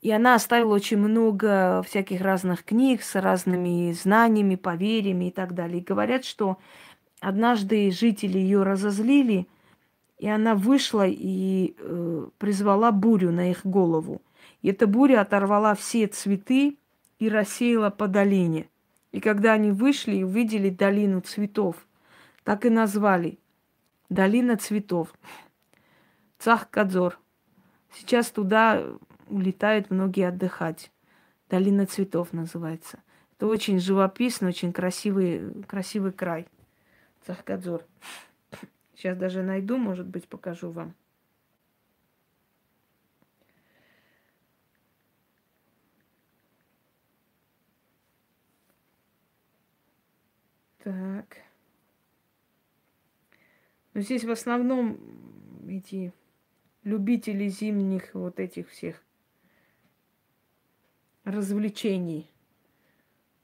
И она оставила очень много всяких разных книг с разными знаниями, поверьями и так далее. И говорят, что однажды жители ее разозлили, и она вышла и э, призвала бурю на их голову. И эта буря оторвала все цветы и рассеяла по долине. И когда они вышли и увидели долину цветов, так и назвали Долина цветов. Цах-Кадзор. Сейчас туда улетают многие отдыхать. Долина цветов называется. Это очень живописный, очень красивый, красивый край. Цахкадзор. Сейчас даже найду, может быть, покажу вам. Так. Но здесь в основном эти любители зимних вот этих всех развлечений.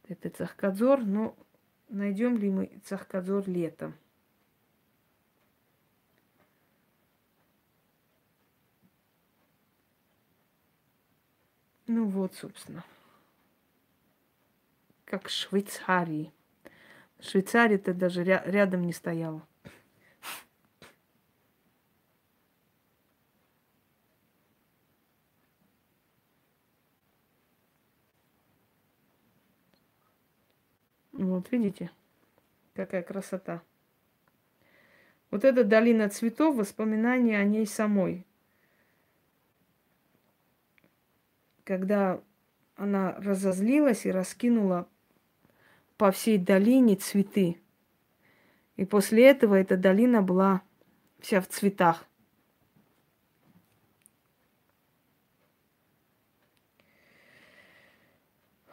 Это Цахкадзор, но найдем ли мы Цахкадзор летом? Ну вот, собственно. Как Швейцарии. Швейцария-то даже ря- рядом не стояла. Вот видите, какая красота. Вот эта долина цветов, воспоминания о ней самой. Когда она разозлилась и раскинула по всей долине цветы. И после этого эта долина была вся в цветах.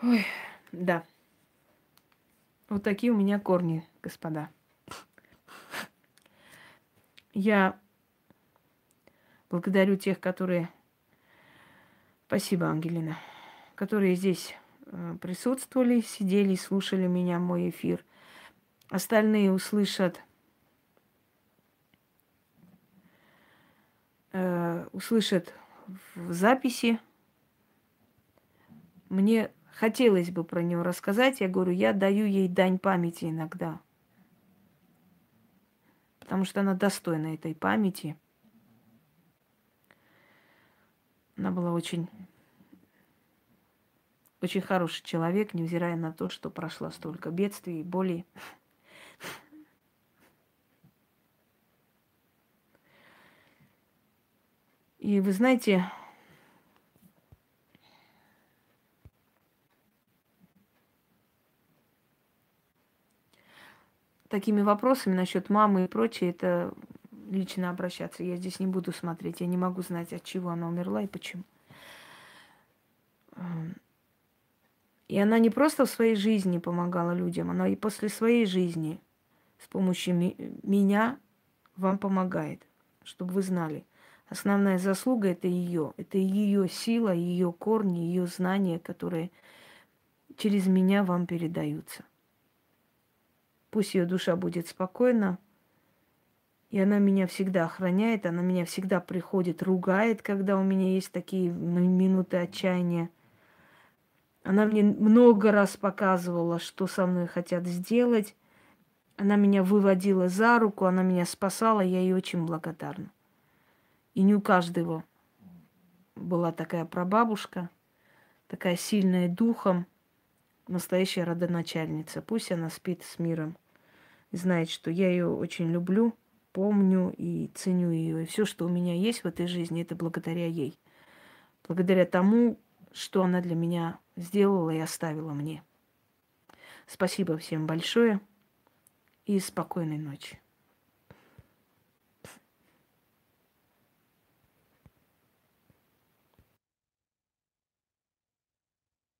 Ой, да. Вот такие у меня корни, господа. Я благодарю тех, которые... Спасибо, Ангелина. Которые здесь присутствовали, сидели, слушали меня, мой эфир. Остальные услышат э, услышат в записи. Мне хотелось бы про него рассказать. Я говорю, я даю ей дань памяти иногда. Потому что она достойна этой памяти. Она была очень, очень хороший человек, невзирая на то, что прошла столько бедствий и боли. И вы знаете, такими вопросами насчет мамы и прочее, это лично обращаться. Я здесь не буду смотреть, я не могу знать, от чего она умерла и почему. И она не просто в своей жизни помогала людям, она и после своей жизни с помощью ми- меня вам помогает, чтобы вы знали. Основная заслуга это ее, это ее сила, ее корни, ее знания, которые через меня вам передаются. Пусть ее душа будет спокойна. И она меня всегда охраняет, она меня всегда приходит, ругает, когда у меня есть такие минуты отчаяния. Она мне много раз показывала, что со мной хотят сделать. Она меня выводила за руку, она меня спасала, я ей очень благодарна. И не у каждого была такая прабабушка, такая сильная духом, настоящая родоначальница. Пусть она спит с миром знает, что я ее очень люблю, помню и ценю ее. И все, что у меня есть в этой жизни, это благодаря ей. Благодаря тому, что она для меня сделала и оставила мне. Спасибо всем большое и спокойной ночи.